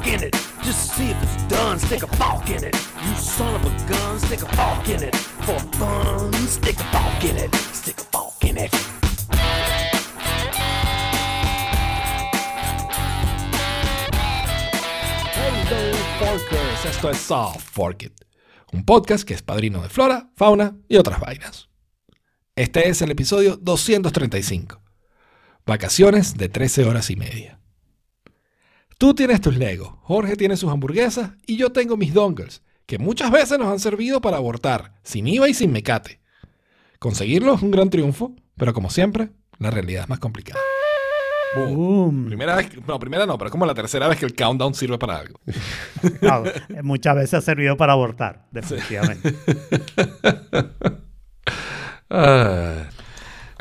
walk in it. Just to see if it's done, stick a fork in it. You son of a gun, stick a fork in it. For fun, stick a fork in it. Stick a fork in it. Hello, Forkers. Esto es Soft Fork It, un podcast que es padrino de flora, fauna y otras vainas. Este es el episodio 235. Vacaciones de 13 horas y media. Tú tienes tus Legos, Jorge tiene sus hamburguesas y yo tengo mis dongles, que muchas veces nos han servido para abortar, sin IVA y sin mecate. Conseguirlo es un gran triunfo, pero como siempre, la realidad es más complicada. Boom. Boom. Primera vez, no, primera no, pero es como la tercera vez que el countdown sirve para algo. No, muchas veces ha servido para abortar, definitivamente. Ah,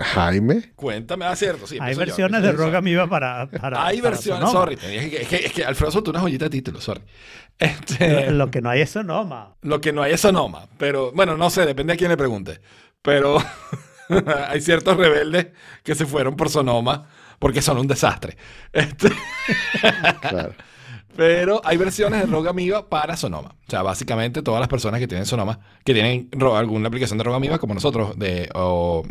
Jaime, cuéntame, ah, cierto, sí. Hay yo, versiones de. Roga Amiba para, para. Hay para versiones, Sonoma. sorry. tenía que- Es que, es que Alfredo soltó una joyita de título, sorry. Este, Lo que no hay es Sonoma. lo que no hay es Sonoma, pero bueno, no sé, depende a quién le pregunte. Pero hay ciertos rebeldes que se fueron por Sonoma porque son un desastre. Este, claro. Pero hay versiones de Roga Amiga para Sonoma. O sea, básicamente todas las personas que tienen Sonoma, que tienen alguna aplicación de Roga Amiga, como nosotros, de o,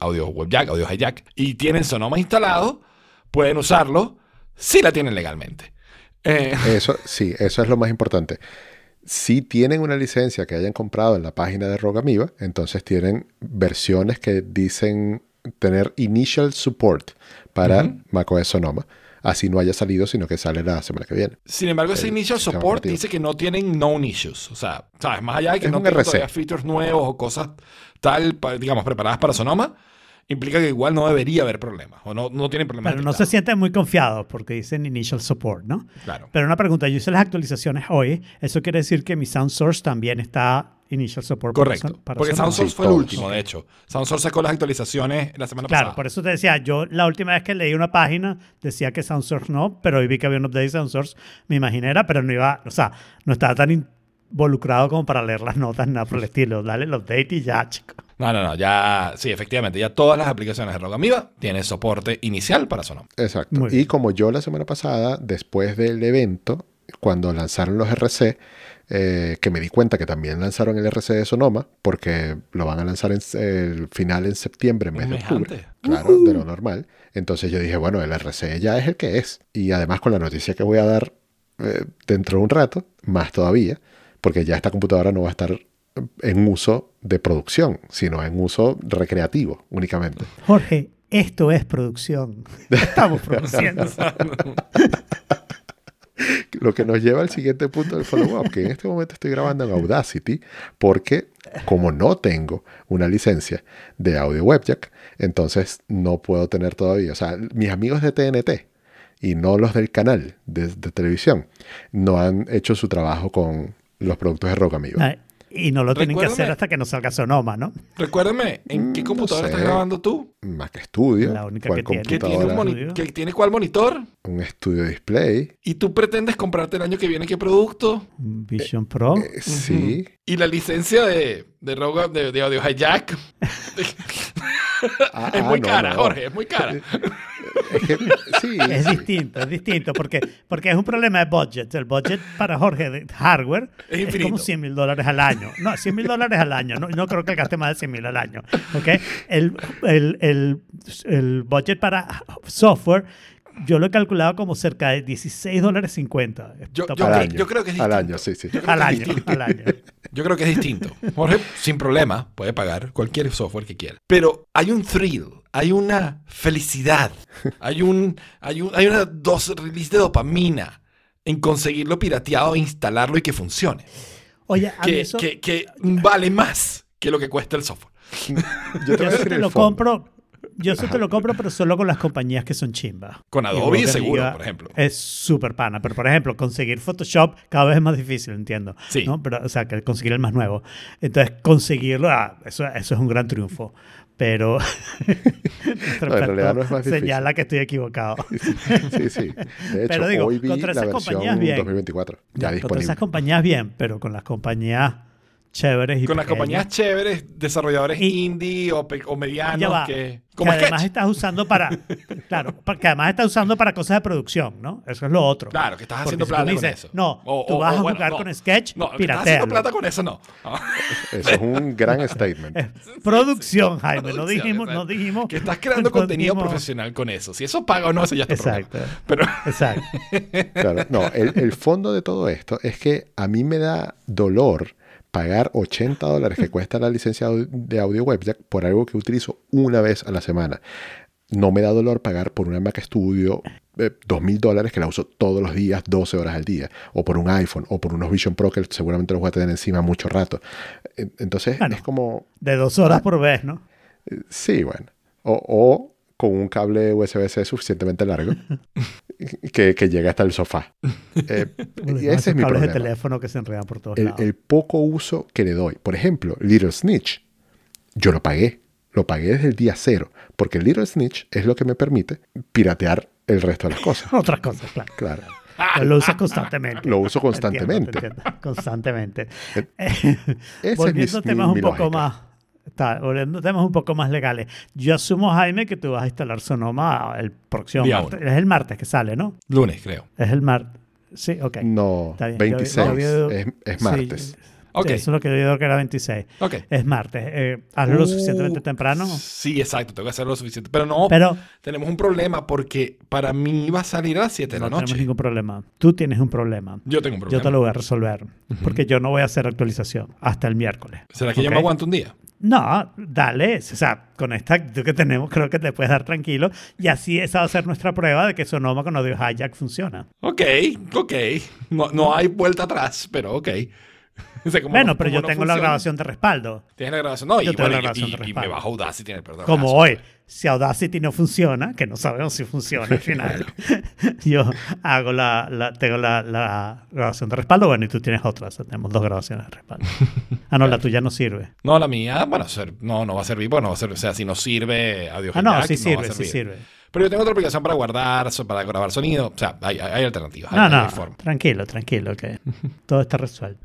Audio WebJack, Audio Hijack, y tienen Sonoma instalado, pueden usarlo si la tienen legalmente. Eh, Eso, sí, eso es lo más importante. Si tienen una licencia que hayan comprado en la página de Rogamiva, entonces tienen versiones que dicen tener initial support para Ujú. macOS Sonoma. Así no haya salido, sino que sale la semana que viene. sin embargo, ese el Initial sistema Support dice que no tienen known issues. O sea, ¿sabes? Más allá de que Es no tienen todavía features nuevos o cosas tal, digamos, preparadas para Sonoma, implica que igual no debería haber problemas. O no, no tienen problemas. Pero no se sienten muy confiados porque dicen initial support, ¿no? Claro. Pero una pregunta, yo hice las actualizaciones hoy. ¿Eso quiere decir que mi Sound Source también está initial support Correcto. para porque? SoundSource fue el último, de hecho. SoundSource sacó las actualizaciones la semana Claro, pasada. por eso te decía, yo la última vez que leí una página decía que SoundSource no, pero hoy vi que había un update de SoundSource, me imaginé era, pero no iba, o sea, no estaba tan involucrado como para leer las notas, nada por el estilo. Dale el update y ya, chico. No, no, no. Ya, sí, efectivamente. Ya todas las aplicaciones de Rogamiva tienen soporte inicial para Sonoma. Exacto. Y como yo la semana pasada, después del evento, cuando lanzaron los RC, eh, que me di cuenta que también lanzaron el RC de Sonoma, porque lo van a lanzar en el final en septiembre, en vez de mes octubre. antes. Claro, de lo normal. Entonces yo dije, bueno, el RC ya es el que es. Y además con la noticia que voy a dar eh, dentro de un rato, más todavía, porque ya esta computadora no va a estar en uso de producción, sino en uso recreativo únicamente. Jorge, esto es producción. Estamos produciendo. Lo que nos lleva al siguiente punto del follow-up, que en este momento estoy grabando en Audacity, porque como no tengo una licencia de audio webjack, entonces no puedo tener todavía, o sea, mis amigos de TNT y no los del canal de, televisión, no han hecho su trabajo con los productos de Rock Amigo. Y no lo tienen que hacer hasta que no salga Sonoma, ¿no? Recuérdame, ¿en qué Mm, no computadora sé. estás grabando tú? Mac Studio, La única ¿cuál que tiene. ¿Que tiene, un computadora? moni- que tiene cuál monitor? un estudio display, ¿Y tú pretendes comprarte el año que viene qué producto? Vision Pro. eh, sí, ¿Y la licencia de, de, de, de Audio Hijack? Ah, es ah, muy no, cara, no. Jorge, es muy cara. Sí, Es sí. distinto, es distinto, porque, porque es un problema de budget. El budget para Jorge de hardware Es como 100 mil dólares al año. No, 100 mil dólares al año. No, no creo que gaste más de 100 mil al año. ¿ok? El, el, el, el budget para software, yo lo he calculado como cerca de 16 dólares 50. Yo- yo al yo creo que es al distinto. año, sí, sí. Al año, al año. Yo creo que es distinto. Jorge, sin problema, puede pagar cualquier software que quiera. Pero hay un thrill, hay una felicidad, hay, un, hay, un, hay una dos release de dopamina en conseguirlo pirateado, e instalarlo y que funcione. Oye, a mí Que, eso, que, que vale más que lo que cuesta el software. Yo te yo te lo fondo. compro. Yo eso te lo compro, pero solo con las compañías que son chimbas. Con Adobe seguro, por ejemplo. Es súper pana. Pero, por ejemplo, conseguir Photoshop cada vez es más difícil, entiendo. Sí. ¿no? Pero, o sea, que conseguir el más nuevo. Entonces, conseguirlo, ah, eso, eso es un gran triunfo. Pero No, en realidad no es más difícil. señala que estoy equivocado. Sí, sí. De hecho, Pero digo, hoy vi contra esas compañías, bien. 2024 ya Contra esas compañías bien, pero con las compañías chéveres y Con las pequeñas. compañías chéveres, desarrolladores Y- indie o, pe- o Ya medianos va, que... que Como además Sketch. estás usando para, claro, que además estás usando para cosas de producción, ¿no? Eso es lo otro. Claro, que estás Porque haciendo si tú plata con dices, eso. No, O- tú o- vas o a bueno, jugar no. con Sketch, No, que estás haciendo plata con eso, no. Ah, Eso es un gran statement. Producción, Jaime, no Producción, dijimos, exacto. no dijimos. Que estás creando no contenido dijimos- profesional con eso. Si eso paga o no, eso ya es tu problema. Exacto, Pero exacto. Claro, no, el, el fondo de todo esto es que a mí me da dolor pagar 80 dólares que cuesta la licencia de audio WebJack por algo que utilizo una vez a la semana. No me da dolor pagar por una Mac Studio eh, 2.000 dólares que la uso todos los días, 12 horas al día, o por un iPhone, o por unos Vision Pro que seguramente los voy a tener encima mucho rato. En- Entonces Bueno. es como, De dos horas por vez, ¿no? eh, sí, bueno, o, o con un cable USB-C suficientemente largo que, que llega hasta el sofá. Eh, y ese es mi cables de problema. teléfono que se enredan por todos el, lados. el poco uso que le doy. Por ejemplo, Little Snitch, yo lo pagué. Lo pagué desde el día cero, porque Little Snitch es lo que me permite piratear el resto de las cosas. Otras cosas, claro. Claro. Pero lo usas constantemente. Lo uso Entiendo, constantemente. te entiendo, constantemente. Ese es volviendo a temas un poco lógica. más. Está, temas un poco más legales. Yo asumo, Jaime, que tú vas a instalar Sonoma el próximo Día martes. Es el martes que sale, ¿no? lunes, creo. Es el martes. Sí, ok. No, Está bien. Yo- 26 yo había- es, es Sí, martes. Sí, eso es lo que yo digo que era 26. Ok. Es martes. Eh, hazlo lo Uh, suficientemente temprano. Sí, exacto. Tengo que hacerlo lo suficiente. Pero no, Pero tenemos un problema porque para mí iba a salir a las 7 de no la tenemos noche. ningún problema. Tú tienes un problema. Yo tengo un problema. Yo te lo voy a resolver. Porque yo no voy a hacer actualización hasta el miércoles. ¿Será que yo ¿Ok? me aguanto un día? No, dale. O sea, con esta actitud que tenemos, creo que te puedes dar tranquilo. Y así esa va a ser nuestra prueba de que Sonoma con Audio Hijack funciona. Ok, ok. No, no hay vuelta atrás, pero ok. O sea, como bueno, no- pero yo no tengo la funciona. grabación de respaldo. Tienes la grabación. No, y, Yo tengo bueno, la grabación y- de y me respaldo. bajo Audacity en el perdón. Como hoy, si Audacity no funciona, que no sabemos si funciona al final, yo hago la, la- tengo la, la grabación de respaldo. Bueno, y tú tienes otra, o sea, tenemos dos grabaciones de respaldo. Ah, no, la tuya no sirve. No, la mía, bueno, no, no va a servir. Bueno, va a ser, o sea, si no sirve audio Ah, no, Hijack, sí sirve, sí servir. sirve. Pero yo tengo otra aplicación para guardar, para grabar sonido. O sea, hay, alternativas. No, hay, no, hay forma. tranquilo, tranquilo, que todo está resuelto.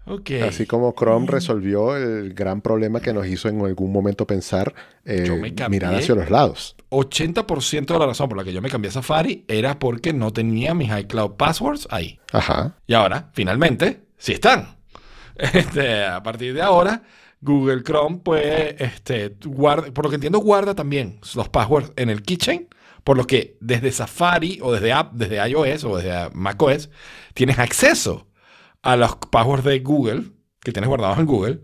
Así como Chrome resolvió el gran problema que nos hizo en algún momento pensar eh, mirar hacia los lados. 80% de la razón por la que yo me cambié a Safari era porque no tenía mis iCloud passwords ahí. Ajá. Y ahora, finalmente, sí están. Este, a partir de ahora, Google Chrome puede, este, guarda, por lo que entiendo, guarda también los passwords en el keychain. Por lo que desde Safari o desde, app, desde iOS o desde macOS tienes acceso a los passwords de Google que tienes guardados en Google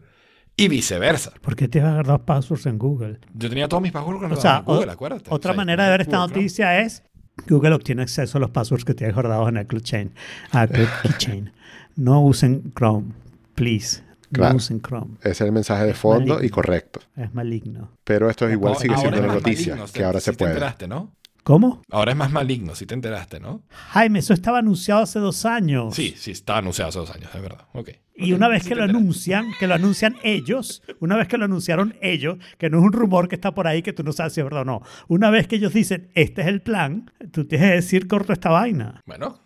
y viceversa. ¿Por qué te vas a guardar passwords en Google? Yo tenía todos mis passwords O guardados sea, en Google, o- acuérdate. otra O sea, manera de ver esta Google Chrome. noticia es Google obtiene acceso a los passwords que tienes guardados en. Ah, el Keychain. No usen Chrome, please. Claro. No usen Chrome. Ese es el mensaje de fondo y correcto. Es maligno. Pero esto es igual No, sigue ahora siendo una noticia, maligno, que ahora sí se te puede. enteraste, ¿no? ¿Cómo? Ahora es más maligno, si te enteraste, ¿no? Jaime, eso estaba anunciado hace dos años. Sí, sí, está anunciado hace dos años, es verdad. Ok. Y una vez sí que lo enteraste. anuncian, que lo anuncian ellos, una vez que lo anunciaron ellos, que no es un rumor que está por ahí que tú no sabes si es verdad o no. Una vez que ellos dicen, este es el plan, tú tienes que decir corto esta vaina. Bueno,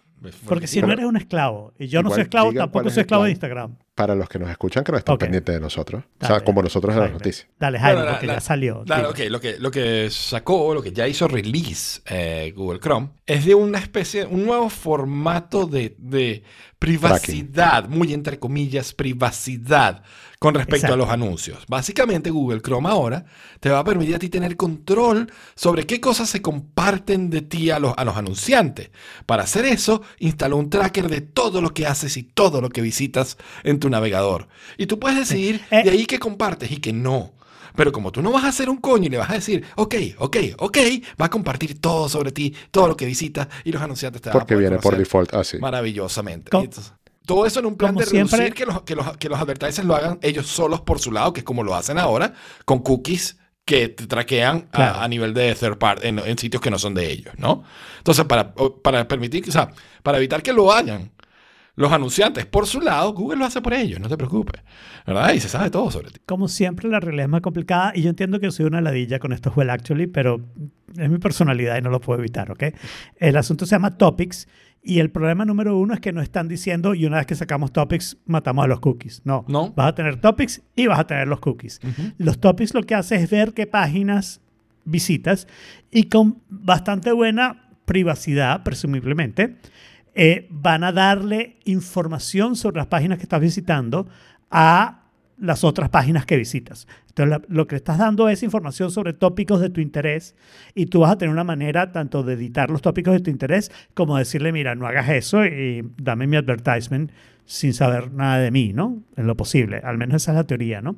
Porque que si no eres un esclavo, y yo no soy esclavo, tampoco es soy esclavo de. Instagram. Para los que nos escuchan, que no están Ok. pendientes de nosotros. o sea, como nosotros de las noticias. Dale, Jaime, porque la- ya salió. Ok, lo que, lo que sacó, lo que ya hizo release eh, Google Chrome, es de una especie, un nuevo formato de, de privacidad, muy entre comillas, privacidad con respecto Exacto. a los anuncios. Básicamente Google Chrome ahora te va a permitir a ti tener control sobre qué cosas se comparten de ti a los, a los anunciantes. Para hacer eso, instala un tracker de todo lo que haces y todo lo que visitas en tu navegador. Y tú puedes decidir Eh, de ahí que compartes y que no. Pero como tú no vas a hacer un coño y le vas a decir, ok, ok, ok, va a compartir todo sobre ti, todo lo que visitas y los anunciantes te van a Porque viene por default así. maravillosamente. Y entonces, todo eso en un plan como de siempre- reducir que los, que, los, que los advertisers lo hagan ellos solos por su lado, que es como lo hacen ahora, con cookies que te traquean a- Claro. a, nivel de third party, en, en sitios que no son de ellos, ¿no? Entonces, para, para permitir, o sea, para evitar que lo hagan los anunciantes por su lado, Google lo hace por ellos, no te preocupes, ¿verdad? Y se sabe todo sobre ti. Como siempre, la realidad es más complicada y yo entiendo que soy una ladilla con esto well actually, pero es mi personalidad y no lo puedo evitar, ¿ok? El asunto se llama Topics Y el problema número uno es que no están diciendo y una vez que sacamos topics matamos a los cookies. No. No. Vas a tener topics y vas a tener los cookies. Los topics lo que hace es ver qué páginas visitas y con bastante buena privacidad, presumiblemente, eh, van a darle información sobre las páginas que estás visitando a las otras páginas que visitas. Entonces, lo que estás dando es información sobre tópicos de tu interés y tú vas a tener una manera tanto de editar los tópicos de tu interés como decirle, mira, no hagas eso y dame mi advertisement sin saber nada de mí, ¿no? En lo posible. Al menos esa es la teoría, ¿no?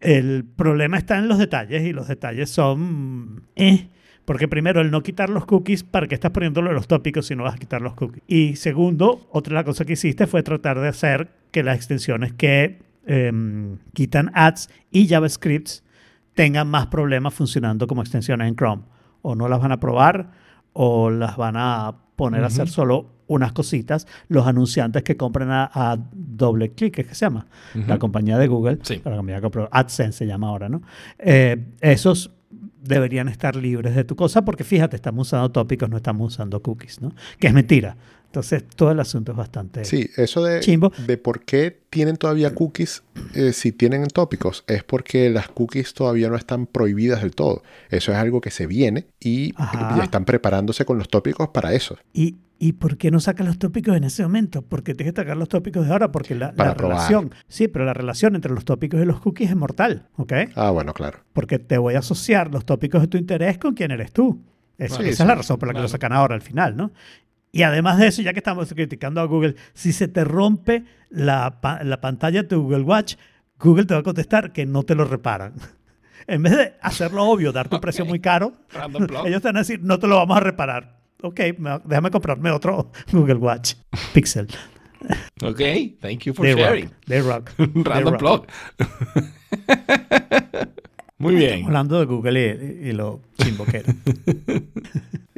El problema está en los detalles y los detalles son... eh, porque primero, el no quitar los cookies, ¿para qué estás poniéndolo en los tópicos si no vas a quitar los cookies? Y segundo, otra de las cosas que hiciste fue tratar de hacer que las extensiones que em, quitan ads y JavaScripts tengan más problemas funcionando como extensiones en Chrome. O no las van a probar o las van a poner a hacer solo unas cositas los anunciantes que compran a, a doble clic, es que se llama, la compañía de Google, Sí. la compañía que compró AdSense se llama ahora, ¿no? Eh, esos deberían estar libres de tu cosa porque fíjate, estamos usando tópicos, no estamos usando cookies, ¿no? Que es mentira. Entonces, todo el asunto es bastante... Sí, eso de, Chimbo. de por qué tienen todavía cookies eh, si tienen tópicos es porque las cookies todavía no están prohibidas del todo. Eso es algo que se viene y Ajá. ya están preparándose con los tópicos para eso. ¿Y, ¿Y por qué no sacas los tópicos en ese momento? Porque tienes que sacar los tópicos de ahora, porque la, relación, sí, pero la relación entre los tópicos y los cookies es mortal, ¿ok? Ah, bueno, claro. Porque te voy a asociar los tópicos de tu interés con quién eres tú. Eso- Sí, esa sí, es la razón por la que claro. lo sacan ahora al final, ¿no? Y además de eso, ya que estamos criticando a Google, si se te rompe la, pa- la pantalla de tu Google Watch, Google te va a contestar que no te lo reparan. En vez de hacerlo obvio, darte un precio muy caro, ellos te van a decir, no te lo vamos a reparar. Ok, me- déjame comprarme otro Google Watch Pixel. Ok, thank you for They sharing. rock. They rock. They Random rock. plug. Muy bien. Hablando de Google y, y lo chimbo.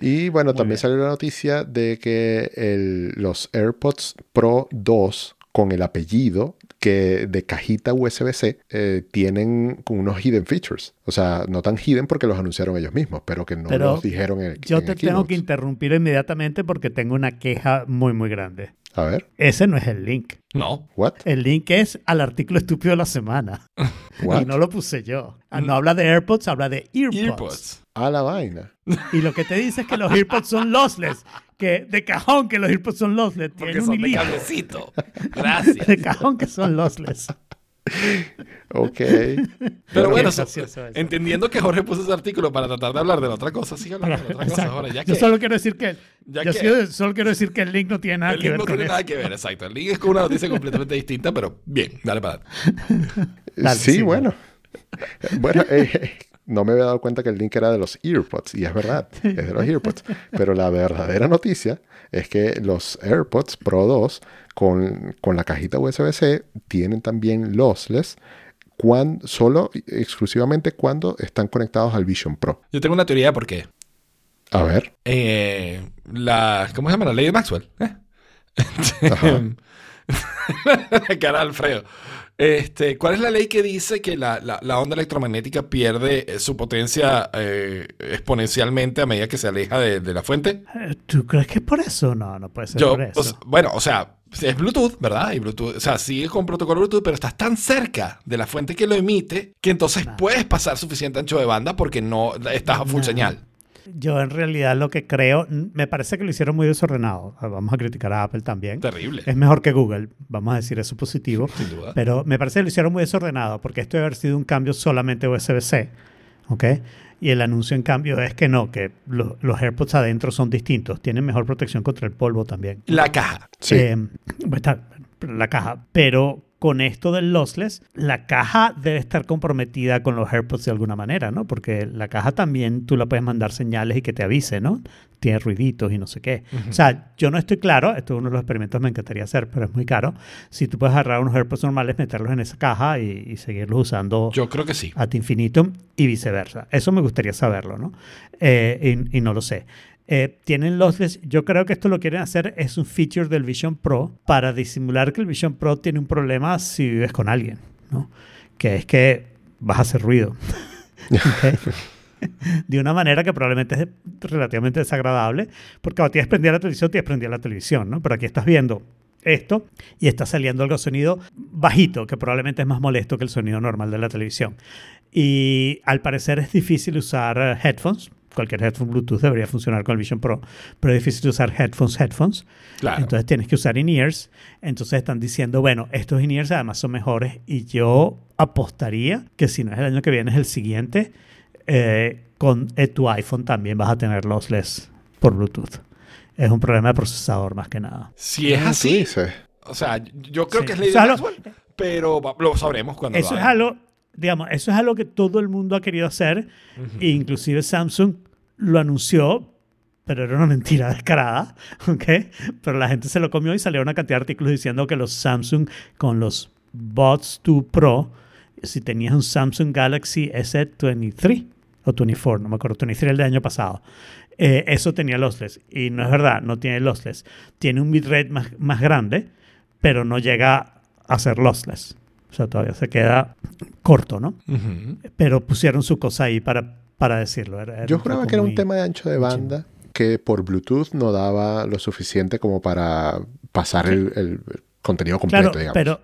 Y bueno, Muy también bien. salió la noticia de que el- los AirPods Pro 2 con el apellido que de cajita USB-C eh, tienen con unos hidden features. O sea, no tan hidden porque los anunciaron ellos mismos, pero que no Pero los dijeron en, Yo en te el tengo que interrumpir inmediatamente porque tengo una queja muy, muy grande. A ver, Ese no es el link. No. what? El link es al artículo estúpido de la semana. What? Y no lo puse yo. Ah, No habla de AirPods, habla de EarPods. Earpods. A la vaina. Y lo que te dice es que los AirPods son lossless. Que de cajón que los AirPods son lossless. Porque son un de cablecito. Gracias. De cajón que son lossless. Ok. Pero bueno, entendiendo que Jorge puso ese artículo para tratar de hablar de la otra cosa, sigue hablando de la otra cosa Exacto. ahora. Ya Yo solo quiero decir que Ya yo que- solo quiero decir que el link no tiene nada el que link ver no con tiene eso. nada que ver, exacto. El link es con una noticia completamente distinta, pero bien, dale para adelante. Dale, sí, sí, bueno. Bueno, eh, no me había dado cuenta que el link era de los EarPods, y es verdad, es de los EarPods. Pero la verdadera noticia es que los AirPods Pro 2 con, con la cajita USB-C tienen también lossless cuan- solo exclusivamente cuando están conectados al Vision Pro. Yo tengo una teoría de por qué. A ver, Eh, la, ¿Cómo se llama? La ley de Maxwell. ¿eh? La cara de Alfredo. Este, ¿Cuál es la ley que dice que la, la- la onda electromagnética pierde eh, su potencia eh, exponencialmente a medida que se aleja de, de la fuente? Eh, ¿Tú crees que es por eso? No, no puede ser Yo, por eso. o sea, bueno, o sea, es Bluetooth, ¿verdad? Y Bluetooth, o sea, sigue con protocolo Bluetooth, pero estás tan cerca de la fuente que lo emite que entonces puedes pasar suficiente ancho de banda porque no estás a full Nah. señal. Yo en realidad lo que creo, me parece que lo hicieron muy desordenado. Ah, Vamos a criticar a Apple también. Terrible, Es mejor que Google, vamos a decir eso positivo. sin duda. Pero me parece que lo hicieron muy desordenado porque esto debe haber sido un cambio solamente USB-C. ¿Ok? Y el anuncio, en cambio, es que no, que lo- los AirPods adentro son distintos. Tienen mejor protección contra el polvo también. La caja. sí. Eh, la caja. Pero con esto del lossless, la caja debe estar comprometida con los AirPods de alguna manera, ¿no? Porque la caja también tú la puedes mandar señales y que te avise, ¿no? Tiene ruiditos y no sé qué. O sea, yo no estoy claro, esto es uno de los experimentos que me encantaría hacer, pero es muy caro. Si tú puedes agarrar unos AirPods normales, meterlos en esa caja y, y seguirlos usando Yo creo que sí. ad infinitum y viceversa. Eso me gustaría saberlo, ¿no? Eh, y, y no lo sé. Eh, tienen lossless, yo creo que esto lo quieren hacer, es un feature del Vision Pro para disimular que el Vision Pro tiene un problema si vives con alguien, ¿no? Que es que vas a hacer ruido. de una manera que probablemente es relativamente desagradable, porque cuando tienes prendida la televisión, tienes prendida la televisión, ¿no? Pero aquí estás viendo esto y está saliendo algo sonido bajito, que probablemente es más molesto que el sonido normal de la televisión. Y al parecer es difícil usar eh, headphones. Cualquier headphone Bluetooth debería funcionar con el Vision Pro, pero es difícil usar headphones, headphones. Claro. Entonces tienes que usar in-ears. Entonces están diciendo, bueno, estos in-ears además son mejores y yo apostaría que si no es el año que viene, es el siguiente, eh, con eh, tu iPhone también vas a tener lossless por Bluetooth. Es un problema de procesador más que nada. Si es ¿Tú así, o sea, yo creo Sí. que es O ley sea, de lo- Maxwell, pero lo sabremos cuando Eso lo es algo, digamos, eso es algo que todo el mundo ha querido hacer. e inclusive Samsung lo anunció, pero era una mentira descarada, ¿ok? Pero la gente se lo comió y salió una cantidad de artículos diciendo que los Samsung con los Buds 2 Pro, si tenías un Samsung Galaxy S23 o 24, no me acuerdo, 23 el del año pasado, eh, eso tenía lossless. Y no es verdad, no tiene lossless. Tiene un bitrate más, más grande, pero no llega a ser lossless. O sea, todavía se queda corto, ¿no? Pero pusieron su cosa ahí para, para decirlo. Era- era Yo juraba que era un muy- tema de ancho de banda que por Bluetooth no daba lo suficiente como para pasar el, el contenido completo, Claro, digamos. pero,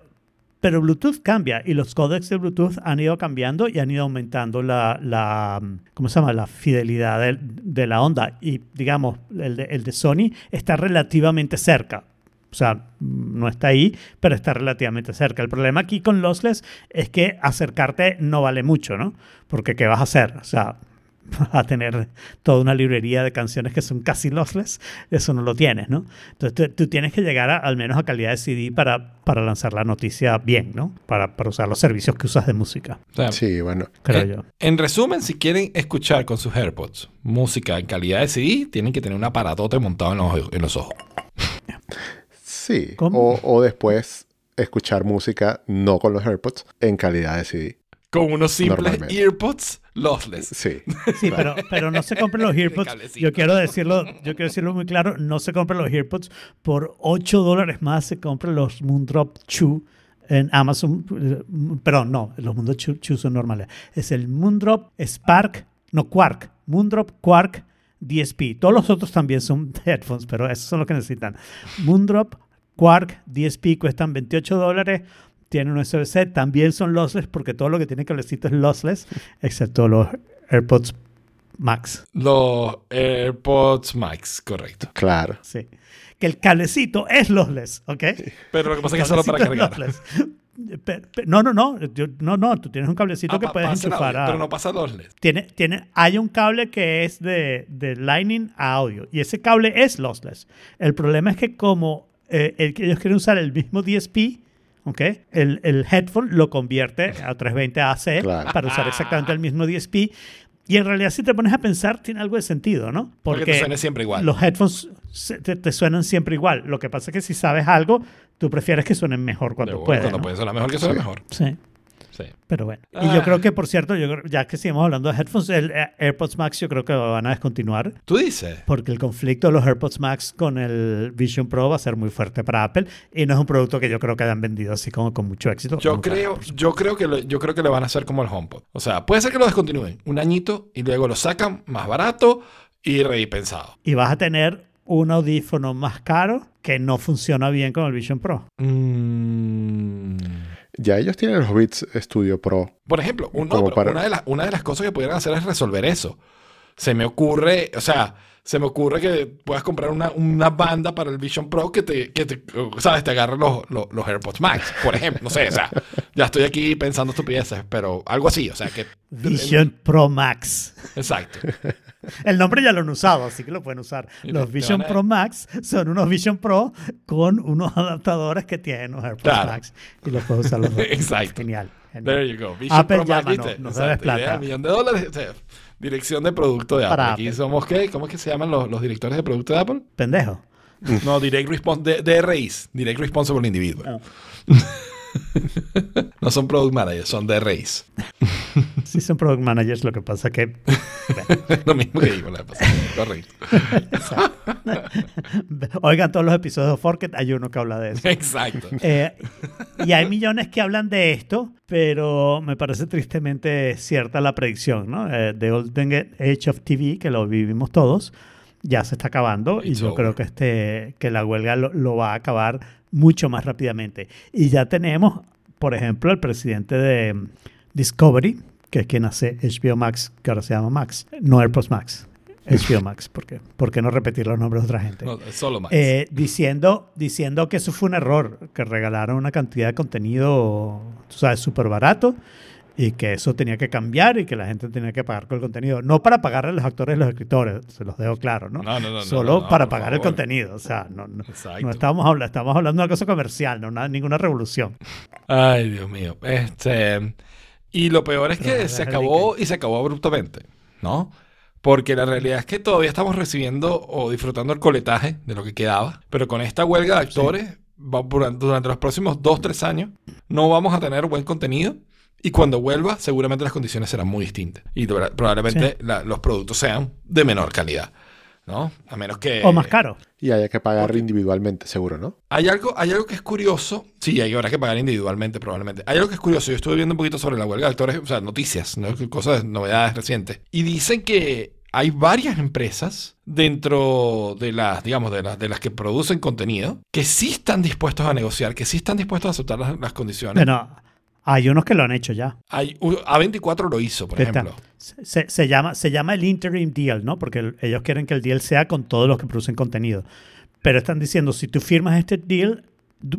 pero Bluetooth cambia y los códecs de Bluetooth han ido cambiando y han ido aumentando la, la ¿cómo se llama? La fidelidad del- de, la onda. Y digamos, el de, el de Sony está relativamente cerca. O sea, no está ahí, pero está relativamente cerca. El problema aquí con Lossless es que acercarte no vale mucho, ¿no? Porque ¿qué vas a hacer? O sea, vas a tener toda una librería de canciones que son casi lossless, eso no lo tienes, ¿no? Entonces tú, tienes que llegar a- al menos a calidad de CD para, para lanzar la noticia bien, ¿no? Para, para usar los servicios que usas de música, O sea, Sí, bueno. creo en, yo. en resumen, si quieren escuchar con sus AirPods música en calidad de CD, tienen que tener un aparatote montado en los, en los ojos. Sí. ¿Cómo? O, o después escuchar música no con los AirPods en calidad de CD. Con unos simples. AirPods lossless. Sí. Sí, pero, pero no se compren los AirPods. Yo quiero decirlo, yo quiero decirlo muy claro, no se compren los AirPods por 8 dólares más se compren los Moondrop 2 en Amazon. Perdón, no, los Moondrop 2 son normales. Es el Moondrop Spark, no Quark, Moondrop Quark DSP. Todos los otros también son headphones, pero esos son los que necesitan. Moondrop Quark DSP cuestan 28 dólares. Tienen un USB-C, también son lossless porque todo lo que tiene cablecito es lossless, excepto los AirPods Max. Los AirPods Max, correcto. Claro. Sí. Que el cablecito es lossless, ¿ok? Pero lo que pasa es que es solo para cargar. lossless. No, no, no, yo- no, no, tú tienes un cablecito Ah, que pa- puedes enchufar audio, a... Pero no pasa lossless. Tiene, tiene, hay un cable que es de, de Lightning a audio y ese cable es lossless. El problema es que como eh, el que ellos quieren usar el mismo DSP, ¿ok? El, el headphone lo convierte a 320 AC Claro. para usar exactamente el mismo DSP. Y en realidad, si te pones a pensar, tiene algo de sentido, ¿no? Porque te suene siempre igual. Los headphones te, te suenan siempre igual. Lo que pasa es que si sabes algo, tú prefieres que suenen mejor cuando puedes. Cuando ¿no? puede sonar mejor que suene Sí. mejor. Sí. Sí. Pero bueno. Y Ah. yo creo que, por cierto, yo ya que seguimos hablando de headphones, el eh, AirPods Max yo creo que lo van a descontinuar Tú dices. porque el conflicto de los AirPods Max con el Vision Pro va a ser muy fuerte para Apple y no es un producto que yo creo que hayan vendido así como con mucho éxito. Yo creo, yo creo que lo, yo creo que le van a hacer como el HomePod. O sea, puede ser que lo descontinúen un añito y luego lo sacan más barato y repensado. Y vas a tener un audífono más caro que no funciona bien con el Vision Pro. Mm. Ya ellos tienen los Beats Studio Pro. Por ejemplo, un- no, Como pero para- una, de las, una de las cosas que pudieran hacer es resolver eso. Se me ocurre, o sea, se me ocurre que puedas comprar una, una banda para el Vision Pro que te, que te ¿sabes? Te agarre los, los, los AirPods Max, por ejemplo. No sé, o sea, ya estoy aquí pensando estupideces, pero algo así, o sea, que... Vision Pro Max. Exacto. El nombre ya lo han usado, así que lo pueden usar. Y Los Vision a- Pro Max son unos Vision Pro con unos adaptadores que tienen los AirPods Claro. Max. Y los puedes usar los dos. Exacto. Genial. genial. There you go. Vision Apple Pro Max, llámanos, ¿viste? nos debes plata. Idea millón de dólares. Dirección de producto de Apple. Para Aquí Apple. somos, ¿qué? ¿Cómo es que se llaman los, los directores de producto de Apple? Pendejo. No, Direct Response, DRIs. Direct Responsible Individual. Ah. no son Product Managers, son DRIs. Sí son product managers, lo que pasa que... Lo mismo que digo la pasada. Correcto. Oigan todos los episodios de Forket, hay uno que habla de eso. Exacto. Eh, y hay millones que hablan de esto, pero me parece tristemente cierta la predicción, ¿no? Eh, The Golden Age of TV, que lo vivimos todos, ya se está acabando y yo over. creo que, este, que la huelga lo, lo va a acabar mucho más rápidamente. Y ya tenemos, por ejemplo, el presidente de mm, Discovery, que es quien hace HBO Max, que ahora se llama Max, no AirPods Max. HBO Max, ¿por qué? ¿Por qué no repetir los nombres de otra gente? No, solo más. Eh, diciendo, diciendo que eso fue un error, que regalaron una cantidad de contenido, tú sabes, súper barato y que eso tenía que cambiar y que la gente tenía que pagar con el contenido. No para pagarle a los actores y los escritores, se los dejo claro, ¿no? No, no, no, Solo para pagar el contenido. O sea, no, no, estamos, hablando, estamos hablando de una cosa comercial, no una- ninguna revolución. Ay, Dios mío. Este, y lo peor es que Pero, se acabó y se acabó abruptamente, ¿no? Porque la realidad es que todavía estamos recibiendo o disfrutando el coletaje de lo que quedaba, pero con esta huelga de actores, va- durante, durante los próximos dos, tres años, no vamos a tener buen contenido. Y cuando vuelva, seguramente las condiciones serán muy distintas. Y probablemente la- los productos sean de menor calidad, ¿no? A menos que... o más caro. Y haya que pagar individualmente, seguro, ¿no? Hay algo, hay algo que es curioso. Sí, hay habrá que pagar individualmente, probablemente. Hay algo que es curioso. Yo estuve viendo un poquito sobre la huelga de actores, o sea, noticias, ¿no? cosas, novedades recientes. Y dicen que hay varias empresas dentro de las, digamos, de las, de las que producen contenido que sí están dispuestos a negociar, que sí están dispuestos a aceptar las, las condiciones. Bueno, hay unos que lo han hecho ya. Hay, u- A24 lo hizo, por ejemplo. Se, se- llama, se llama el interim deal, ¿no? Porque el- ellos quieren que el deal sea con todos los que producen contenido. Pero están diciendo, si tú firmas este deal,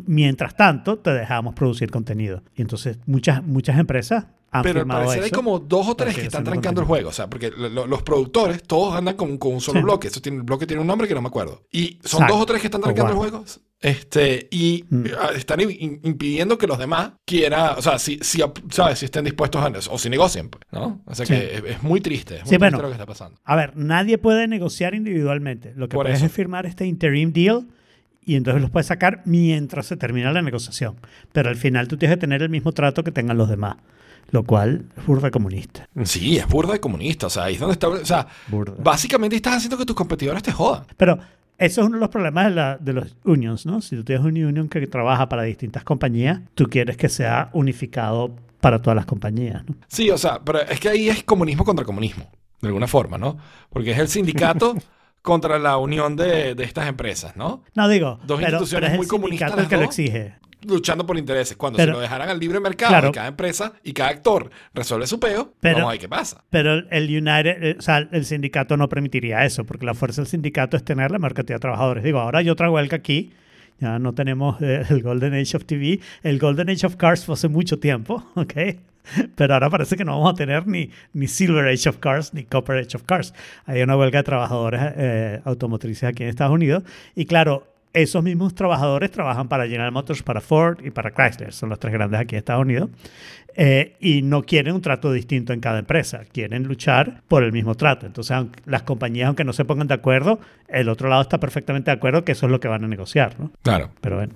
mientras tanto te dejamos producir contenido. Y entonces muchas, muchas empresas han Pero al parecer hay como dos o tres que están trancando el juego. O sea, porque lo- lo- los productores todos andan con, con un solo Sí. bloque. Eso tiene, el bloque tiene un nombre que no me acuerdo. Y son Exacto. dos o tres que están trancando el guau. juego. Este, y Mm. eh, están im- impidiendo que los demás quieran, o sea, si, si, ¿sabes? si estén dispuestos a o si negocien, pues, ¿no? O sea Sí. que es, es muy triste. Es muy Sí, triste bueno. lo que está pasando. A ver, nadie puede negociar individualmente. Lo que Por puedes eso. es firmar este interim deal y entonces los puedes sacar mientras se termina la negociación. Pero al final tú tienes que tener el mismo trato que tengan los demás. Lo cual es burda comunista. Sí, es burda de comunista. O sea, ahí es donde está. O sea, Burda. básicamente estás haciendo que tus competidores te jodan. Pero eso es uno de los problemas de, la- de los unions, ¿no? Si tú tienes un union que trabaja para distintas compañías, tú quieres que sea unificado para todas las compañías, ¿no? Sí, o sea, pero es que ahí es comunismo contra comunismo, de alguna forma, ¿no? Porque es el sindicato contra la unión de, de estas empresas, ¿no? No digo, Dos pero, instituciones pero es el muy comunistas sindicato el que lo dos. exige. Luchando por intereses. Cuando Pero- se lo dejaran al libre mercado Claro. y cada empresa y cada actor resuelve su peo, Pero- vamos a ver qué pasa. Pero el- United, eh, o sea, el sindicato no permitiría eso, porque la fuerza del sindicato es tener la cantidad de trabajadores. Digo, ahora hay otra huelga aquí, ya no tenemos eh, el Golden Age of TV, el Golden Age of Cars fue hace mucho tiempo, ¿ok? Pero ahora parece que no vamos a tener ni, ni Silver Age of Cars ni Copper Age of Cars. Hay una huelga de trabajadores eh, automotrices aquí en Estados Unidos y claro, esos mismos trabajadores trabajan para General Motors, para Ford y para Chrysler, son los tres grandes aquí en Estados Unidos. Eh, y no quieren un trato distinto en cada empresa, quieren luchar por el mismo trato. Entonces, aunque- las compañías, aunque no se pongan de acuerdo, el otro lado está perfectamente de acuerdo que eso es lo que van a negociar, ¿no? Claro. Pero bueno,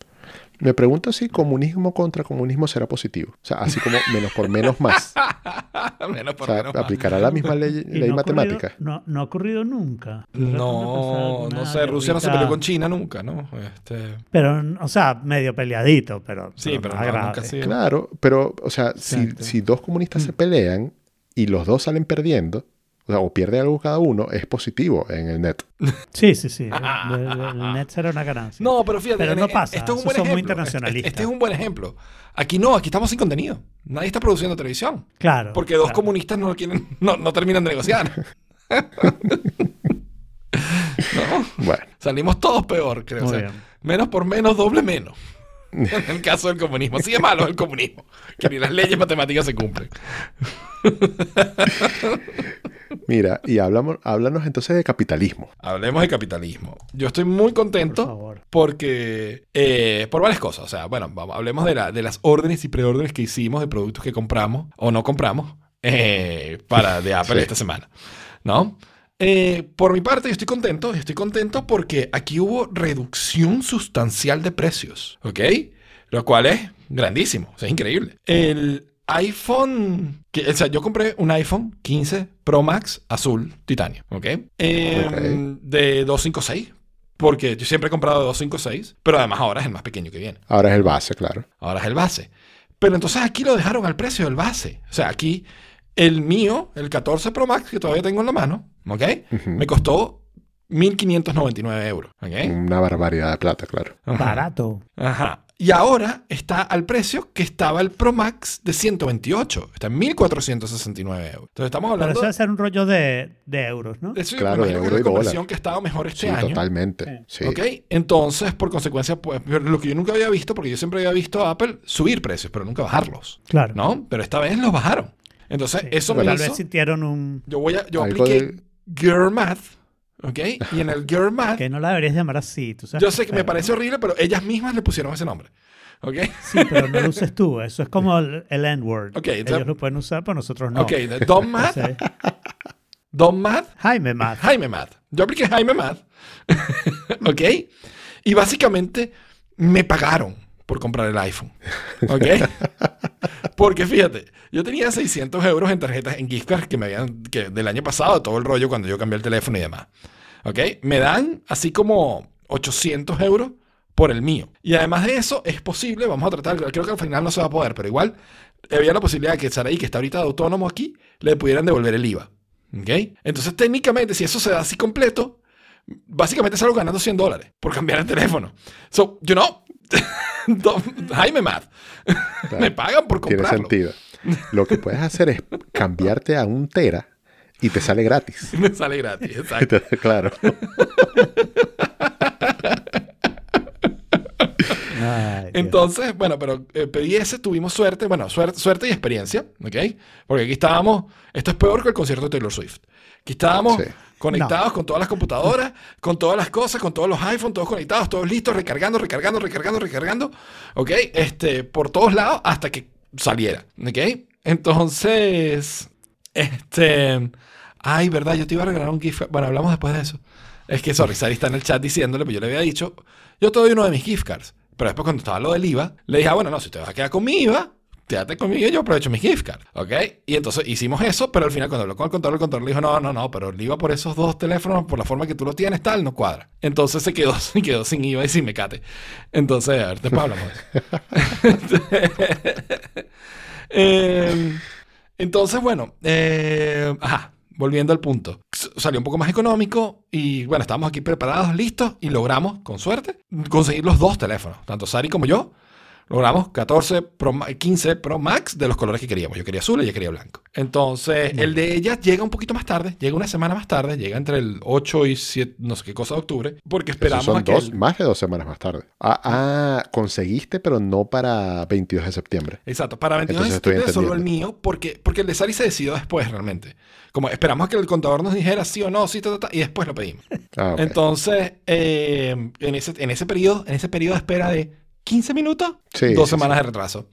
Me pregunto si comunismo contra comunismo será positivo. O sea, así como menos por menos más. menos O por sea, menos más. aplicará la misma ley, ley no ha ocurrido- matemática. no, no ha ocurrido nunca. No, no sé, Rusia no se peleó con China nunca, ¿no? Este, Pero, o sea, medio peliadito, pero. sí, pero nada no, grave. nunca. Claro, pero, o sea, si, si dos comunistas se pelean y los dos salen perdiendo, o sea, o pierde algo cada uno, es positivo en el net. Sí, sí, sí. El, net será una ganancia. No, pero fíjate, Pero en- no pasa, Esto es un buen son muy ejemplo. internacionalistas. Este, este es un buen ejemplo. Aquí no, aquí estamos sin contenido. Nadie está produciendo televisión. Claro. Porque dos claro. comunistas no quieren, no, no terminan de negociar. no, Bueno, salimos todos peor, creo. O Muy sea, bien. menos por menos, doble menos. En el caso del comunismo. Así de malo es el comunismo. Que ni las leyes matemáticas se cumplen. Mira, y hablamos, háblanos entonces de capitalismo. Hablemos de capitalismo. Yo estoy muy Por contento favor. porque eh, por varias cosas. O sea, bueno, vamos, hablemos de, la- de las órdenes y preórdenes que hicimos de productos que compramos o no compramos eh, para de Apple Sí. esta semana. ¿No? Eh, por mi parte, yo estoy contento. Estoy contento porque aquí hubo reducción sustancial de precios. ¿Ok? Lo cual es grandísimo. O sea, es increíble. El iPhone, que, o sea, yo compré un iPhone 15 Pro Max azul titanio, ¿ok? Eh, Ok. De 256, porque yo siempre he comprado de 256, pero además ahora es el más pequeño que viene. Ahora es el base, claro. Ahora es el base. Pero entonces aquí lo dejaron al precio del base. O sea, aquí el mío, el 14 Pro Max, que todavía tengo en la mano, ¿ok? Me costó 1.599 euros, ¿ok? Una barbaridad de plata, claro. Ajá. Barato. Ajá. Y ahora está al precio que estaba el Pro Max de 128. Está en 1.469 euros. Entonces estamos Pero hablando eso debe ser un rollo de, de euros, ¿no? eso. Claro, de imagino que euro la conversión que ha estado mejor este Sí, año. totalmente. Sí. ¿Ok? Entonces, por consecuencia, pues, lo que yo nunca había visto, porque yo siempre había visto a Apple subir precios, pero nunca bajarlos. Claro. ¿No? Pero esta vez los bajaron. Entonces, Sí. eso Tal me vez hizo... sintieron un... Yo voy a... Yo apliqué de- Girl Math, ¿ok? Y en el Girl Math, Que no la deberías llamar así, tú sabes. yo sé que me parece horrible, pero ellas mismas le pusieron ese nombre. ¿Ok? Sí, pero no lo uses tú. Eso es como el, el N-word. Ok, entonces- Ellos lo pueden usar, pero nosotros no. Ok, Don Math, Don Math, Jaime Math. Jaime Math. Yo apliqué Jaime Math. ¿Ok? Y básicamente me pagaron por comprar el iPhone. ¿Ok? Porque fíjate, yo tenía 600 euros en tarjetas, en gift cards que me habían, que del año pasado, todo el rollo cuando yo cambié el teléfono y demás. ¿Ok? Me dan así como 800 euros por el mío. Y además de eso, es posible, vamos a tratar, creo que al final no se va a poder, pero igual había la posibilidad de que Saraí, que está ahorita de autónomo aquí, le pudieran devolver el IVA. ¿Ok? Entonces, técnicamente, si eso se da así completo, básicamente salgo ganando 100 dólares por cambiar el teléfono. So, you know, Jaime Math, me pagan por Tiene comprarlo. sentido. Lo que puedes hacer es cambiarte a un tera y te sale gratis. Me sale gratis, exacto. claro. Ay. Entonces, bueno, pero eh, pedí ese, tuvimos suerte, bueno, suerte, suerte y experiencia, ¿ok? Porque aquí estábamos, esto es peor que el concierto de Taylor Swift. Aquí estábamos Sí. conectados con todas las computadoras, con todas las cosas, con todos los iPhones, todos conectados, todos listos, recargando, recargando, recargando, recargando, ¿ok? Este, por todos lados hasta que saliera, ¿ok? Entonces, este, ay, verdad, yo te iba a regalar un gift card. Bueno, hablamos después de eso. Es que, sorry, Sari está en el chat diciéndole, pero yo le había dicho, yo te doy uno de mis gift cards. Pero después cuando estaba lo del IVA, le dije, ah, bueno, no, si te vas a quedar con mi IVA, quédate conmigo y yo aprovecho mis gift cards, ¿ok? Y entonces hicimos eso, pero al final cuando habló con el contador, el contador le dijo, no, no, no, pero el IVA por esos dos teléfonos, por la forma que tú lo tienes, tal, no cuadra. Entonces se quedó, se quedó sin IVA y sin mecate. Entonces, a ver, después hablamos de eso. Eh, entonces, bueno, eh, volviendo al punto. Salió un poco más económico y bueno, estábamos aquí preparados, listos y logramos, con suerte, conseguir los dos teléfonos, tanto Sari como yo. Logramos 14 Pro, Ma- 15 Pro Max de los colores que queríamos. Yo quería azul y ella quería blanco. Entonces, el de ella llega un poquito más tarde, llega una semana más tarde, llega entre el 8 y 7, no sé qué cosa de octubre, porque esperamos son a que dos, el- más de dos semanas más tarde. Ah, ah, conseguiste, pero no para 22 de septiembre. Exacto, para 22 de Entonces septiembre solo el mío, porque, porque el de Sari se decidió después realmente. Como esperamos a que el contador nos dijera sí o no, sí, ta, ta, ta, y después lo pedimos. Ah. Entonces, eh, en, ese, en ese periodo, en ese periodo de espera de 15 minutos, Sí, dos sí, semanas sí. de retraso.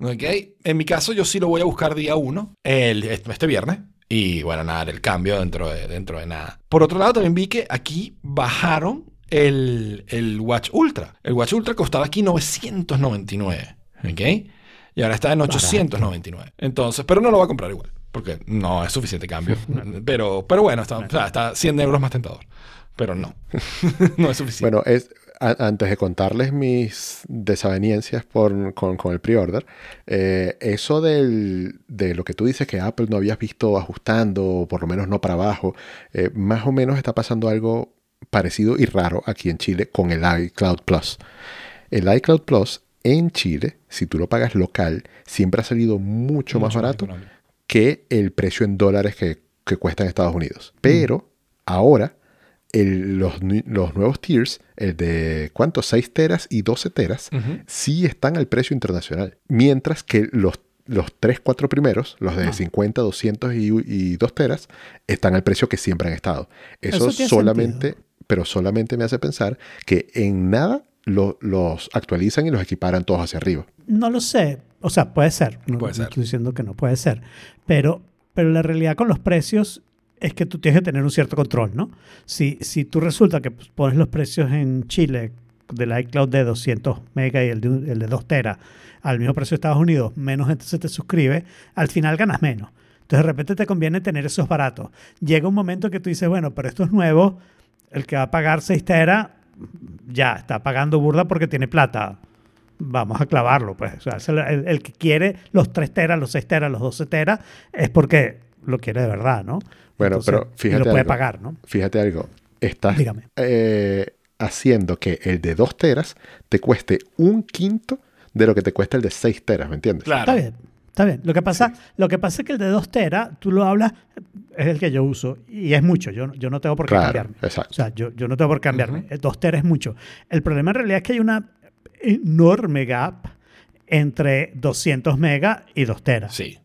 ¿Ok? En mi caso, yo sí lo voy a buscar día 1, el, este este viernes. Y bueno, nada, el cambio dentro de, dentro de nada. Por otro lado, también vi que aquí bajaron el, el Watch Ultra. El Watch Ultra costaba aquí 999. ¿Ok? Y ahora está en 899. Entonces, pero no lo voy a comprar igual. Porque no es suficiente cambio. pero, pero bueno, está, o sea, está 100 euros más tentador. Pero no. no es suficiente. Bueno, es, a- antes de contarles mis desavenencias por- con, con el pre-order, eh, eso del- de lo que tú dices que Apple no habías visto ajustando, o por lo menos no para abajo, eh, más o menos está pasando algo parecido y raro aquí en Chile con el iCloud Plus. El iCloud Plus en Chile, si tú lo pagas local, siempre ha salido mucho, más barato que el precio en dólares que, que cuesta en Estados Unidos. Pero ahora el- los, nu- los nuevos tiers, el de ¿cuántos? 6 teras y 12 teras, sí están al precio internacional. Mientras que los, los 3, 4 primeros, los de Ah. 50, 200 y, y 2 teras, están al precio que siempre han estado. Eso, solamente, sentido. pero solamente me hace pensar que en nada lo- los actualizan y los equiparan todos hacia arriba. No lo sé. O sea, puede ser. No, Puede no ser. estoy diciendo que no puede ser. Pero, pero la realidad con los precios es que tú tienes que tener un cierto control, ¿no? Si, si tú resulta que pones los precios en Chile del iCloud de 200 megas y el de, el de 2 teras al mismo precio de Estados Unidos, menos gente se te suscribe, al final ganas menos. Entonces de repente te conviene tener esos baratos. Llega un momento que tú dices, bueno, pero esto es nuevo, el que va a pagar 6 teras, ya está pagando burda porque tiene plata. Vamos a clavarlo, pues. El que quiere los 3 teras, los 6 teras, los 12 teras, es porque lo quiere de verdad, ¿no? Bueno, pero y fíjate lo puede algo. pagar, ¿no? Fíjate algo. Estás Dígame. eh, haciendo que el de 2 teras te cueste un quinto de lo que te cuesta el de 6 teras, ¿me entiendes? Claro. Está bien, está bien. Lo que pasa, lo que pasa es que el de 2 teras, tú lo hablas, es el que yo uso y es mucho. Yo, yo no tengo por qué Claro, cambiarme. exacto. O sea, yo, yo no tengo por qué cambiarme. El 2 teras es mucho. El problema en realidad es que hay una enorme gap entre 200 megas y 2 teras. Sí.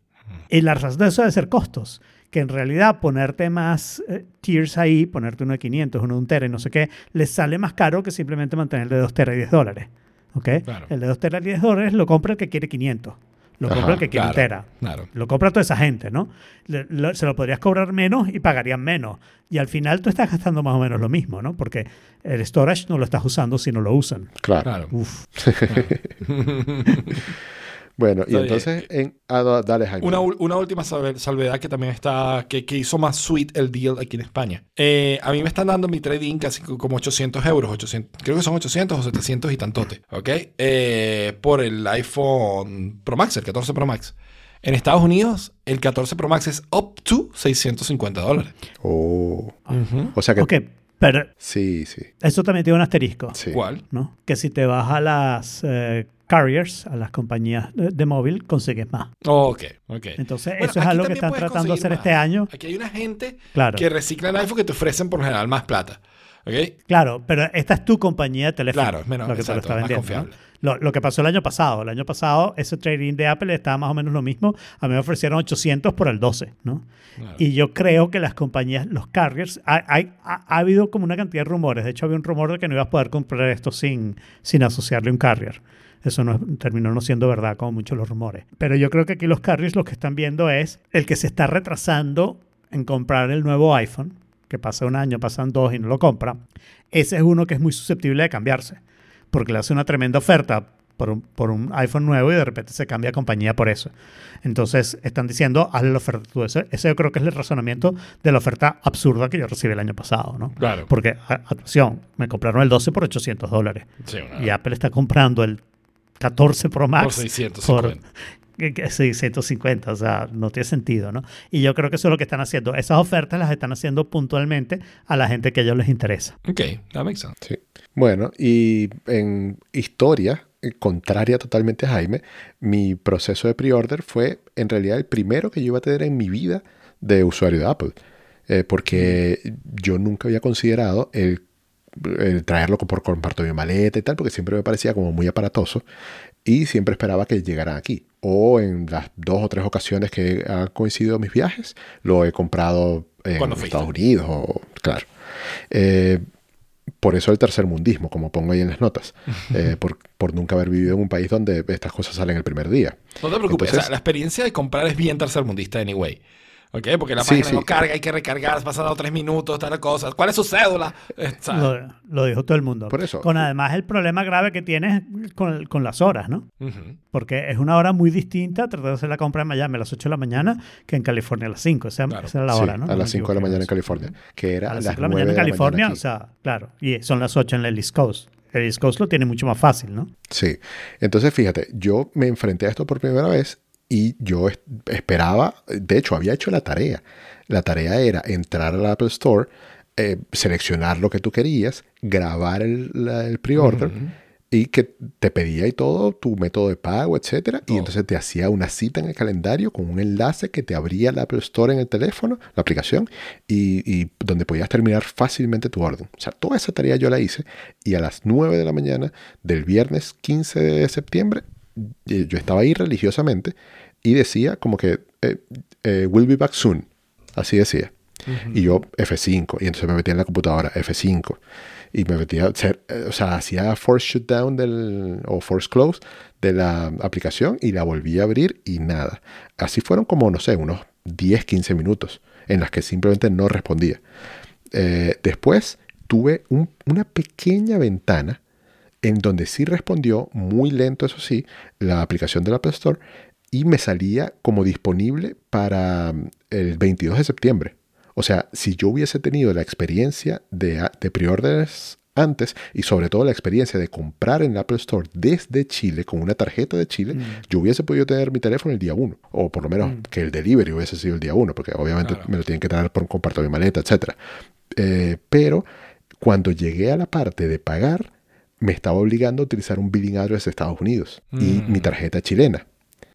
Y la razón de eso debe ser costos. Que en realidad ponerte más eh, tiers ahí, ponerte uno de 500, uno de un tera y no sé qué, les sale más caro que simplemente mantener el de 2 teras y 10 dólares. ¿Ok? Claro. El de 2 teras y 10 dólares lo compra el que quiere 500. Lo Ajá, compra el que quiere un claro, tera. claro. Lo compra toda esa gente, ¿no? Le- lo- se lo podrías cobrar menos y pagarían menos. Y al final tú estás gastando más o menos lo mismo, ¿no? Porque el storage no lo estás usando si no lo usan. Claro. Claro. Uf. Bueno, y entonces, en, ah, dale, Jaime. Una, una última salve- salvedad que también está, que, que hizo más sweet el deal aquí en España. Eh, a mí me están dando mi trading casi co- como 800 euros, 800, creo que son 800 o 700 y tantote, ¿ok? Eh, por el iPhone Pro Max, el 14 Pro Max. En Estados Unidos, el 14 Pro Max es up to 650 dólares. Oh. O sea que. Pero Sí, sí. eso también tiene un asterisco. sí. ¿Cuál? ¿no? Que si te vas a las eh, carriers, a las compañías de, de móvil, consigues más. Ok, ok. Entonces, Bueno, eso es algo que están tratando de hacer este año. Aquí hay una gente Claro. que recicla el iPhone que te ofrecen por lo general más plata. ¿Ok? Claro, pero esta es tu compañía de teléfono. Claro, es menos- lo que te lo está más vendiendo. confiable. ¿no? Lo, lo que pasó el año pasado. El año pasado, ese trading de Apple estaba más o menos lo mismo. A mí me ofrecieron 800 por el 12, ¿no? Claro. Y yo creo que las compañías, los carriers, ha, ha habido como una cantidad de rumores. De hecho, había un rumor de que no ibas a poder comprar esto sin, sin asociarle un carrier. Eso no, terminó no siendo verdad, como muchos los rumores. Pero yo creo que aquí los carriers lo que están viendo es el que se está retrasando en comprar el nuevo iPhone, que pasa un año, pasan dos y no lo compra. Ese es uno que es muy susceptible de cambiarse, porque le hace una tremenda oferta por un, por un iPhone nuevo y de repente se cambia de compañía por eso. Entonces están diciendo, hazle la oferta tú. Ese, ese yo creo que es el razonamiento de la oferta absurda que yo recibí el año pasado, ¿no? Claro. Porque, atención, me compraron el 12 por 800 dólares. Sí, una- Y Apple está comprando el 14 Pro Max por 650. que- que 650, o sea, no tiene sentido, ¿no? Y yo creo que eso es lo que están haciendo. Esas ofertas las están haciendo puntualmente a la gente que a ellos les interesa. Ok, that makes sense. Sí. Bueno, y en historia, eh, contraria totalmente a Jaime, mi proceso de pre-order fue en realidad el primero que yo iba a tener en mi vida de usuario de Apple. Eh, porque yo nunca había considerado el, el traerlo por comparto mi maleta y tal, porque siempre me parecía como muy aparatoso y siempre esperaba que llegaran aquí. O en las dos o tres ocasiones que han coincidido mis viajes, lo he comprado en. Estados Unidos, o claro. Eh, por eso el tercer mundismo, como pongo ahí en las notas, eh, por, por nunca haber vivido en un país donde estas cosas salen el primer día. No te preocupes, Entonces- o sea, la experiencia de comprar es bien tercermundista anyway. ¿Ok? Porque la Sí, página sí. no carga, hay que recargar, pasan dado tres minutos, tal cosa. ¿Cuál es su cédula? Eh. Lo, lo dijo todo el mundo. Por eso. Con además el problema grave que tienes con, con las horas, ¿no? Ujú. Porque es una hora muy distinta tratar de hacer la compra en Miami a las 8 de la mañana que en California a las 5. Esa, Claro. esa era la Sí, hora, ¿no? a No me las 5 de la mañana en California, que era A las las 5 de la 9 mañana en la California, aquí. o sea, claro. Y son las 8 en el East Coast. El East Coast lo tiene mucho más fácil, ¿no? Sí. Entonces, fíjate, yo me enfrenté a esto por primera vez y yo es- esperaba, de hecho, había hecho la tarea. La tarea era entrar al Apple Store, eh, seleccionar lo que tú querías, grabar el, el pre-order y que te pedía y todo tu método de pago, etcétera. Y entonces te hacía una cita en el calendario con un enlace que te abría el Apple Store en el teléfono, la aplicación, y, y donde podías terminar fácilmente tu orden. O sea, toda esa tarea yo la hice y a las 9 de la mañana del viernes 15 de septiembre eh, yo estaba ahí religiosamente y decía como que eh, eh, we'll be back soon. Así decía. Y yo F5. Y entonces me metía en la computadora F5. Y me metía, o sea, eh, o sea, hacía force shutdown del, o force close de la aplicación y la volví a abrir y nada. Así fueron como, no sé, unos 10, 15 minutos en las que simplemente no respondía. Eh, después tuve un- una pequeña ventana en donde sí respondió, muy lento eso sí, la aplicación del Apple Store y me salía como disponible para mm, el 22 de septiembre. O sea, si yo hubiese tenido la experiencia de, de preórdenes antes y sobre todo la experiencia de comprar en el Apple Store desde Chile con una tarjeta de Chile, yo hubiese podido tener mi teléfono el día 1. O por lo menos que el delivery hubiese sido el día 1, porque obviamente Claro. me lo tienen que traer por un comparto mi maleta, etc. pero cuando llegué a la parte de pagar, me estaba obligando a utilizar un billing address de Estados Unidos y Mm. mi tarjeta chilena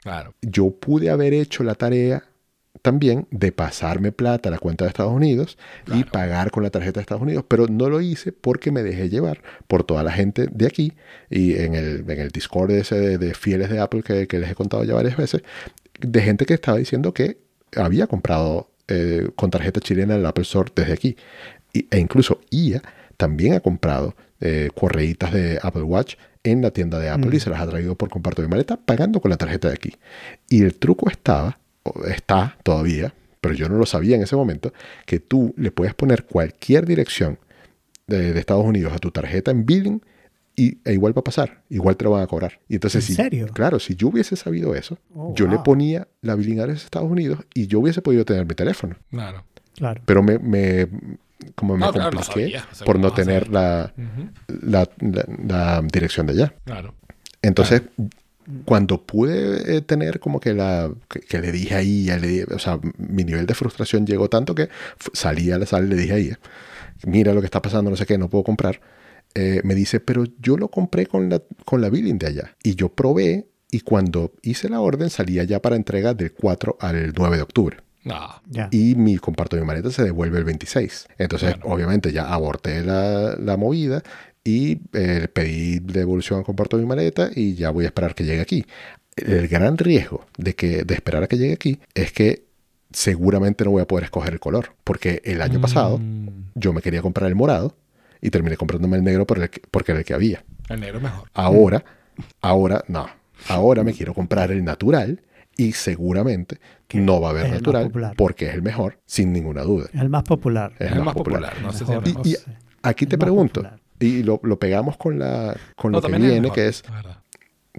Claro. yo pude haber hecho la tarea también de pasarme plata a la cuenta de Estados Unidos y pagar con la tarjeta de Estados Unidos, pero no lo hice porque me dejé llevar por toda la gente de aquí y en el, en el Discord ese de, de fieles de Apple que, que les he contado ya varias veces, de gente que estaba diciendo que había comprado eh, con tarjeta chilena en el Apple Store desde aquí. Y- e incluso IA también ha comprado eh, correitas de Apple Watch en la tienda de Apple y se las ha traído por comparto de maleta pagando con la tarjeta de aquí. Y el truco estaba, o está todavía, pero yo no lo sabía en ese momento, que tú le puedes poner cualquier dirección de, de Estados Unidos a tu tarjeta en billing y, e igual va a pasar, igual te lo van a cobrar. Y entonces, ¿En si, serio? claro, si yo hubiese sabido eso, Oh, yo le ponía la billing address de Estados Unidos y yo hubiese podido tener mi teléfono. Claro. Claro. Pero me, me- como me No, claro, compliqué sabía, por ¿cómo no tener la, la, la- la dirección de allá. Claro. Entonces, cuando pude eh, tener como que la que, que le dije ahí, ya le di- o sea, mi nivel de frustración llegó tanto que salí a la sala y le dije ahí, mira lo que está pasando, no sé qué, no puedo comprar. Eh, me dice, pero yo lo compré con la, con la billing de allá. Y yo probé y cuando hice la orden salía ya para entrega del 4 al 9 de octubre. No. Ya. Y mi comparto mi maleta se devuelve el 26. Entonces, Claro. obviamente, ya aborté la, la movida y eh, pedí devolución al comparto mi maleta y ya voy a esperar que llegue aquí. El gran riesgo de, que, de esperar a que llegue aquí es que seguramente no voy a poder escoger el color. Porque el año pasado Mm, yo me quería comprar el morado y terminé comprándome el negro por el que- porque era el que había. el negro mejor. Ahora, ahora, no. Ahora me quiero comprar el natural y seguramente no va a haber natural porque es el mejor, sin ninguna duda. Es el más popular. Es el más popular. No sé si Mejor, es no Y- y sé. Aquí El te pregunto, popular. y lo, lo pegamos con, la, con No, lo que es viene, mejor, que es...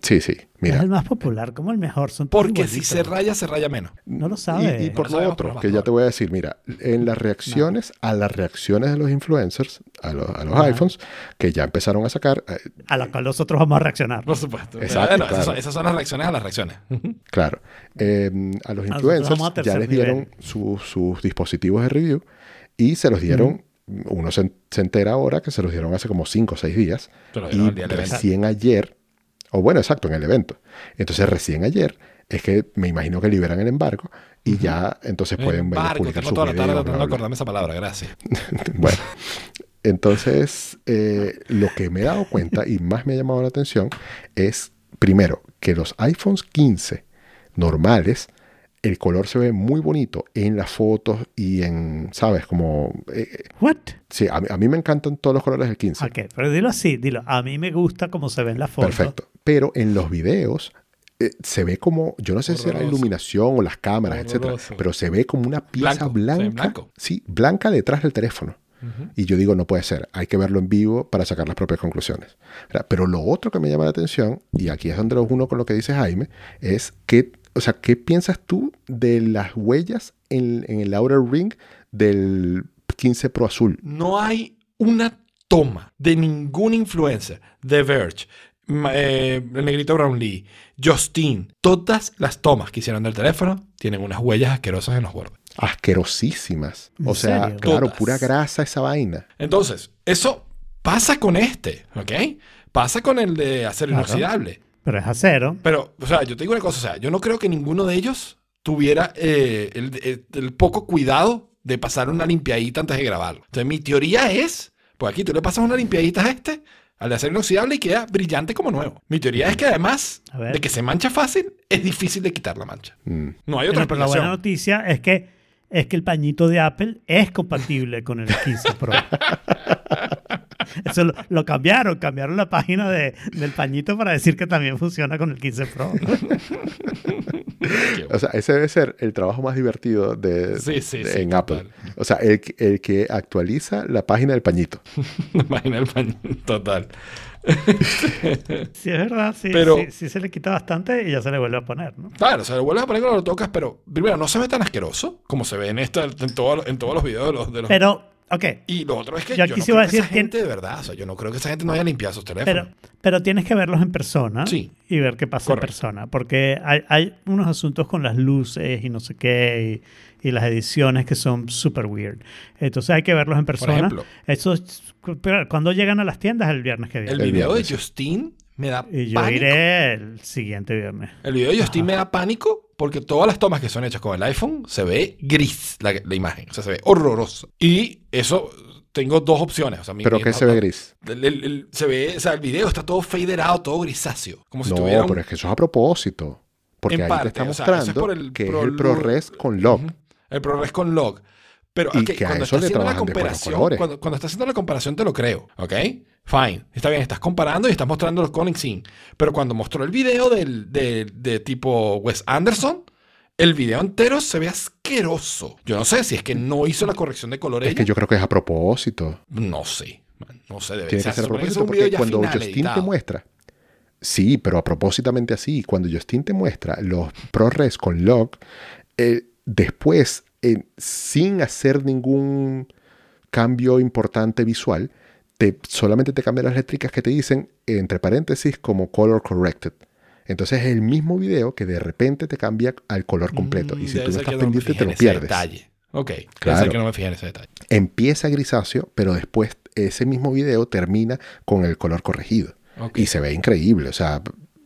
Sí, sí, Es mira. el más popular, como el mejor. Son Porque si se raya, se raya menos. No lo sabe. y por No lo otro, pero que ya te voy a decir, mira, en las reacciones a las reacciones de los influencers, a los, a los iPhones, que ya empezaron a sacar, eh, A la cual nosotros vamos a reaccionar. Por supuesto. Exacto, Bueno, esas, claro. son, esas son las reacciones a las reacciones. Claro. Eh, a los influencers a ya les dieron su- sus dispositivos de review y se los dieron, uno se, se entera ahora que se los dieron hace como 5 o 6 días. Se lo dieron Y el día recién ayer, o bueno, exacto, en el evento. Entonces recién ayer es que me imagino que liberan el embargo y ya entonces pueden ver, Embargo, publicar tengo sus toda la tarde acordarme esa palabra, gracias. Bueno, entonces eh, lo que me he dado cuenta y más me ha llamado la atención es, primero, que los iPhones 15 normales, el color se ve muy bonito en las fotos y en, ¿sabes? Como, eh, ¿What? sí, a, mí- a mí me encantan todos los colores del 15. Ok, pero dilo así, dilo. A mí me gusta cómo se ven las fotos. Perfecto. Pero en los videos eh, se ve como, yo no sé si era la Horroroso. iluminación o las cámaras, etcétera, Horroroso. pero se ve como una pieza Blanco, blanca, blanco. sí, blanca detrás del teléfono. Y yo digo, no puede ser, hay que verlo en vivo para sacar las propias conclusiones. ¿verdad? Pero lo otro que me llama la atención, y aquí es donde lo uno con lo que dice Jaime, es que, o sea, ¿qué piensas tú de las huellas en, en el outer ring del 15 Pro azul? No hay una toma de ningún influencer, The Verge, eh, el negrito Brownlee, Justin, todas las tomas que hicieron del teléfono tienen unas huellas asquerosas en los bordes. Asquerosísimas. ¿En O sea, serio? claro, Todas. pura grasa esa vaina. Entonces, eso pasa con este, ¿ok? Pasa con el de acero inoxidable. Pero es acero. Pero, o sea, yo te digo una cosa, o sea, yo no creo que ninguno de ellos tuviera eh, el, el- el poco cuidado de pasar una limpiadita antes de grabarlo. Entonces, mi teoría es, pues aquí tú le pasas una limpiadita a este, al de acero inoxidable y queda brillante como nuevo. Mi teoría es que además A de que se mancha fácil, es difícil de quitar la mancha. Mm. No hay otra Pero, pero la buena noticia es que, es que el pañito de Apple es compatible con el 15 Pro. Eso lo, lo cambiaron, cambiaron la página de, del pañito para decir que también funciona con el 15 Pro. O sea, ese debe ser el trabajo más divertido de, Sí, sí, de- sí, en total. Apple. O sea, el, que- el que actualiza la página del pañito. Imagina el paño total. Sí, es verdad, sí, Pero- sí, sí se le quita bastante y ya se le vuelve a poner, ¿no? Claro, o sea, lo vuelves a poner cuando lo tocas, pero primero no se ve tan asqueroso como se ve en, esta, en, todo- en todos los videos de los... De los Pero, ok, y lo otro es que Yo yo, aquí no sí creo a que esa decir, gente de verdad, o sea, yo no creo que esa gente no haya limpiado sus teléfonos. pero, pero tienes que verlos en persona Sí. y ver qué pasa Correcto. en persona. Porque hay, hay unos asuntos con las luces y no sé qué y, y las ediciones que son super weird. Entonces hay que verlos en persona. ejemplo. Eso es- pero cuando llegan a las tiendas el viernes que viene. el video de Justin me da y yo pánico. iré el siguiente viernes. El video de Justin me da pánico porque todas las tomas que son hechas con el iPhone se ve gris la, la imagen. O sea, se ve horroroso. Y eso, tengo dos opciones. O sea, mi- Pero mi- no- se ve gris. el- el- el- se ve, o sea, el video está todo faderado, todo grisáceo. Como si No, tuviera un- pero es que eso es a propósito. Porque En ahí parte, te está o sea, eso es mostrando por que es el ProRes con log. El ProRes con log. Pero Y ok, que a cuando eso está le haciendo la comparación, colores. cuando, cuando está haciendo la comparación te lo creo, ¿ok? Fine, está bien, estás comparando y estás mostrando los Conic Scene. Pero cuando mostró el video del, de, de tipo Wes Anderson, el video entero se ve asqueroso. Yo no sé si es que no hizo la corrección de color Es ella. que yo creo que es a propósimo. No sé, man, no sé, debe Tiene ser. que ser a propósito porque cuando final, Justin te muestra. Sí, pero a propósitamente así. Cuando Justin te muestra los ProRes con log, eh, después, eh, sin hacer ningún cambio importante visual, te, solamente te cambian las letricas que te dicen, entre paréntesis, como color corrected. Entonces es el mismo video que de repente te cambia al color completo. Mm, y si debe tú no estás pendiente, te lo pierdes. Detalle. Ok, claro. Claro. que no me fijé en ese detalle. Empieza grisáceo, pero después ese mismo video termina con el color corregido. Y se ve increíble, o sea,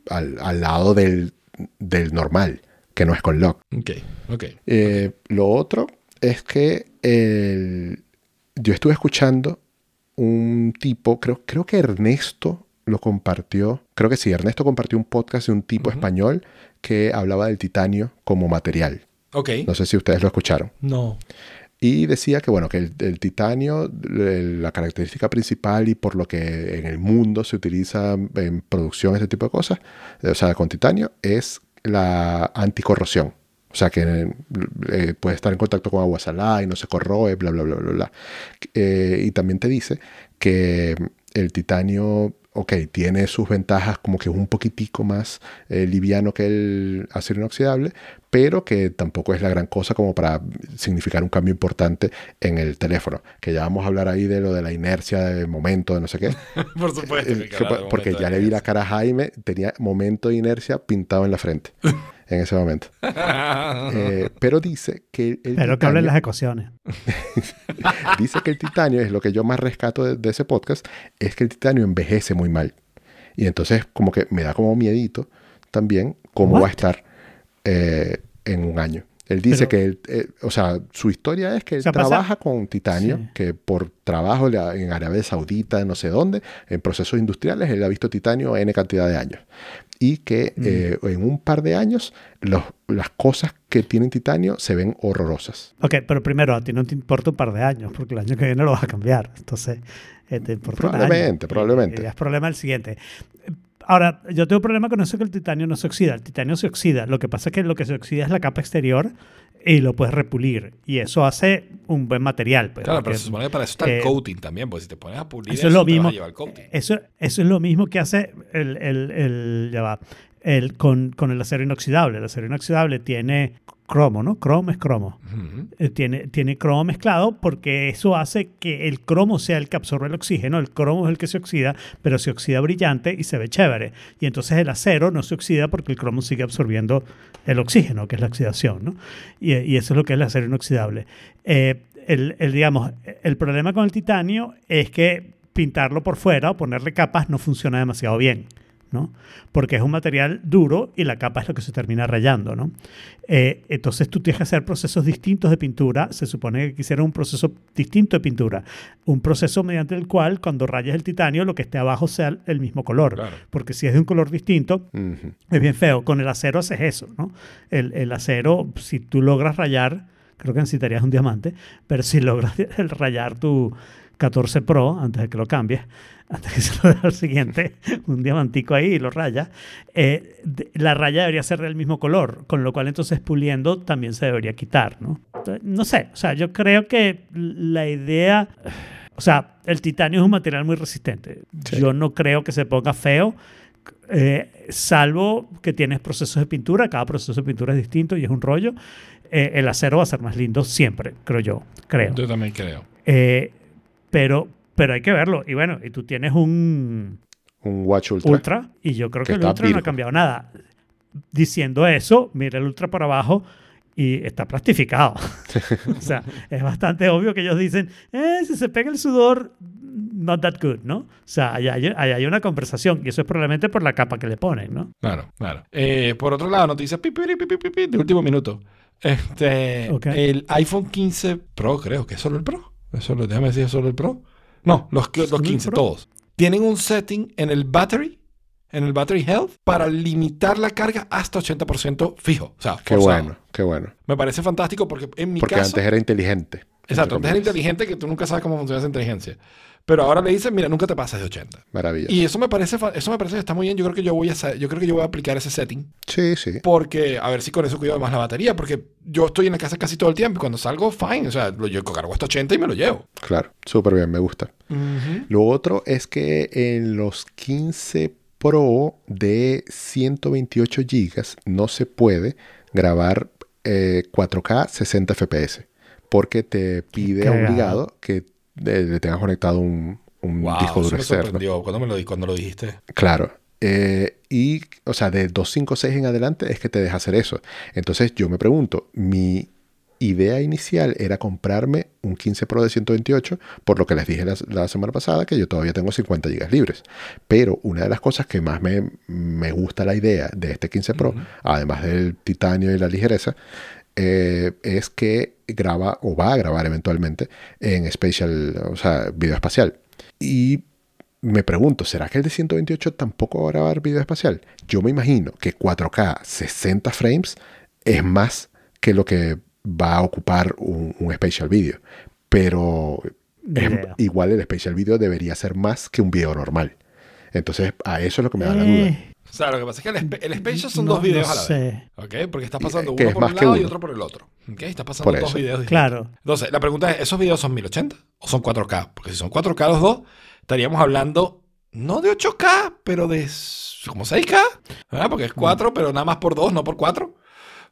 al, al lado del, del normal, que no es con lock. Ok, ok. Eh, Lo otro es que el- yo estuve escuchando un tipo, creo, creo que Ernesto lo compartió, creo que sí, Ernesto compartió un podcast de un tipo español que hablaba del titanio como material. Ok. No sé si ustedes lo escucharon. No. Y decía que, bueno, que el, el titanio, el- la característica principal y por lo que en el mundo se utiliza en producción este tipo de cosas, o sea, con titanio, es la anticorrosión. O sea, que eh, puede estar en contacto con agua salada y no se corroe, bla, bla, bla, bla, bla. Eh, y también te dice que el titanio, ok, tiene sus ventajas como que un poquitico más eh, liviano que el acero inoxidable, pero que tampoco es la gran cosa como para significar un cambio importante en el teléfono. Que ya vamos a hablar ahí de lo de la inercia de momento, de no sé qué. Por supuesto. Eh, que porque ya le vi la cara a Jaime, tenía momento de inercia pintado en la frente en ese momento. Eh, pero dice que el Pero que hablen las ecuaciones. Dice que el titanio, es lo que yo más rescato de, de ese podcast, es que el titanio envejece muy mal. Y entonces como que me da como miedito también cómo What? va a estar eh, en un año. Él dice Pero- que, él, eh, o sea, su historia es que él sea, pasa- trabaja con titanio, Sí. que por trabajo en Arabia Saudita, no sé dónde, en procesos industriales, él ha visto titanio N cantidad de años. Y que Mm. eh, en un par de años los- las cosas que tienen titanio se ven horrorosas. Ok, pero primero, a ti no te importa un par de años, porque el año que viene lo vas a cambiar. Entonces, eh, te importa un año. Probablemente, probablemente. es problema el siguiente. Ahora, yo tengo un problema con eso que el titanio no se oxida. El titanio se oxida. Lo que pasa es que lo que se oxida es la capa exterior y lo puedes repulir. Y eso hace un buen material. pues, Claro, pero se supone que para eso está el eh, coating también, porque si te pones a pulir eso es lo te vas a mismo. llevar el coating. Eso, eso es lo mismo que hace el, el, el- ya va, el, con, con el acero inoxidable. El acero inoxidable tiene cromo, ¿no? Cromo es cromo. Eh, tiene, tiene cromo mezclado porque eso hace que el cromo sea el que absorbe el oxígeno. El cromo es el que se oxida, pero se oxida brillante y se ve chévere. Y entonces el acero no se oxida porque el cromo sigue absorbiendo el oxígeno, que es la oxidación. ¿no? Y, y eso es lo que es el acero inoxidable. Eh, el, el, digamos, el problema con el titanio es que pintarlo por fuera o ponerle capas no funciona demasiado bien. ¿No? Porque es un material duro y la capa es lo que se termina rayando, ¿no? Eh, entonces tú tienes que hacer procesos distintos de pintura. Se supone que quisiera un proceso distinto de pintura. Un proceso mediante el cual cuando rayas el titanio lo que esté abajo sea el mismo color. Claro. Porque si es de un color distinto, es bien feo. Con el acero haces eso, ¿no? El, el acero, si tú logras rayar, creo que necesitarías un diamante, pero si logras rayar tu, 14 Pro, antes de que lo cambies, antes que se lo dé al siguiente, un diamantico ahí y lo raya, eh, de- la raya debería ser del mismo color, con lo cual entonces puliendo también se debería quitar, ¿no? No sé, o sea, yo creo que la idea, o sea, el titanio es un material muy resistente. Sí. Yo no creo que se ponga feo. eh, salvo que tienes procesos de pintura, cada proceso de pintura es distinto y es un rollo. Eh, el acero va a ser más lindo siempre, creo yo, creo. Yo también creo. Eh, pero, pero hay que verlo. Y bueno, y tú tienes un Un Watch Ultra. Ultra, y yo creo Que que, el Ultra no ha cambiado nada. Diciendo eso, mira el Ultra por abajo y está plastificado. o sea, es bastante obvio que ellos dicen, eh, si se pega el sudor, not that good, ¿no? O sea, ahí hay, ahí hay una conversación y eso es probablemente por la capa que le ponen, ¿no? Claro, claro. Eh, por otro lado, noticias pi, pi, pi, pi, pi, pi, de último minuto. Este. El iPhone 15 Pro, creo que es solo el Pro. Solo, déjame decir, solo el Pro. No, los, los ¿Solo el 15, Pro? todos. Tienen un setting en el battery, en el battery health, para limitar la carga hasta 80% fijo. O sea, Qué forzado. bueno, qué bueno. Me parece fantástico porque en mi Porque caso... antes era inteligente. Exacto, antes era inteligente que tú nunca sabes cómo funciona esa inteligencia. Pero ahora le dicen, mira, nunca te pasas de 80. Maravilloso. Y eso me parece, eso me parece que está muy bien. Yo creo que yo voy a, yo creo que yo voy a aplicar ese setting. Sí, sí. Porque, a ver si con eso cuido más la batería. Porque yo estoy en la casa casi todo el tiempo. Y cuando salgo, fine. O sea, lo, yo cargo hasta 80 y me lo llevo. Claro. Súper bien, me gusta. Lo otro es que en los 15 Pro de 128 GB no se puede grabar eh, 4K 60 FPS. Porque te pide obligado que eh, le tengas conectado un, un Wow, disco duro me externo. sorprendió cuando, me lo, cuando lo dijiste. Claro. Eh, y, o sea, de 256 en adelante es que te deja hacer eso. Entonces yo me pregunto, mi idea inicial era comprarme un 15 Pro de 128, por lo que les dije la, la semana pasada que yo todavía tengo 50 GB libres. Pero una de las cosas que más me, me gusta la idea de este 15 Pro, además del titanio y la ligereza, eh, es que graba o va a grabar eventualmente en spatial, o sea, video espacial. Y me pregunto, ¿será que el de 128 tampoco va a grabar video espacial? Yo me imagino que 4K 60 frames es más que lo que va a ocupar un, un spatial video. Pero es- igual el spatial video debería ser más que un video normal. Entonces, a eso es lo que me da la duda. Eh, O sea, lo que pasa es que el, el Spatial son no- dos videos no a la vez. ¿Ok? Porque estás pasando que uno por un lado y otro por el otro. ¿Ok? Estás pasando Por dos eso. videos distintos. Claro. Entonces, la pregunta es, ¿esos videos son 1080 o son 4K? Porque si son 4K los dos, estaríamos hablando no de 8K, pero de como 6K, ¿verdad? Porque es 4, pero nada más por 2, no por 4.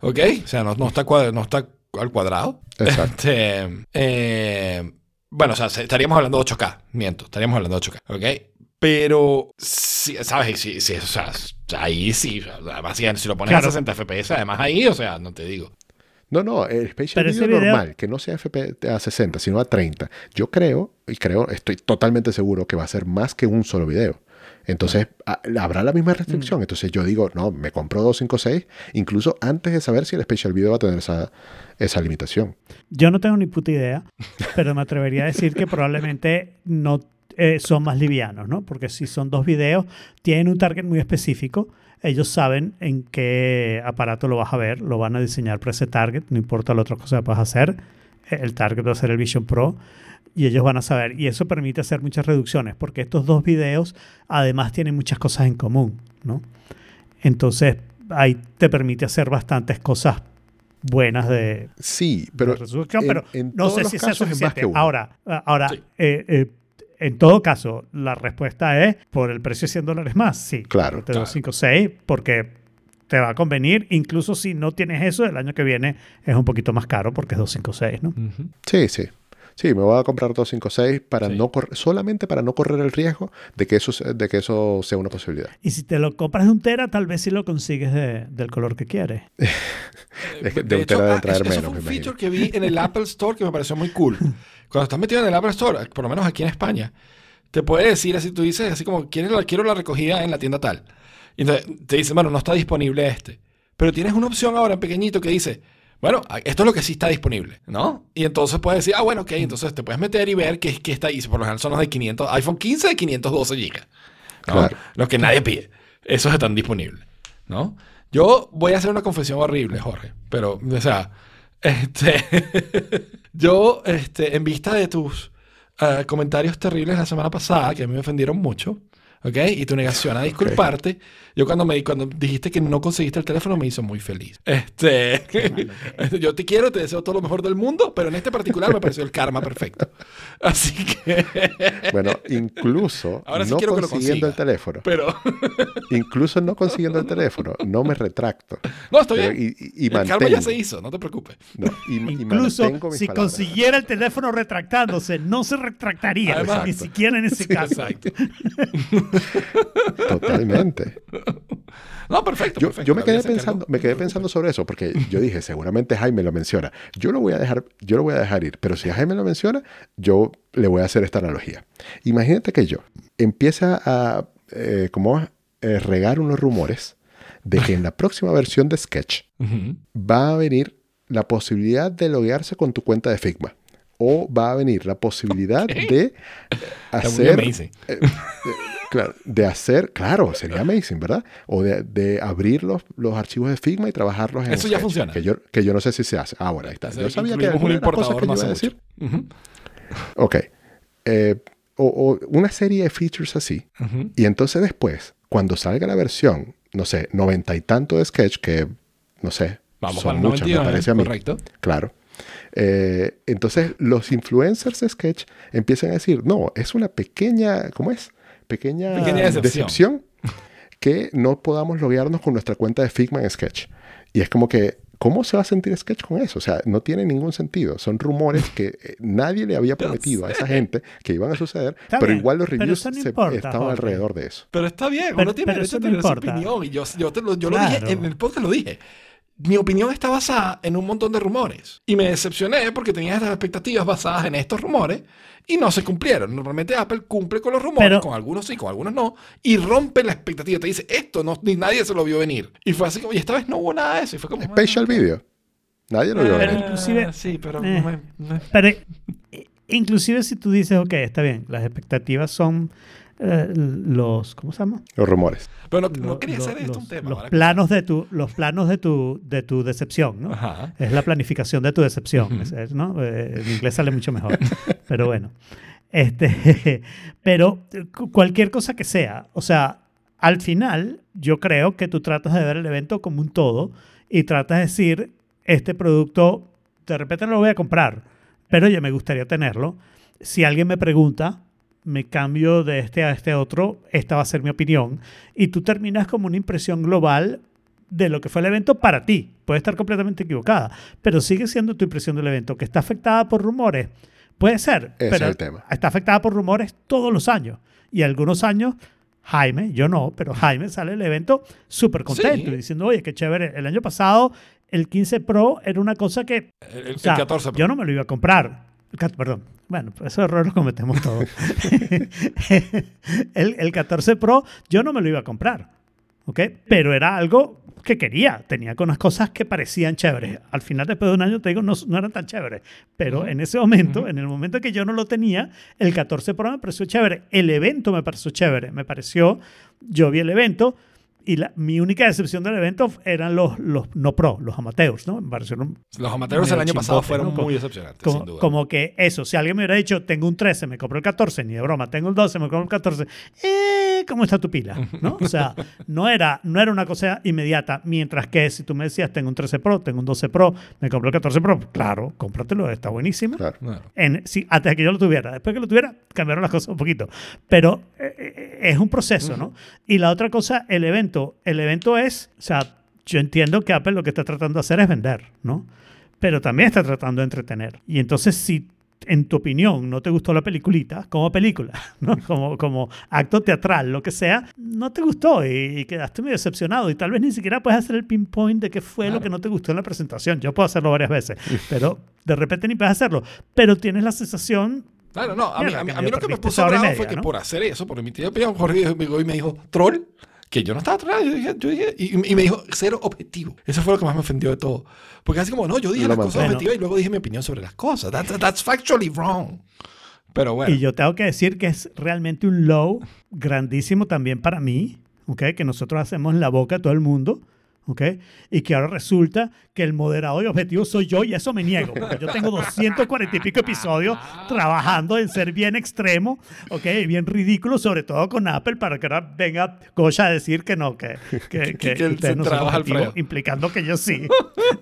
¿Ok? O sea, no, no está, cuad- no está al cuadrado. Exacto. Este, eh, bueno, o sea, se- estaríamos hablando de 8K, miento, estaríamos hablando de 8K, ¿ok? Pero, sí, ¿sabes? Sí, sí, o sea, ahí sí, además si, si lo pones Claro. a 60 FPS, además ahí, o sea, no te digo. No, no, el spatial video, normal, que no sea FP a 60, sino a 30. Yo creo, y creo, estoy totalmente seguro que va a ser más que un solo video. Entonces, habrá la misma Mm. restricción. Entonces, yo digo, no, me compro 256, incluso antes de saber si el spatial video va a tener esa, esa limitación. Yo no tengo ni puta idea, pero me atrevería a decir que probablemente no eh, son más livianos, ¿no? Porque si son dos videos, tienen un target muy específico. Ellos saben en qué aparato lo vas a ver, lo van a diseñar para ese target, no importa la otra cosa que puedas hacer. El target va a ser el Vision Pro y ellos van a saber. Y eso permite hacer muchas reducciones, porque estos dos videos además tienen muchas cosas en común, ¿no? Entonces, ahí te permite hacer bastantes cosas buenas de, Sí, pero de resolución, en- pero en no sé si casos es más suficiente. Ahora, ah, ahora Sí. eh, eh, en todo caso, la respuesta es por el precio de 100 dólares más. Sí, Claro, Te doy 5 6 porque te va a convenir. Incluso si no tienes eso, el año que viene es un poquito más caro porque es 256, ¿no? Sí, sí. Sí, me voy a comprar 256 para Sí. no correr, solamente para no correr el riesgo de que eso, de que eso sea una posibilidad. Y si te lo compras de un tera, tal vez sí lo consigues de- del color que quieres. Es que De de hecho, Ultra deben ah, traer eso, eso menos, fue me un imagino. feature que vi en el Apple Store que me pareció muy cool. Cuando estás metido en el Apple Store, por lo menos aquí en España, te puede decir así, tú dices así como, ¿quieres la, quiero la recogida en la tienda tal. Y entonces te dice, bueno, no está disponible este. Pero tienes una opción ahora en pequeñito que dice, bueno, esto es lo que sí está disponible, ¿no? Y entonces puedes decir, ah, bueno, ok, entonces te puedes meter y ver qué, qué está ahí. Por lo general son los de 500, iPhone 15 de 512 GB. ¿no? Claro. Los que nadie pide. Esos están disponibles, ¿no? Yo voy a hacer una confesión horrible, Jorge, pero, o sea, este, yo, este, en vista de tus eh, comentarios terribles la semana pasada que a mí me ofendieron mucho. ¿Ok? Y tu negación a disculparte. Yo cuando me cuando dijiste que no conseguiste el teléfono me hizo muy feliz. Este, yo te quiero, te deseo todo lo mejor del mundo, pero en este particular me pareció el karma perfecto. Así que Bueno, incluso Ahora sí no quiero que lo consiguiendo el consiga. teléfono, pero incluso no consiguiendo el teléfono, no me retracto. no, Pero- bien. y, y- y el karma ya se hizo, no te preocupes. no, y- Incluso si palabras. consiguiera el teléfono retractándose, no se retractaría, Además- ni siquiera en ese caso. Exacto. Totalmente. No, perfecto. Yo, perfecto. yo me quedé pensando, me quedé pensando sobre eso, porque yo dije, seguramente Jaime lo menciona. Yo lo voy a dejar, yo lo voy a dejar ir, pero si Jaime lo menciona, yo le voy a hacer esta analogía. Imagínate que yo empieza a eh, como eh, regar unos rumores de que en la próxima versión de Sketch va a venir la posibilidad de loguearse con tu cuenta de Figma. O va a venir la posibilidad de hacer claro, de hacer, claro, sería amazing, ¿verdad? O de, de abrir los, los archivos de Figma y trabajarlos en Eso ya Sketch, funciona. Que yo, que yo no sé si se hace. Ah, bueno, ahí está. O sea, Yo sabía que incluimos un importador que no yo iba a decir. Ok. Eh, o, o una serie de features así. Y entonces después, cuando salga la versión, no sé, noventa y tanto de Sketch, que no sé, Vamos son muchas, me 99, parece a mí. correcto. Claro. Eh, entonces los influencers de Sketch empiezan a decir, no, es una pequeña, ¿cómo es? Pequeña, Pequeña decepción. que no podamos loguearnos con nuestra cuenta de Figma en Sketch. Y es como que, ¿cómo se va a sentir Sketch con eso? O sea, no tiene ningún sentido. Son rumores que eh, nadie le había prometido a esa gente que iban a suceder, Está pero bien, igual los reviews no se- importa, estaban Jorge. alrededor de eso. Pero está bien, Pero- uno tiene pero derecho a no tener su importa. opinión. Y yo, yo, te lo, yo lo Claro. dije, en el podcast lo dije. Mi opinión está basada en un montón de rumores. Y me decepcioné porque tenía estas expectativas basadas en estos rumores y no se cumplieron. Normalmente Apple cumple con los rumores, Pero- con algunos sí, con algunos no, y rompe la expectativa. Te dice, esto no, ni nadie se lo vio venir. Y fue así como, y esta vez no hubo nada de eso. Y fue como, Spatial Video. Nadie lo vio Pero venir. inclusive- Sí, pero Eh. no me- no- Pero eh, inclusive si tú dices, ok, está bien, las expectativas son eh, los, ¿cómo se llama? Los rumores. Pero no, no Lo- quería lo- hacer esto los, un tema. los ahora que- planos de tu los planos de tu de tu decepción no Ajá. es la planificación de tu decepción es- es, ¿no? Eh, en inglés sale mucho mejor pero bueno este pero cu- cualquier cosa que sea o sea al final yo creo que tú tratas de ver el evento como un todo y tratas de decir este producto de repente no lo voy a comprar pero ya me gustaría tenerlo si alguien me pregunta me cambio de este a este otro, esta va a ser mi opinión, y tú terminas como una impresión global de lo que fue el evento para ti. Puede estar completamente equivocada, pero sigue siendo tu impresión del evento, que está afectada por rumores. Puede ser, Ese pero es el tema. está afectada por rumores todos los años. Y algunos años, Jaime, yo no, pero Jaime sale del evento súper contento Sí. y diciendo, oye, qué chévere, el año pasado el 15 Pro era una cosa que El, el- o sea, el 14. Yo no me lo iba a comprar. Perdón. Bueno, pues esos errores los cometemos todos. el, el 14 Pro yo no me lo iba a comprar. ¿Ok? Pero era algo que quería. Tenía con unas cosas que parecían chéveres. Al final, después de un año, te digo, no, no eran tan chéveres. Pero en ese momento, en el momento que yo no lo tenía, el 14 Pro me pareció chévere. El evento me pareció chévere. Me pareció, yo vi el evento y la, mi única decepción del evento eran los, los no pro, los amateurs, ¿no? Me parecieron Los amateurs el año pasado chimbote, fueron ¿no? Como- muy decepcionantes, como, sin duda. como que eso, si alguien me hubiera dicho, tengo un 13, me compro el 14, ni de broma, tengo el 12, me compro el 14, eh, ¿cómo está tu pila? ¿No? O sea, no era, no era una cosa inmediata, mientras que si tú me decías, tengo un 13 Pro, tengo un 12 Pro, me compro el 14 Pro, claro, cómpratelo, está buenísimo. Claro. Claro. En, sí, antes de que yo lo tuviera. Después que lo tuviera, cambiaron las cosas un poquito. Pero eh, eh, es un proceso, ¿no? Y la otra cosa, el evento. El evento es, o sea, yo entiendo que Apple lo que está tratando de hacer es vender, ¿no? Pero también está tratando de entretener. Y entonces, si en tu opinión no te gustó la peliculita, como película, ¿no? como, como acto teatral, lo que sea, no te gustó y, y quedaste medio decepcionado y tal vez ni siquiera puedes hacer el pinpoint de qué fue lo Claro. que no te gustó en la presentación. Yo puedo hacerlo varias veces, pero de repente ni puedes hacerlo. Pero tienes la sensación Claro, no, a mí, a mí, a mí lo que me puso bravo media, fue que ¿no? por hacer eso, por emitir opinión, Jorge me llegó y me dijo, troll, que yo no estaba trollando, yo dije, yo dije, y, y me dijo, cero objetivo. Eso fue lo que más me ofendió de todo. Porque así como, no, yo dije Lo las cosas objetivas y luego dije mi opinión sobre las cosas. That's, that's factually wrong. Pero bueno. Y yo tengo que decir que es realmente un low grandísimo también para mí, ¿ok? Que nosotros hacemos en la boca a todo el mundo, ¿ok? Y que ahora resulta que el moderador y objetivo soy yo y eso me niego, porque yo tengo 240 y pico episodios trabajando en ser bien extremo, ¿ok? Y bien ridículo, sobre todo con Apple, para que ahora venga Goya a decir que no, que, que, que, Que ustedes se no son objetivos, implicando que yo sí.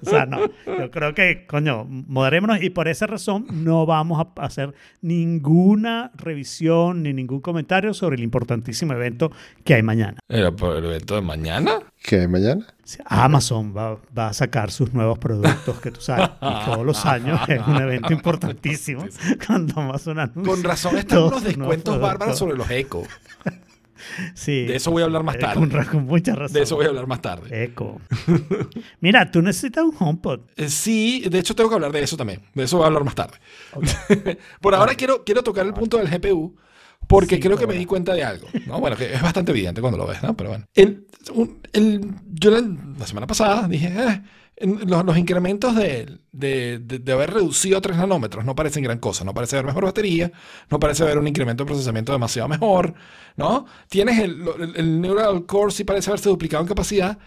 O sea, no. Yo creo que, coño, moderémonos y por esa razón no vamos a hacer ninguna revisión ni ningún comentario sobre el importantísimo evento que hay mañana. ¿Era por el evento de mañana? ¿Qué hay mañana? Amazon va, va a sacar sus nuevos productos, que tú sabes, y todos los años es un evento importantísimo cuando Amazon anuncia. Con razón están unos descuentos bárbaros sobre los eco. Sí, De eso voy a hablar más eh, tarde. Con, con mucha razón. De eso voy a hablar más tarde. Eco. Mira, tú necesitas un HomePod. Eh, Sí, de hecho tengo que hablar de eso también. De eso voy a hablar más tarde. Por ahora quiero, quiero tocar el punto del GPU porque Sí, creo que me ahora. di cuenta de algo. ¿no? Bueno, que es bastante evidente cuando lo ves, ¿no? Pero bueno. El- un- el- yo la, la semana pasada dije, eh, los, los incrementos de, de- de- de haber reducido a 3 nanómetros no parecen gran cosa. No parece haber mejor batería, no parece haber un incremento de procesamiento demasiado mejor, ¿no? Tienes el, el- el Neural Core, sí parece haberse duplicado en capacidad,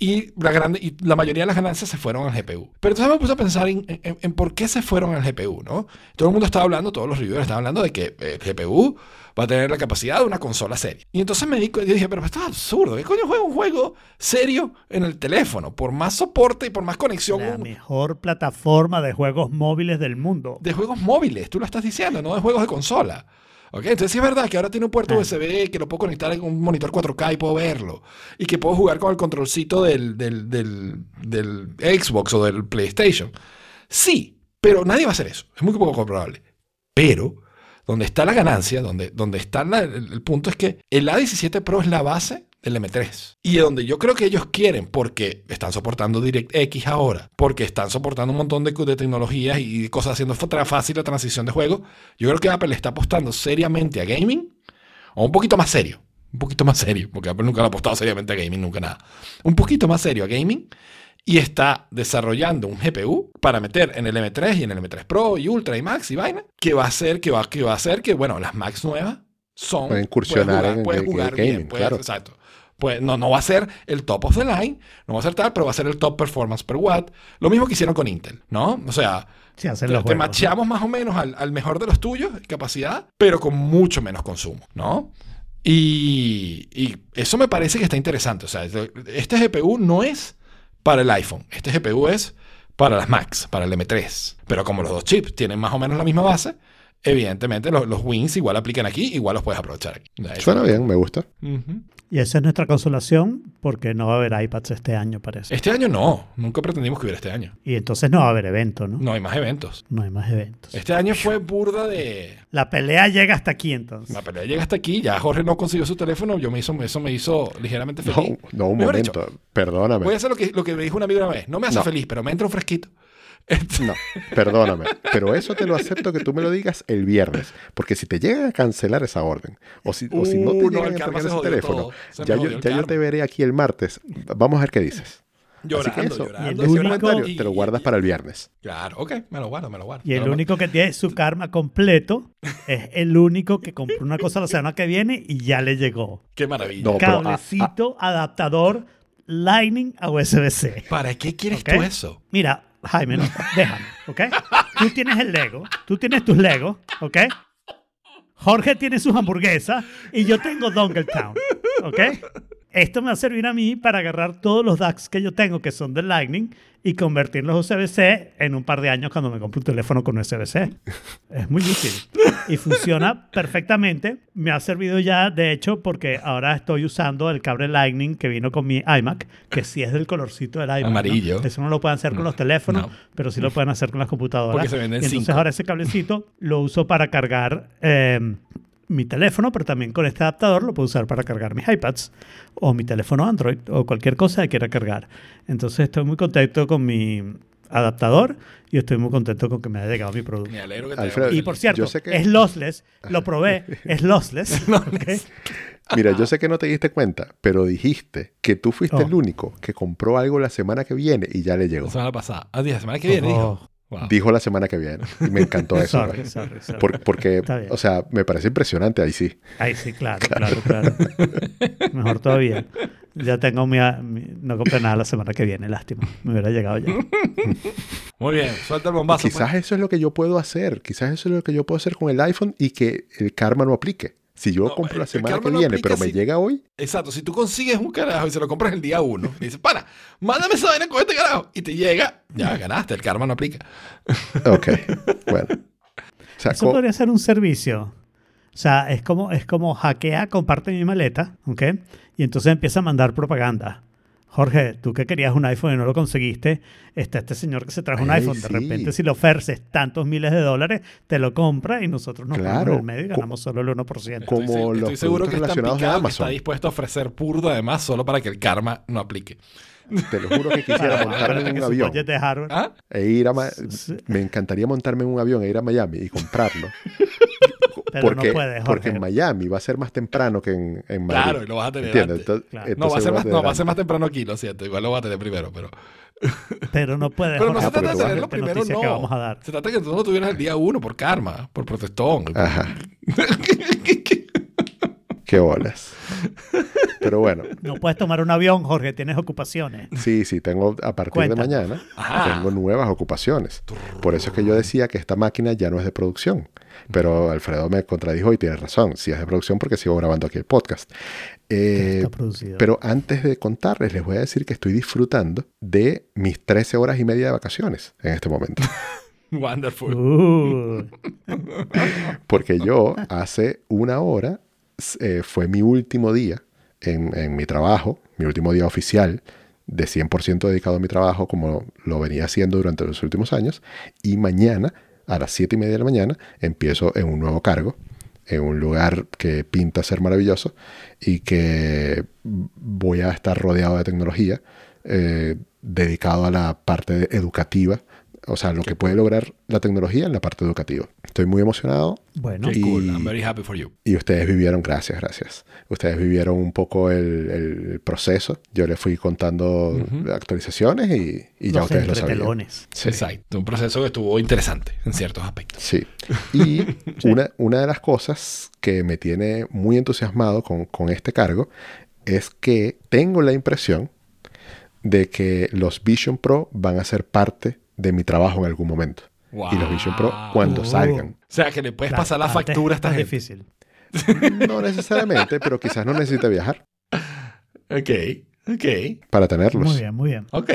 y la, grande, y la mayoría de las ganancias se fueron al GPU. Pero entonces me puse a pensar en, en- en por qué se fueron al GPU, ¿no? Todo el mundo estaba hablando, todos los reviewers estaban hablando de que el GPU va a tener la capacidad de una consola seria. Y entonces me di yo dije, pero esto es absurdo. ¿Qué coño juega un juego serio en el teléfono? Por más soporte y por más conexión La mejor plataforma de juegos móviles del mundo. de juegos móviles, tú lo estás diciendo, no de juegos de consola. ¿Ok? Entonces sí es verdad que ahora tiene un puerto Ah. USB que lo puedo conectar en un monitor 4K y puedo verlo. Y que puedo jugar con el controlcito del, del, del, del Xbox o del PlayStation. Sí, pero nadie va a hacer eso. Es muy poco probable. Pero donde está la ganancia, donde, donde está la- el, el punto es que el A17 Pro es la base del M3. Y donde yo creo que ellos quieren, porque están soportando DirectX ahora, porque están soportando un montón de, de tecnologías y cosas haciendo fácil la transición de juego, yo creo que Apple está apostando seriamente a gaming, o un poquito más serio, un poquito más serio, porque Apple nunca ha apostado seriamente a gaming, nunca nada. Un poquito más serio a gaming y está desarrollando un GPU para meter en el M3 y en el M3 Pro y Ultra y Max y vaina, que va a hacer que va, que va a hacer que, bueno, las Max nuevas son... Pueden incursionar puedes jugar, en puedes jugar bien, gaming, puedes- claro. Exacto. Pues no, no va a ser el top of the line, no va a ser tal, pero va a ser el top performance per watt. Lo mismo que hicieron con Intel, ¿no? O sea, te, juegos. más o menos al, al mejor de los tuyos, capacidad, pero con mucho menos consumo, ¿no? Y, y eso me parece que está interesante. O sea, este GPU no es para el iPhone, este GPU es para las Macs, para el M3. Pero como los dos chips tienen más o menos la misma base, evidentemente los, los wins igual aplican aquí, igual los puedes aprovechar aquí. Suena bien, me gusta. Y esa es nuestra consolación porque no va a haber iPads este año, parece. Este año no, nunca pretendimos que hubiera este año. Y entonces no va a haber evento, ¿no? No hay más eventos. No hay más eventos. Este año fue burda de... La pelea llega hasta aquí entonces. La pelea llega hasta aquí, ya Jorge no consiguió su teléfono, yo me hizo, eso me hizo ligeramente feliz. no, un momento. dicho, perdóname. voy a hacer lo que, lo que me dijo un amigo una vez, no me hace No. feliz, pero me entra un fresquito. No, perdóname. Pero eso te lo acepto que tú me lo digas el viernes. Porque si te llegan a cancelar esa orden, o si, o si no te Uh, no, llegan a entregar se ese teléfono, ya, yo, ya yo te veré aquí el martes. Vamos a ver qué dices. Llorando, Así que eso, llorando. Ese único- comentario Y- te lo guardas y- para el viernes. Claro, ok, me lo guardo, me lo guardo. Y el único que tiene su karma completo es el único que compró una cosa la semana que viene y ya le llegó. Qué maravilla. No, ah, Cablecito, adaptador, Lightning a USB-C. ¿Para qué quieres tú eso? Mira, Jaime, no, déjame, ¿ok? Tú tienes el Lego, tú tienes tus Legos, ¿ok? Jorge tiene sus hamburguesas y yo tengo Dongletown, ¿ok? Esto me va a servir a mí para agarrar todos los DACs que yo tengo que son de Lightning y convertirlos USB-C en un par de años cuando me compre un teléfono con USB-C. Es muy útil y funciona perfectamente. Me ha servido ya, de hecho, porque ahora estoy usando el cable Lightning que vino con mi iMac, que sí es del colorcito del iMac. ¿no? Amarillo. Eso no lo pueden hacer con los teléfonos, No. pero sí lo pueden hacer con las computadoras. Porque se venden Y entonces cinco. ahora ese cablecito lo uso para cargar eh, mi teléfono, pero también con este adaptador lo puedo usar para cargar mis iPads o mi teléfono Android o cualquier cosa que quiera cargar. Entonces estoy muy contento con mi adaptador y estoy muy contento con que me haya llegado mi producto. Me alegro que te Alfredo, Y por cierto, que- es lossless, lo probé, es lossless. Mira, yo sé que no te diste cuenta, pero dijiste que tú fuiste Oh. el único que compró algo la semana que viene y ya le llegó. La semana pasada. Ah, la semana que viene, Oh. dijo. Wow. Dijo la semana que viene. Y me encantó eso. Sorry, sorry, sorry. Por- porque, o sea, me parece impresionante ahí sí. Ahí sí, claro, claro, claro. Mejor todavía. Ya tengo mi, mi- No compré nada la semana que viene, lástima. Me hubiera llegado ya. Muy bien, suelta el bombazo. pues. Quizás eso es lo que yo puedo hacer. Quizás eso es lo que yo puedo hacer con el iPhone y que el karma no aplique. Si yo No, compro la semana que viene, pero me si- llega hoy, Exacto, si tú consigues un carajo y se lo compras el día uno, y dices, para, mándame esa vaina con este carajo, y te llega, ya ganaste, el karma no aplica. ok, bueno. O sea, Eso podría ser un servicio. O sea, es como, es como hackea, comparte mi maleta, ¿ok? Y entonces empieza a mandar propaganda. Jorge, tú que querías un iPhone y no lo conseguiste, está este señor que se trajo un iPhone. De sí. repente, si le ofreces tantos miles de dólares, te lo compra y nosotros nos Claro. ponemos en el medio y ganamos solo el 1%. Como estoy, los estoy seguro que relacionados que Amazon. está dispuesto a ofrecer purdo además solo para que el karma no aplique. te lo juro que quisiera montarme en un su avión. ¿Ah? E ir a Ma- me encantaría montarme en un avión e ir a Miami y comprarlo. Pero porque, no puedes, porque en Miami va a ser más temprano que en, en Madrid. Claro, y lo vas a tener antes. Entonces- Claro. No, va a ser más, no, va a ser más temprano aquí, lo siento. Igual lo va a tener primero, pero... Pero no puedes. Pero no se trata de tenerlo primero, no. que vamos a dar. Se trata de que tú no tuvieras el día uno por karma, por protestón. Ajá. Qué bolas. Pero bueno, No puedes tomar un avión, Jorge, tienes ocupaciones. sí, sí, tengo a partir de mañana, Ajá. tengo nuevas ocupaciones. Por eso es que yo decía que esta máquina ya no es de producción. Pero Alfredo me contradijo y tiene razón. Sí es de producción porque sigo grabando aquí el podcast. Eh, está producido. pero antes de contarles, les voy a decir que estoy disfrutando de mis 13 horas y media de vacaciones en este momento. Wonderful. Uh, Porque yo hace una hora eh, fue mi último día en, en mi trabajo, mi último día oficial de 100% dedicado a mi trabajo como lo venía haciendo durante los últimos años. Y mañana, a las 7 y media de la mañana, empiezo en un nuevo cargo, en un lugar que pinta ser maravilloso y que voy a estar rodeado de tecnología, eh, dedicado a la parte educativa. O sea, lo que puede lograr la tecnología en la parte educativa. Estoy muy emocionado bueno, Y- cool. I'm very happy for you. y ustedes vivieron, gracias, gracias. Ustedes vivieron un poco el, el proceso. Yo les fui contando actualizaciones y, y ya ustedes lo sabían. Sí, Exacto. Un proceso que estuvo interesante en ciertos aspectos. sí. Y Una, una de las cosas que me tiene muy entusiasmado con, con este cargo es que tengo la impresión de que los Vision Pro van a ser parte de mi trabajo en algún momento. Y los Vision Pro cuando Oh. salgan. O sea, que le puedes Claro, pasar la factura a esta es gente. difícil. No necesariamente, pero quizás no necesite viajar Ok, ok, para tenerlos. Muy bien, muy bien. ok.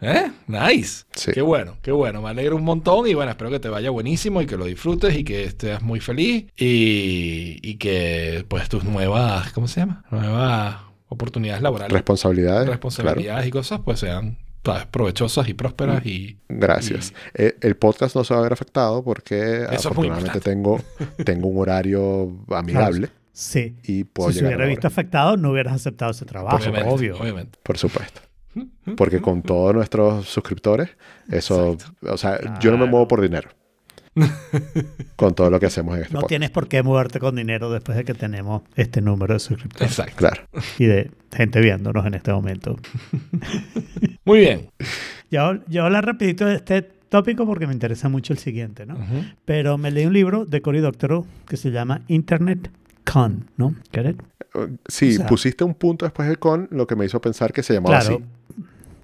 ¿Eh? Nice. Sí. Qué bueno, qué bueno. Me alegro un montón y bueno, espero que te vaya buenísimo y que lo disfrutes y que estés muy feliz y, y que pues tus nuevas, ¿cómo se llama? Nuevas oportunidades laborales, Responsabilidades. responsabilidades y cosas pues sean ¿sabes? provechosas y prósperas y... Gracias. Eh, el podcast no se va a ver afectado porque afortunadamente tengo, tengo un horario amigable Sí. y puedo Si se hubiera visto afectado, no hubieras aceptado ese trabajo, obviamente, obvio. obviamente. por supuesto. Porque con todos nuestros suscriptores, eso, o sea, yo no me muevo por dinero. con todo lo que hacemos en este No podcast. tienes por qué moverte con dinero después de que tenemos este número de suscriptores Exacto. Claro. y de gente viéndonos en este momento. Muy bien. Yo, yo hablar rapidito de este tópico porque me interesa mucho el siguiente, ¿no? Pero me leí un libro de Cory Doctorow que se llama Internet Con, ¿no? ¿Get it? Sí, O sea- pusiste un punto después del con, lo que me hizo pensar que se llamaba Claro. así.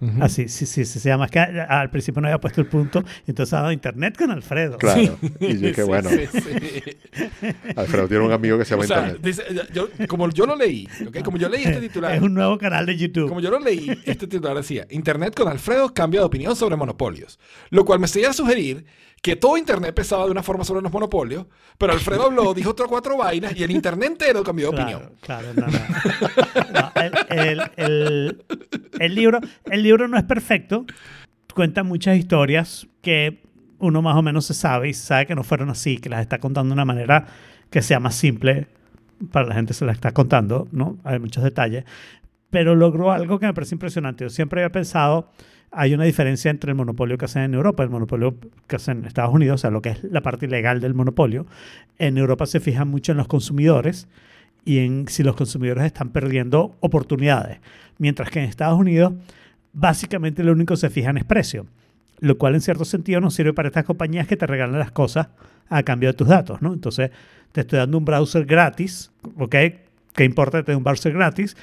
Ujú. Así, sí, sí, sí, se llama. Es que al principio no había puesto el punto, entonces ha dado internet con Alfredo. Claro. Y yo dije, Sí, bueno, sí, sí. Alfredo tiene un amigo que se llama O sea, Internet. dice, yo, como yo lo leí, ¿ok? como yo leí este titular, Es un nuevo canal de YouTube. como yo lo leí, este titular decía, Internet con Alfredo cambia de opinión sobre monopolios, lo cual me seguía a sugerir que todo Internet pensaba de una forma sobre los monopolios, pero Alfredo habló, dijo otras cuatro vainas y el Internet entero cambió de Claro, opinión. claro, no, no. El, el- el- el libro, el libro no es perfecto. Cuenta muchas historias que uno más o menos se sabe y sabe que no fueron así, que las está contando de una manera que sea más simple para la gente se la está contando, ¿no? Hay muchos detalles. Pero logró algo que me parece impresionante. Yo siempre había pensado, hay una diferencia entre el monopolio que hacen en Europa el monopolio que hacen en Estados Unidos, o sea, lo que es la parte ilegal del monopolio. En Europa se fijan mucho en los consumidores y en si los consumidores están perdiendo oportunidades. Mientras que en Estados Unidos, básicamente lo único que se fijan es precio. Lo cual en cierto sentido nos sirve para estas compañías que te regalan las cosas a cambio de tus datos, ¿no? Entonces, te estoy dando un browser gratis, ¿ok? ¿Qué importa tener un browser gratis?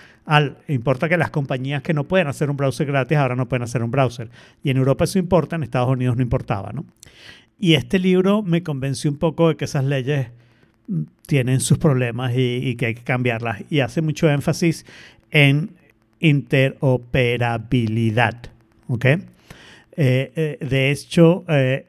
Importa que las compañías que no pueden hacer un browser gratis ahora no pueden hacer un browser. Y en Europa eso importa, en Estados Unidos no importaba, ¿no? Y este libro me convenció un poco de que esas leyes mm, tienen sus problemas y, y que hay que cambiarlas. Y hace mucho énfasis en interoperabilidad. ¿ok? Eh, eh, de hecho, eh,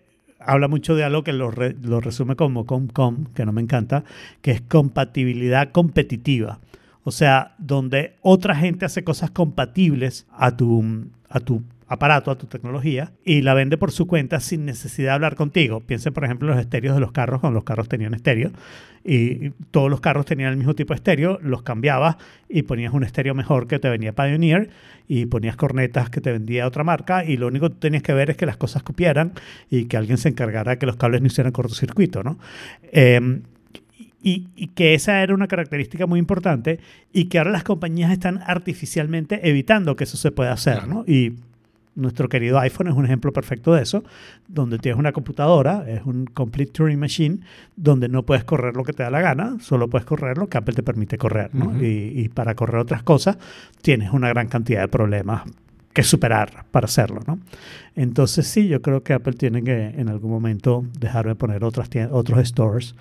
habla mucho de algo que lo, re- lo resume como COMCOM, que no me encanta, que es compatibilidad competitiva. O sea, donde otra gente hace cosas compatibles a tu, a tu aparato, a tu tecnología, y la vende por su cuenta sin necesidad de hablar contigo. Piensen, por ejemplo, en los estéreos de los carros, cuando los carros tenían estéreo, y todos los carros tenían el mismo tipo de estéreo, los cambiabas y ponías un estéreo mejor que te venía Pioneer, y ponías cornetas que te vendía otra marca, y lo único que tenías que ver es que las cosas copiaran y que alguien se encargara de que los cables no hicieran cortocircuito, ¿no? Eh, y, y que esa era una característica muy importante y que ahora las compañías están artificialmente evitando que eso se pueda hacer, ¿no? Y nuestro querido iPhone es un ejemplo perfecto de eso, donde tienes una computadora, es un complete Turing machine, donde no puedes correr lo que te da la gana, solo puedes correr lo que Apple te permite correr, y, y para correr otras cosas tienes una gran cantidad de problemas que superar para hacerlo, ¿no? Entonces sí, yo creo que Apple tiene que en algún momento dejarme poner otras otros stores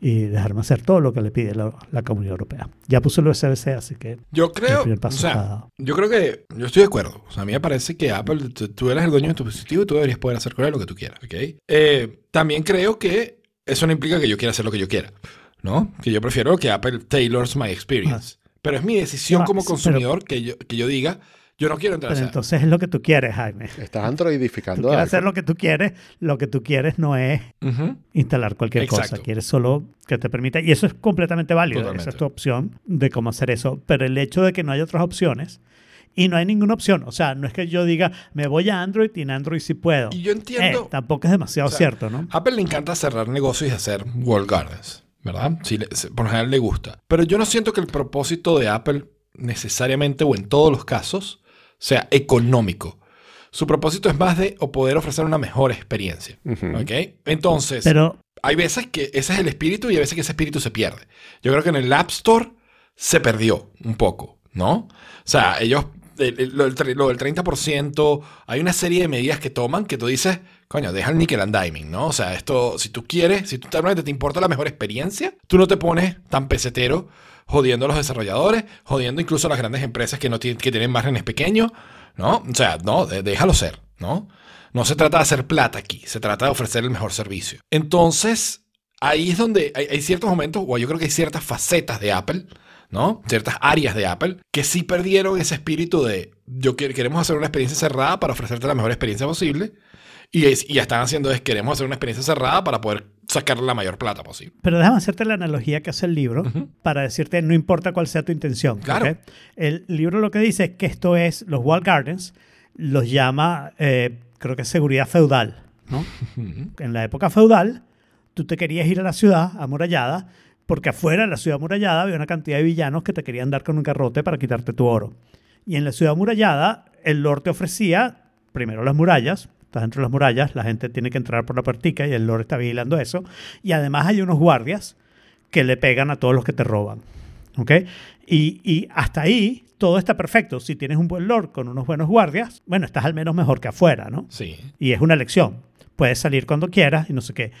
y dejarme hacer todo lo que le pide la, la Comunidad Europea. Ya puso el USB-C, así que Yo creo, o paso sea, está dado. yo creo que yo estoy de acuerdo. O sea, a mí me parece que Apple, tú, eres el dueño de tu dispositivo y tú deberías poder hacer con él lo que tú quieras, ¿ok? Eh, también creo que eso no implica que yo quiera hacer lo que yo quiera, ¿no? Que yo prefiero que Apple tailors my experience. Pero es mi decisión Ah, como sí, pero- consumidor que, yo, que yo diga, yo no quiero entrar pero entonces es lo que tú quieres, Jaime. Estás Tú androidificando quieres algo. hacer lo que tú quieres, lo que tú quieres no es Ujú. instalar cualquier cosa, quieres solo que te permita, y eso es completamente válido, Totalmente. esa es tu opción de cómo hacer eso, pero el hecho de que no hay otras opciones, y no hay ninguna opción, o sea, no es que yo diga, me voy a Android y en Android sí puedo. Y yo entiendo... Eh, tampoco es demasiado o sea, cierto, ¿no? A Apple le encanta cerrar negocios y hacer wall gardens, ¿verdad? Sí, por lo general le gusta. Pero yo no siento que el propósito de Apple necesariamente o en todos los casos sea económico. Su propósito es más de o poder ofrecer una mejor experiencia. Ujú. ¿Ok? Entonces, Pero hay veces que ese es el espíritu y hay veces que ese espíritu se pierde. Yo creo que en el App Store se perdió un poco, ¿no? O sea, ellos, lo del 30%, hay una serie de medidas que toman que tú dices, coño, deja el nickel and diming, ¿no? O sea, esto, si tú quieres, si tú realmente te importa la mejor experiencia, tú no te pones tan pesetero jodiendo a los desarrolladores, jodiendo incluso a las grandes empresas que, no que tienen márgenes pequeños, ¿no? O sea, no, déjalo ser, ¿no? No se trata de hacer plata aquí, se trata de ofrecer el mejor servicio. Entonces, ahí es donde hay, ciertos momentos, o yo creo que hay ciertas facetas de Apple, ¿no? Ciertas áreas de Apple que sí perdieron ese espíritu de yo que- queremos hacer una experiencia cerrada para ofrecerte la mejor experiencia posible. Y, es- y ya están haciendo es queremos hacer una experiencia cerrada para poder sacarle la mayor plata posible. Pero déjame hacerte la analogía que hace el libro para decirte, no importa cuál sea tu intención. Claro. El libro lo que dice es que esto es, los wall gardens, los llama, eh, creo que es seguridad feudal. ¿no? En la época feudal, tú te querías ir a la ciudad amurallada porque afuera de la ciudad amurallada había una cantidad de villanos que te querían dar con un garrote para quitarte tu oro. Y en la ciudad amurallada, el Lord te ofrecía primero las murallas. Estás dentro de las murallas, la gente tiene que entrar por la puertica y el Lord está vigilando eso. Y además hay unos guardias que le pegan a todos los que te roban. ¿Ok? Y, y hasta ahí todo está perfecto. Si tienes un buen Lord con unos buenos guardias, bueno, estás al menos mejor que afuera, ¿no? Sí. y es una elección. Puedes salir cuando quieras y no sé qué.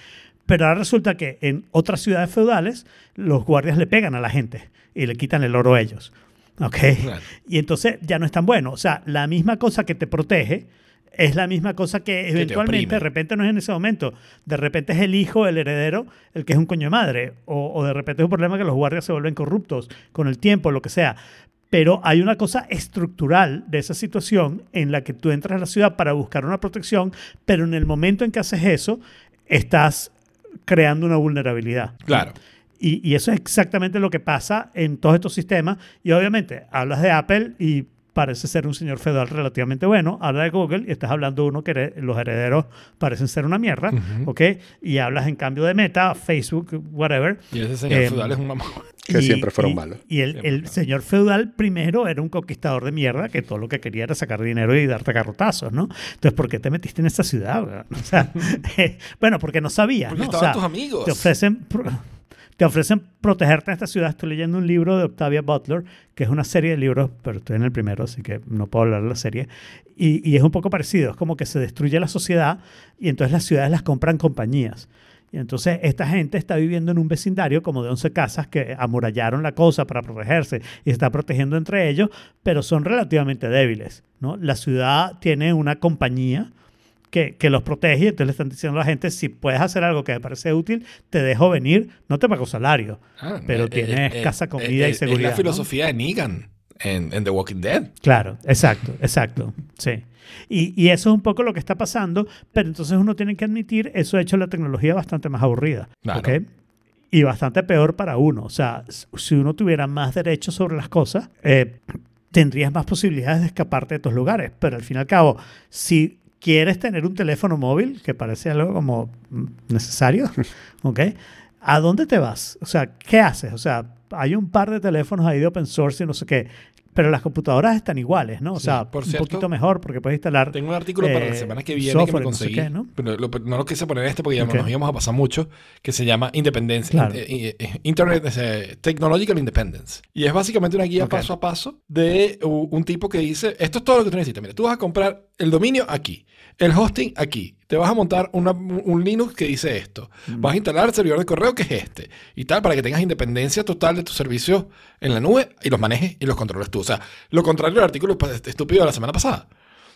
Pero ahora resulta que en otras ciudades feudales los guardias le pegan a la gente y le quitan el oro a ellos. ¿Ok? Claro. Y entonces ya no es tan bueno. O sea, la misma cosa que te protege es la misma cosa que te eventualmente, de repente no es en ese momento. De repente es el hijo, el heredero, el que es un coño de madre. O, o de repente es un problema que los guardias se vuelven corruptos con el tiempo, lo que sea. Pero hay una cosa estructural de esa situación en la que tú entras a la ciudad para buscar una protección, pero en el momento en que haces eso, estás creando una vulnerabilidad. Claro. Y, y eso es exactamente lo que pasa en todos estos sistemas. Y obviamente, hablas de Apple y parece ser un señor feudal relativamente bueno. Habla de Google y estás hablando de uno que los herederos parecen ser una mierda. Ujú. ¿Ok? Y hablas en cambio de Meta, Facebook, whatever. Y ese señor Eh, feudal es un mamón. Que siempre fueron y- malos. Y el, el señor feudal primero era un conquistador de mierda que todo lo que quería era sacar dinero y darte garrotazos, ¿no? Entonces, ¿por qué te metiste en esa ciudad? O sea, eh, bueno, porque no sabías, Porque ¿no? O estaban sea, tus amigos. Te ofrecen... te ofrecen protegerte en esta ciudad. Estoy leyendo un libro de Octavia Butler, que es una serie de libros, pero estoy en el primero, así que no puedo hablar de la serie. Y, y es un poco parecido, es como que se destruye la sociedad y entonces las ciudades las compran compañías. Y entonces esta gente está viviendo en un vecindario como de 11 casas que amurallaron la cosa para protegerse y se está protegiendo entre ellos, pero son relativamente débiles. ¿no? La ciudad tiene una compañía que, que los protege entonces le están diciendo a la gente, si puedes hacer algo que me parece útil, te dejo venir, no te pago salario, Ah, pero eh, tienes eh, casa, eh, comida eh, y seguridad. Es la ¿no? filosofía de Negan en, en The Walking Dead. Claro, exacto, exacto, sí. Y, y eso es un poco lo que está pasando, pero entonces uno tiene que admitir, eso ha hecho la tecnología bastante más aburrida, Claro. ¿ok? Y bastante peor para uno. O sea, si uno tuviera más derechos sobre las cosas, eh, tendrías más posibilidades de escaparte de estos lugares. Pero al fin y al cabo, si quieres tener un teléfono móvil, que parece algo como necesario, ¿ok? ¿A dónde te vas? O sea, ¿qué haces? O sea, hay un par de teléfonos ahí de open source y no sé qué, pero las computadoras están iguales, ¿no? O Sí, sea, por un cierto, poquito mejor porque puedes instalar Tengo un artículo para la eh, semana que viene que me software, no sé conseguí. qué, ¿no? Pero lo- no lo quise poner este porque ya Ok. nos íbamos a pasar mucho. Que se llama Independencia. Claro. eh, eh, eh, Internet eh, Technological Independence. Y es básicamente una guía Ok. paso a paso de un tipo que dice: Esto es todo lo que tú necesitas. Mira, tú vas a comprar el dominio aquí, el hosting aquí. Te vas a montar una- un Linux que dice esto. Mm. Vas a instalar el servidor de correo que es este. Y tal, para que tengas independencia total de tus servicios en la nube y los manejes y los controles tú. O sea, lo contrario del artículo pues, estúpido de la semana pasada.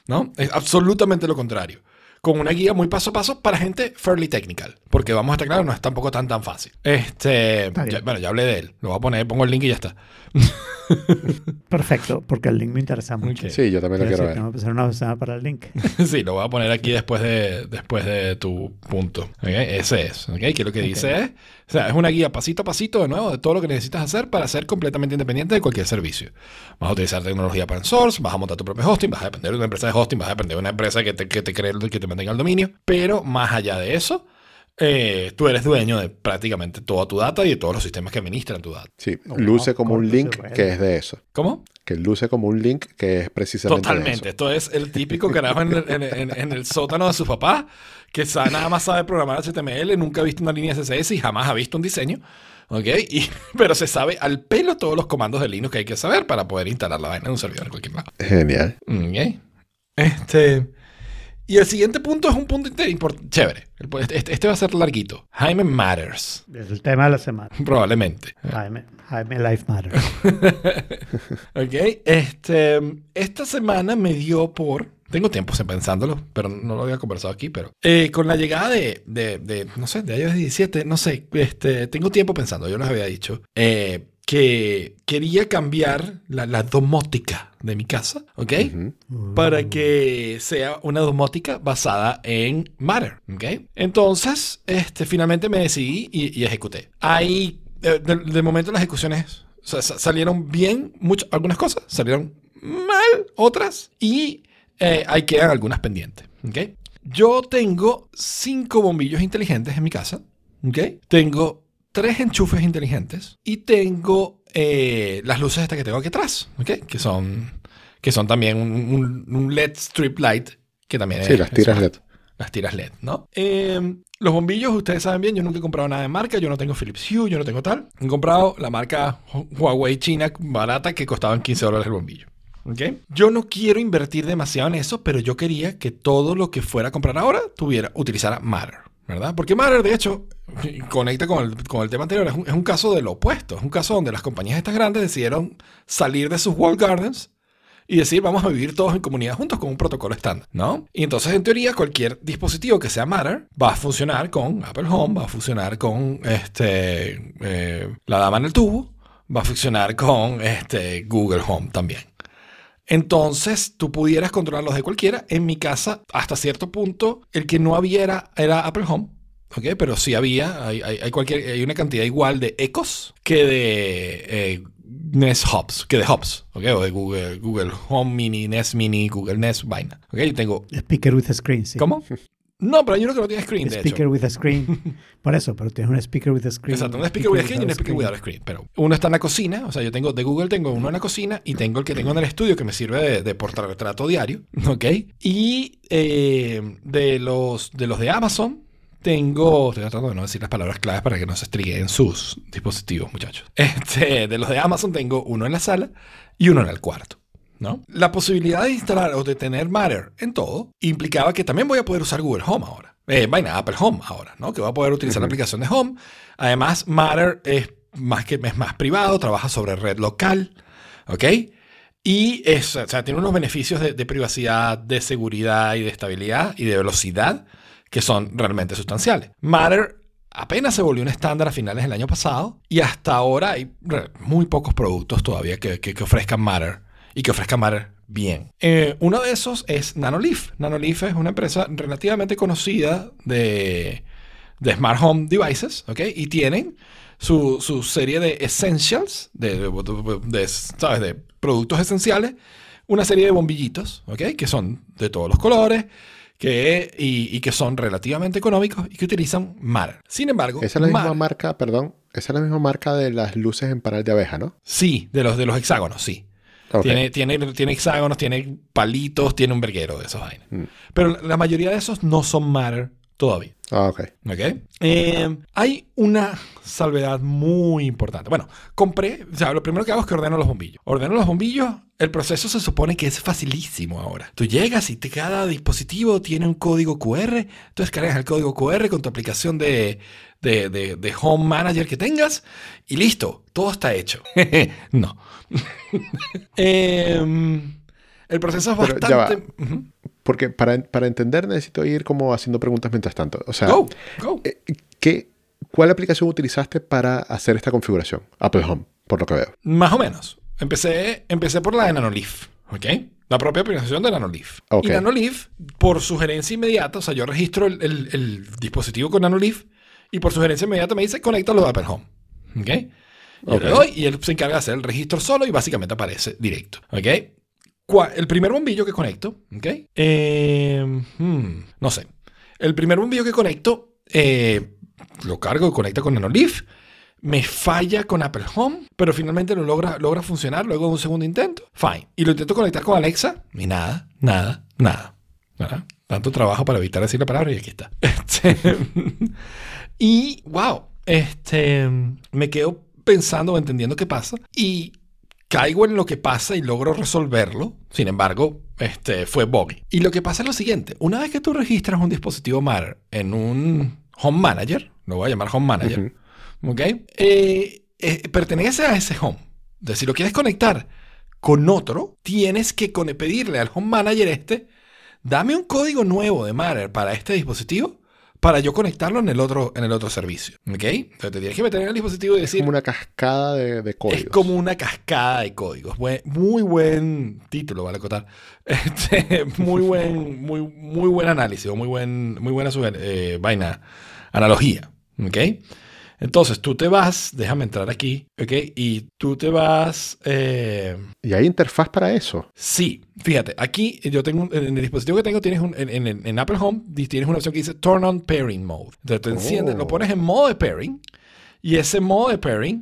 ¿no? Es absolutamente lo contrario. Con una guía muy paso a paso para gente fairly technical. Porque vamos a estar claros, no es tampoco tan tan fácil. Este, ya- bueno, ya hablé de él. Lo voy a poner, pongo el link y ya está. Perfecto, porque el link me interesa mucho. Sí, yo también lo Quiero ver. tengo que empezar una semana para el link. sí, lo voy a poner aquí después de, después de tu punto. ¿ok? Ese es. ¿ok? Que lo que dice es, o sea, es una guía pasito a pasito de nuevo de todo lo que necesitas hacer para ser completamente independiente de cualquier servicio. Vas a utilizar tecnología open source, vas a montar tu propio hosting, vas a depender de una empresa de hosting, vas a depender de una empresa que te, que te cree, que te mantenga el dominio. Pero más allá de eso, eh, tú eres dueño de prácticamente toda tu data y de todos los sistemas que administran tu data. Sí, luce como un link que es de eso. ¿Cómo? Que luce como un link que es precisamente de Totalmente. Esto es el típico carajo en el, en- en- en el sótano de su papá, que nada más sabe programar HTML, nunca ha visto una línea CSS y jamás ha visto un diseño. ¿Ok? Y- pero se sabe al pelo todos los comandos de Linux que hay que saber para poder instalar la vaina en un servidor en cualquier lado. Genial. Ok. Este. Y el siguiente punto es un punto chévere. Este, este va a ser larguito. Jaime Matters. Es el tema de la semana. Probablemente. Jaime, Jaime Life Matter. Ok, este, esta semana me dio por, tengo tiempo pensándolo, pero no lo había conversado aquí, pero eh, con la llegada de, de, de, no sé, de iOS 17, no sé, este, tengo tiempo pensando, yo les había dicho, eh, que quería cambiar la, la domótica de mi casa, ¿ok? Ujú. Para que sea una domótica basada en Matter, ¿ok? Entonces, este, finalmente me decidí y, y ejecuté. Ahí, eh, de, de momento las ejecuciones o sea, sa- salieron bien, muchas, algunas cosas, salieron mal otras y eh, ahí quedan algunas pendientes, ¿ok? Yo tengo cinco bombillos inteligentes en mi casa, ¿ok? Tengo tres enchufes inteligentes y tengo eh, las luces estas que tengo aquí atrás, ¿ok? Que son, que son también un, un- un LED strip light que también Sí, es- las tiras LED. las tiras LED, ¿no? Eh, los bombillos, ustedes saben bien, yo nunca he comprado nada de marca, yo no tengo Philips Hue, yo no tengo tal. He comprado la marca Hu- Huawei China barata que costaban 15 dólares el bombillo. ¿Ok? Yo no quiero invertir demasiado en eso, pero yo quería que todo lo que fuera a comprar ahora tuviera, utilizara Matter, ¿verdad? Porque Matter, de hecho, conecta con el, con el tema anterior, es un, es un caso de lo opuesto. Es un caso donde las compañías estas grandes decidieron salir de sus wall gardens y decir vamos a vivir todos en comunidad juntos con un protocolo estándar, ¿no? Y entonces en teoría cualquier dispositivo que sea Matter va a funcionar con Apple Home, va a funcionar con este, eh, la dama en el tubo, va a funcionar con este, Google Home también. Entonces tú pudieras controlarlos de cualquiera. En mi casa, hasta cierto punto, el que no había era, era Apple Home. ¿ok? Pero sí había, hay, hay- hay cualquier, hay una cantidad igual de Ecos que de eh, Nest Hubs, que de Hubs, ¿ok? O de Google, Google Home Mini, Nest Mini, Google Nest, vaina. ¿ok? Yo tengo... Speaker with a screen, sí. ¿Cómo? No, pero hay uno que no tiene screen, de Speaker hecho. with a screen. Por eso, pero tienes un speaker with a screen. Exacto, un speaker with a screen y un speaker without a screen. Pero uno está en la cocina, o sea, yo tengo de Google, tengo uno en la cocina y tengo el que tengo en el estudio que me sirve de, de portarretrato diario, ¿ok? Y eh, de, los, de los de Amazon, tengo, estoy tratando de no decir las palabras claves para que no se estriguen sus dispositivos, muchachos. Este, de los de Amazon tengo uno en la sala y uno en el cuarto. ¿No? La posibilidad de instalar o de tener Matter en todo implicaba que también voy a poder usar Google Home ahora. Eh, vaina, Apple Home ahora, ¿no? Que voy a poder utilizar la aplicación de Home. Además, Matter es más, que, es más privado, trabaja sobre red local, ¿ok? Y es, o sea, tiene unos beneficios de, de privacidad, de seguridad y de estabilidad y de velocidad que son realmente sustanciales. Matter apenas se volvió un estándar a finales del año pasado y hasta ahora hay muy pocos productos todavía que, que- que ofrezcan Matter y que ofrezcan Matter bien. Eh, uno de esos es Nanoleaf. Nanoleaf es una empresa relativamente conocida de, de Smart Home Devices, ¿ok? Y tienen su, su serie de essentials, de, de- ¿sabes? De productos esenciales, una serie de bombillitos, ¿ok? Que son de todos los colores que, y, y que son relativamente económicos y que utilizan Matter. Sin embargo, Esa es la misma marca, perdón, esa es la misma marca de las luces en panel de abeja, ¿no? Sí, de los, de los hexágonos, sí. Tiene, tiene, tiene hexágonos, tiene palitos, tiene un verguero de esos vainas. Mm. Pero la mayoría de esos no son Matter todavía. Ah, ok. ¿Ok? Eh, hay una salvedad muy importante. Bueno, compré, o sea, lo primero que hago es que ordeno los bombillos. Ordeno los bombillos, el proceso se supone que es facilísimo ahora. Tú llegas y te, cada dispositivo tiene un código QR, tú descargas el código QR con tu aplicación de, de, de- de Home Manager que tengas y listo, todo está hecho. no. Em, el proceso es Pero ya va. bastante... Porque para, para entender necesito ir como haciendo preguntas mientras tanto. O sea, Go, go. eh, ¿qué, ¿cuál aplicación utilizaste para hacer esta configuración? Apple Home, por lo que veo. Más o menos. Empecé, empecé por la de Nanoleaf, ¿ok? La propia aplicación de Nanoleaf. Ok. Y Nanoleaf, por sugerencia inmediata, o sea, yo registro el, el- el dispositivo con Nanoleaf y por sugerencia inmediata me dice, conéctalo a Apple Home, ¿ok? Y yo Ok. le doy y él se encarga de hacer el registro solo y básicamente aparece directo, ¿ok? El primer bombillo que conecto, ¿ok? Eh, hmm, no sé. El primer bombillo que conecto, eh, lo cargo y conecta con Nanoleaf. Me falla con Apple Home, pero finalmente lo logra, logra funcionar luego de un segundo intento. Fine. Y lo intento conectar con Alexa y nada, nada, nada. ¿Verdad? Tanto trabajo para evitar decir la palabra y aquí está. Este, y wow, este, me quedo pensando entendiendo qué pasa y caigo en lo que pasa y logro resolverlo. Sin embargo, este fue buggy. Y lo que pasa es lo siguiente: una vez que tú registras un dispositivo Matter en un Home Manager, lo voy a llamar Home Manager. ¿ok? Eh, eh, pertenece a ese home. Entonces, si lo quieres conectar con otro, tienes que pedirle al Home Manager este, dame un código nuevo de Matter para este dispositivo para yo conectarlo en el otro, en el otro servicio. ¿Ok? Entonces te tienes que meter en el dispositivo y decir, Como una cascada de, de códigos. es como una cascada de códigos. Buen- muy buen título, vale acotar. Este, muy buen, muy, muy buen análisis, o muy, buen, muy buena eh, vaina, analogía. ¿Ok? Entonces tú te vas, déjame entrar aquí, ¿ok? Y tú te vas. eh, Y hay interfaz para eso. Sí, fíjate, aquí yo tengo, un- en el dispositivo que tengo, tienes un, en, en- en Apple Home, tienes una opción que dice Turn on Pairing Mode. Entonces te enciendes, Oh. lo pones en modo de pairing y ese modo de pairing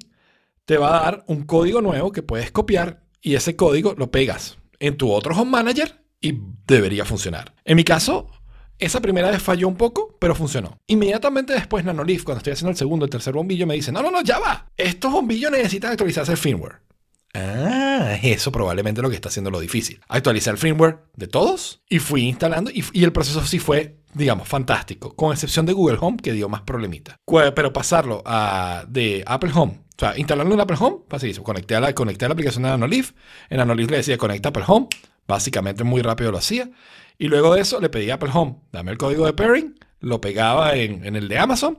te va a dar un código nuevo que puedes copiar y ese código lo pegas en tu otro Home Manager y debería funcionar. En mi caso, esa primera vez falló un poco, pero funcionó. Inmediatamente después Nanoleaf, cuando estoy haciendo el segundo, el tercer bombillo, me dice, no, no, no, ya va. Estos bombillos necesitan actualizarse el firmware. Ah, eso probablemente lo que está haciendo lo difícil. Actualicé el firmware de todos y fui instalando y, y el proceso sí fue, digamos, fantástico, con excepción de Google Home que dio más problemita. Cu- Pero pasarlo a, de Apple Home, o sea, instalarlo en Apple Home, facilísimo. Conecté a la, conecté la aplicación de Nanoleaf, en Nanoleaf le decía conecta Apple Home, básicamente muy rápido lo hacía. Y luego de eso le pedí Apple Home, dame el código de pairing, lo pegaba en, en el de Amazon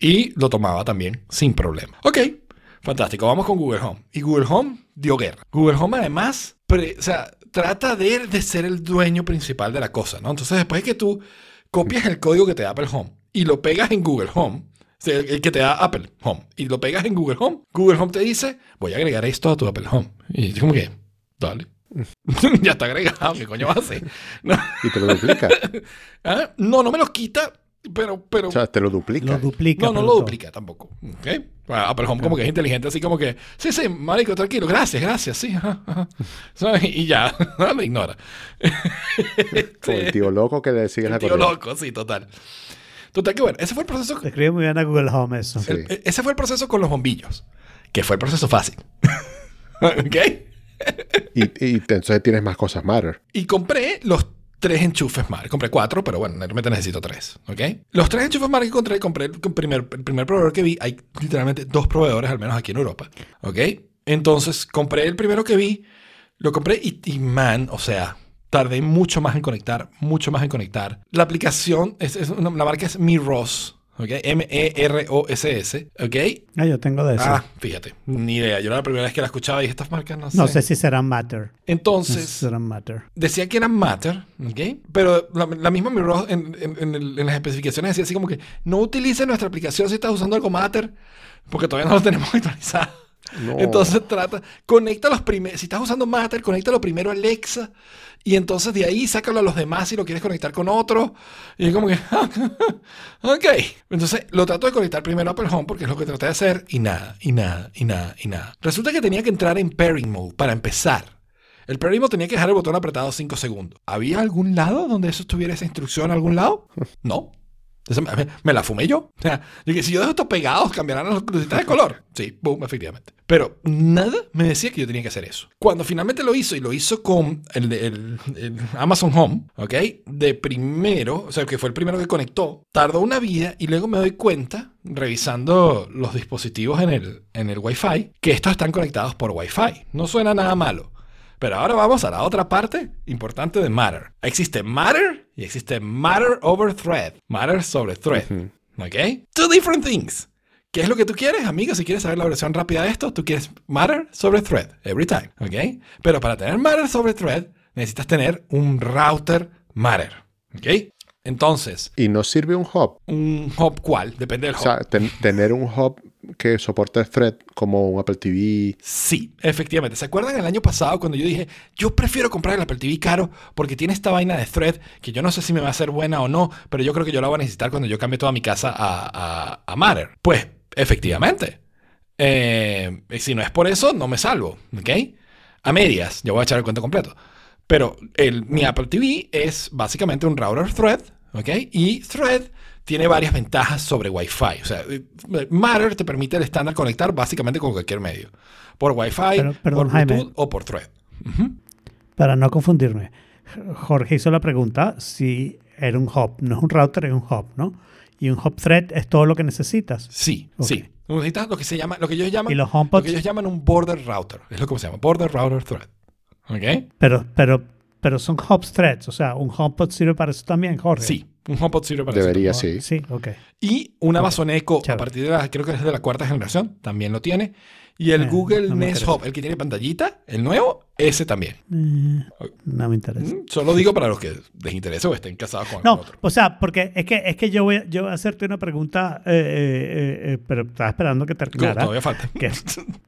y lo tomaba también sin problema. Ok, fantástico, vamos con Google Home. Y Google Home dio guerra. Google Home además, pre- o sea, trata de, de ser el dueño principal de la cosa, ¿no? Entonces después de que tú copias el código que te da Apple Home y lo pegas en Google Home, el que te da Apple Home, y lo pegas en Google Home, Google Home te dice, voy a agregar esto a tu Apple Home. Y yo como que, dale. ya está agregado, ¿qué coño hacer? No, Y te lo duplica. ¿ah? no, no me los quita, pero, pero o sea, te lo duplica. Lo duplica. no, no lo duplica tampoco. ¿ok? Bueno, Apple Home como que es inteligente, así como que, sí, sí, marico, tranquilo, gracias, gracias, sí. ajá, ajá". ¿Sabes? Y ya, lo ignora. El tío loco que le sigue la Tío corriente. loco, sí, total. Total que bueno, ese fue el proceso. Te escribe muy bien a Google Home eso. Sí. el- e, ese fue el proceso con los bombillos, que fue el proceso fácil. ¿Ok? Y, y entonces tienes más cosas Matter. Y compré los tres enchufes Matter. Compré cuatro, pero bueno, realmente necesito tres. ¿Ok? Los tres enchufes Matter que encontré, compré el primer, primer proveedor que vi. Hay literalmente dos proveedores, al menos aquí en Europa. ¿Ok? Entonces, compré el primero que vi, lo compré y, man, o sea, tardé mucho más en conectar, mucho más en conectar. La aplicación, es, la marca es MiROS. ¿Ok? M-E-R-O-S-S. ¿Ok? Ah, yo tengo de eso. Ah, fíjate, ni idea. Yo era la primera vez que la escuchaba y dije, estas marcas no sé. no sé si serán Matter. No sé si Entonces, serán Matter. decía que eran Matter, ¿ok? Pero la, la misma Mirror en, en- en el- en las especificaciones decía así como que no utilice nuestra aplicación si estás usando algo Matter, porque todavía no lo tenemos actualizado. No. Entonces trata, conecta los primeros, si estás usando Matter, conéctalo primero a Alexa y entonces de ahí sácalo a los demás si lo quieres conectar con otro. Y es como que, ok. Entonces lo trato de conectar primero a Apple Home porque es lo que traté de hacer y nada, y nada, y nada, y nada. Resulta que tenía que entrar en pairing mode para empezar. El pairing mode tenía que dejar el botón apretado 5 segundos. ¿Había algún lado donde eso estuviera esa instrucción? ¿Algún lado? No. Me, la fumé yo. O sea, dije, si yo dejo estos pegados, cambiarán las lucitas de color. Sí, boom, efectivamente. Pero nada me decía que yo tenía que hacer eso. Cuando finalmente lo hizo, y lo hizo con el Amazon Home, ¿ok? De primero, o sea, que fue el primero que conectó, tardó una vida y luego me doy cuenta, revisando los dispositivos en el, en el Wi-Fi, que estos están conectados por Wi-Fi. No suena nada malo. Pero ahora vamos a la otra parte importante de Matter. Existe Matter y existe Matter over Thread. Matter sobre Thread. ¿Ok? Two different things. ¿Qué es lo que tú quieres, amigo? Si quieres saber la versión rápida de esto, tú quieres Matter sobre Thread. Every time. ¿Ok? Pero para tener Matter sobre Thread, necesitas tener un router Matter. ¿Ok? Entonces, Y no sirve un hub. un hub cuál, depende del O hub. sea, ten- tener un hub que soporte thread como un Apple TV. Sí, efectivamente. ¿Se acuerdan el año pasado cuando yo dije, yo prefiero comprar el Apple TV caro porque tiene esta vaina de thread que yo no sé si me va a ser buena o no, pero yo creo que yo la voy a necesitar cuando yo cambie toda mi casa a, a, a Matter? Pues, efectivamente. Eh, si no es por eso, no me salvo, ¿ok? A medias, yo voy a echar el cuento completo. Pero el, mi Apple TV es básicamente un router thread, ¿ok? Y thread tiene varias ventajas sobre Wi-Fi. O sea, eh, Matter te permite el estándar conectar básicamente con cualquier medio. Por Wi-Fi, Pero, perdón, por Bluetooth Jaime. o por thread. Para no confundirme, Jorge hizo la pregunta si era un hub. No es un router, es un hub, ¿no? Y un hub thread es todo lo que necesitas. Sí, Ok. sí. Necesitas lo que se llama, lo que ellos llaman, ¿Y los lo que ellos llaman un border router. Es lo que se llama, border router thread. ¿Ok? Pero, pero, pero son hubs threads. O sea, un HomePod sirve para eso también, Jorge. Sí, un HomePod sirve para eso. Debería, sí. Sí, ok. Y un Amazon Echo, a partir de la, creo que es de la cuarta generación, también lo tiene. Y el Eh, Google no Nest. Hub, el que tiene pantallita, el nuevo, ese también. Eh, no me interesa. Mm, Solo digo para los que les interese o estén casados con No, algún otro. o sea, porque es que, es que yo, voy, a- yo voy a hacerte una pregunta, eh, eh, eh, pero estaba esperando que No, terminara. todavía falta. que,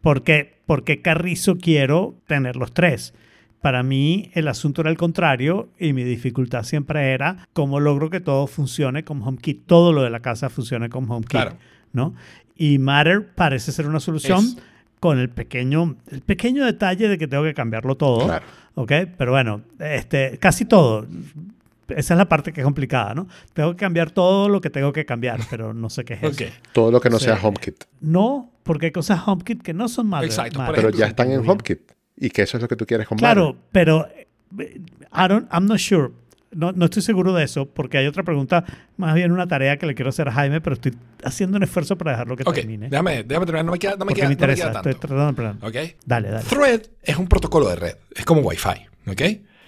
¿por, qué, por qué Carrizo quiero tener los tres? Para mí el asunto era el contrario y mi dificultad siempre era cómo logro que todo funcione con HomeKit, todo lo de la casa funcione con HomeKit, Claro. ¿no? Y Matter parece ser una solución Es. con el pequeño, el pequeño detalle de que tengo que cambiarlo todo, Claro. ¿ok? Pero bueno, este, casi todo. Esa es la parte que es complicada, ¿no? Tengo que cambiar todo lo que tengo que cambiar, pero no sé qué es Ok. eso. Todo lo que no Sí. sea HomeKit. No, porque hay cosas HomeKit que no son malas. Exacto, malas. Pero ya están en. HomeKit. Y que eso es lo que tú quieres con Claro, pero eh, I don't, I'm not sure. No, no estoy seguro de eso, porque hay otra pregunta, más bien una tarea que le quiero hacer a Jaime, pero estoy haciendo un esfuerzo para dejarlo que termine. déjame, déjame terminar. No me queda, no me porque queda, me no me interesa. estoy tratando de planear. ¿Ok? Dale, dale. Thread es un protocolo de red. Es como Wi-Fi. ¿Ok?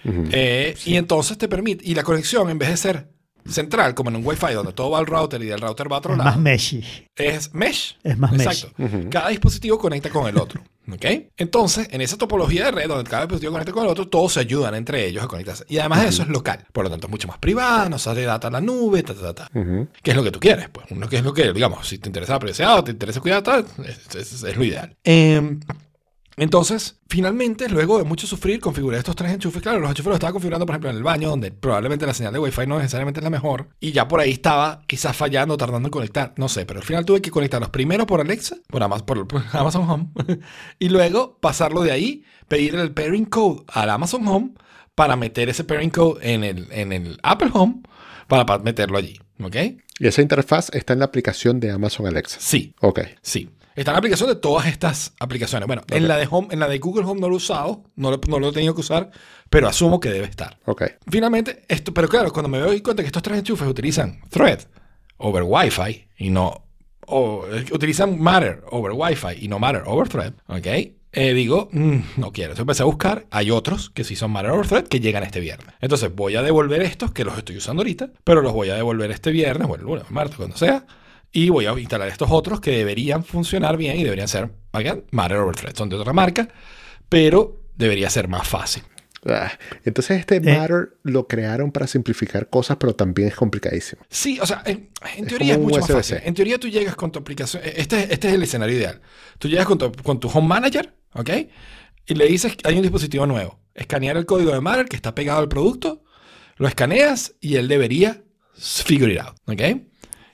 Ujú. Eh, Y entonces te permite, y la conexión en vez de ser central, como en un Wi-Fi donde todo va al router y del router va a otro Es lado, más meshy. es mesh. Es más mesh. Exacto. Cada dispositivo conecta con el otro. ¿Ok? Entonces, en esa topología de red, donde cada dispositivo conecta con el otro, todos se ayudan entre ellos a conectarse. Y además de eso es local. Por lo tanto, es mucho más privado, no sale data a la nube, ta, ta, ta, ta. Ujú. ¿Qué es lo que tú quieres? Pues uno que es lo que, digamos, si te interesa la privacidad o te interesa cuidar, tal, es, es- es lo ideal. Em, entonces, finalmente, luego de mucho sufrir, configuré estos tres enchufes. Claro, los enchufes los estaba configurando, por ejemplo, en el baño, donde probablemente la señal de Wi-Fi no necesariamente es la mejor. Y ya por ahí estaba quizás fallando, tardando en conectar. No sé, pero al final tuve que conectarlos primero por Alexa, por Amazon, por, por Amazon Home, y luego pasarlo de ahí, pedirle el pairing code al Amazon Home para meter ese pairing code en el, en el Apple Home para, para meterlo allí. ¿Ok? Y esa interfaz está en la aplicación de Amazon Alexa. Sí, Ok. sí. Está en la aplicación de todas estas aplicaciones. Bueno, en, la de Home, en la de Google Home no lo he usado, no lo, no lo he tenido que usar, pero asumo que debe estar. Ok. Finalmente, esto, pero claro, cuando me doy cuenta que estos tres enchufes utilizan Thread over Wi-Fi y no, o eh, utilizan Matter over Wi-Fi y no Matter over Thread, ¿ok? Eh, digo, mm, no quiero. Entonces empecé a buscar, hay otros que sí son Matter over Thread que llegan este viernes. Entonces voy a devolver estos que los estoy usando ahorita, pero los voy a devolver este viernes, o el lunes, el martes, cuando sea. Y voy a instalar estos otros que deberían funcionar bien y deberían ser, again, Matter over Thread. Son de otra marca, pero debería ser más fácil. Ah, Entonces este Eh. Matter lo crearon para simplificar cosas, pero también es complicadísimo. Sí, o sea, en, en Es teoría es mucho más fácil. En teoría tú llegas con tu aplicación. Este, es- este es el escenario ideal. Tú llegas con tu, con tu Home Manager, ¿ok? Y le dices hay un dispositivo nuevo. Escanear el código de Matter que está pegado al producto, lo escaneas y él debería figure it out, ¿ok?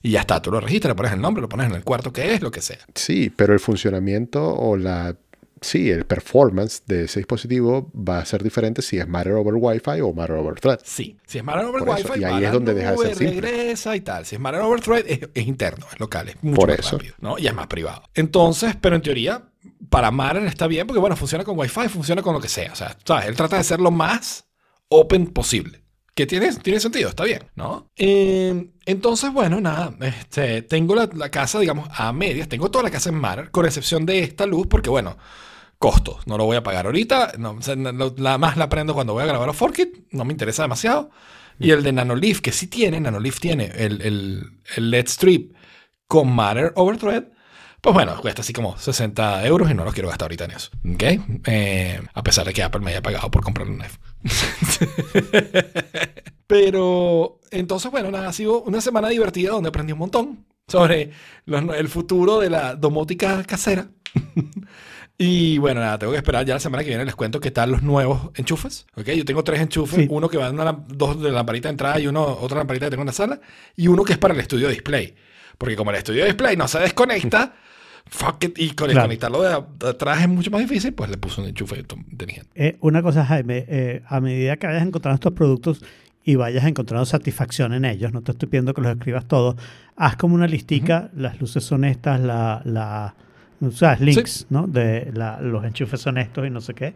Y ya está, tú lo registras, le pones el nombre, lo pones en el cuarto que es, lo que sea. Sí, pero el funcionamiento o la... Sí, el performance de ese dispositivo va a ser diferente si es Matter over Wi-Fi o Matter over Thread. Sí, si es Matter over Wi-Fi, y ahí es donde deja de ser simple. regresa y tal. Si es Matter over Thread, es, es interno, es local, es mucho Por más eso. rápido, ¿no? Y es más privado. Entonces, pero en teoría, para Matter está bien porque, bueno, funciona con Wi-Fi, funciona con lo que sea. O sea, ¿sabes? Él trata de ser lo más open posible. Que tiene, tiene sentido, está bien, ¿no? Eh, entonces, bueno, nada, este, tengo la, la casa, digamos, a medias, tengo toda la casa en Matter, con excepción de esta luz, porque, bueno, costos, no lo voy a pagar ahorita, la más la prendo cuando voy a grabar a Forkit, no me interesa demasiado. Y el de Nanoleaf, que sí tiene, Nanoleaf tiene el, el, LED strip con Matter over Thread, pues bueno, cuesta así como 60 euros y no los quiero gastar ahorita en eso. ¿Ok? Eh, a pesar de que Apple me haya pagado por comprar un iPhone. Pero entonces, bueno, nada, ha sido una semana divertida donde aprendí un montón sobre los- el futuro de la domótica casera. Y bueno, nada, tengo que esperar ya la semana que viene les cuento qué tal los nuevos enchufes. ¿ok? Yo tengo tres enchufes, Sí. uno que va en una, dos de lamparita de entrada y uno, otra lamparita que tengo en la sala, y uno que es para el estudio display. Porque como el estudio display no se desconecta, fuck it, y con Claro. conectarlo de, atrás es mucho más difícil, pues le puse un enchufe inteligente. Eh, una cosa, Jaime, eh, a medida que vayas encontrando estos productos y vayas encontrando satisfacción en ellos, no te estoy pidiendo que los escribas todos, haz como una listica, las luces son estas, la, la, o sea, links, ¿no? De la- los enchufes son estos y no sé qué,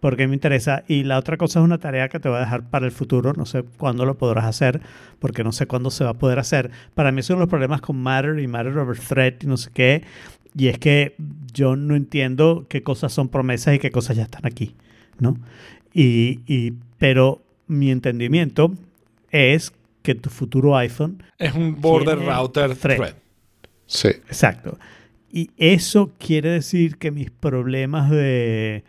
porque me interesa. Y la otra cosa es una tarea que te voy a dejar para el futuro, no sé cuándo lo podrás hacer, porque no sé cuándo se va a poder hacer. Para mí son los problemas con Matter y Matter over Thread y no sé qué, y es que yo no entiendo qué cosas son promesas y qué cosas ya están aquí, ¿no? Y, y- pero mi entendimiento es que tu futuro iPhone, Es un border router thread. thread. Sí. exacto. Y eso quiere decir que mis problemas de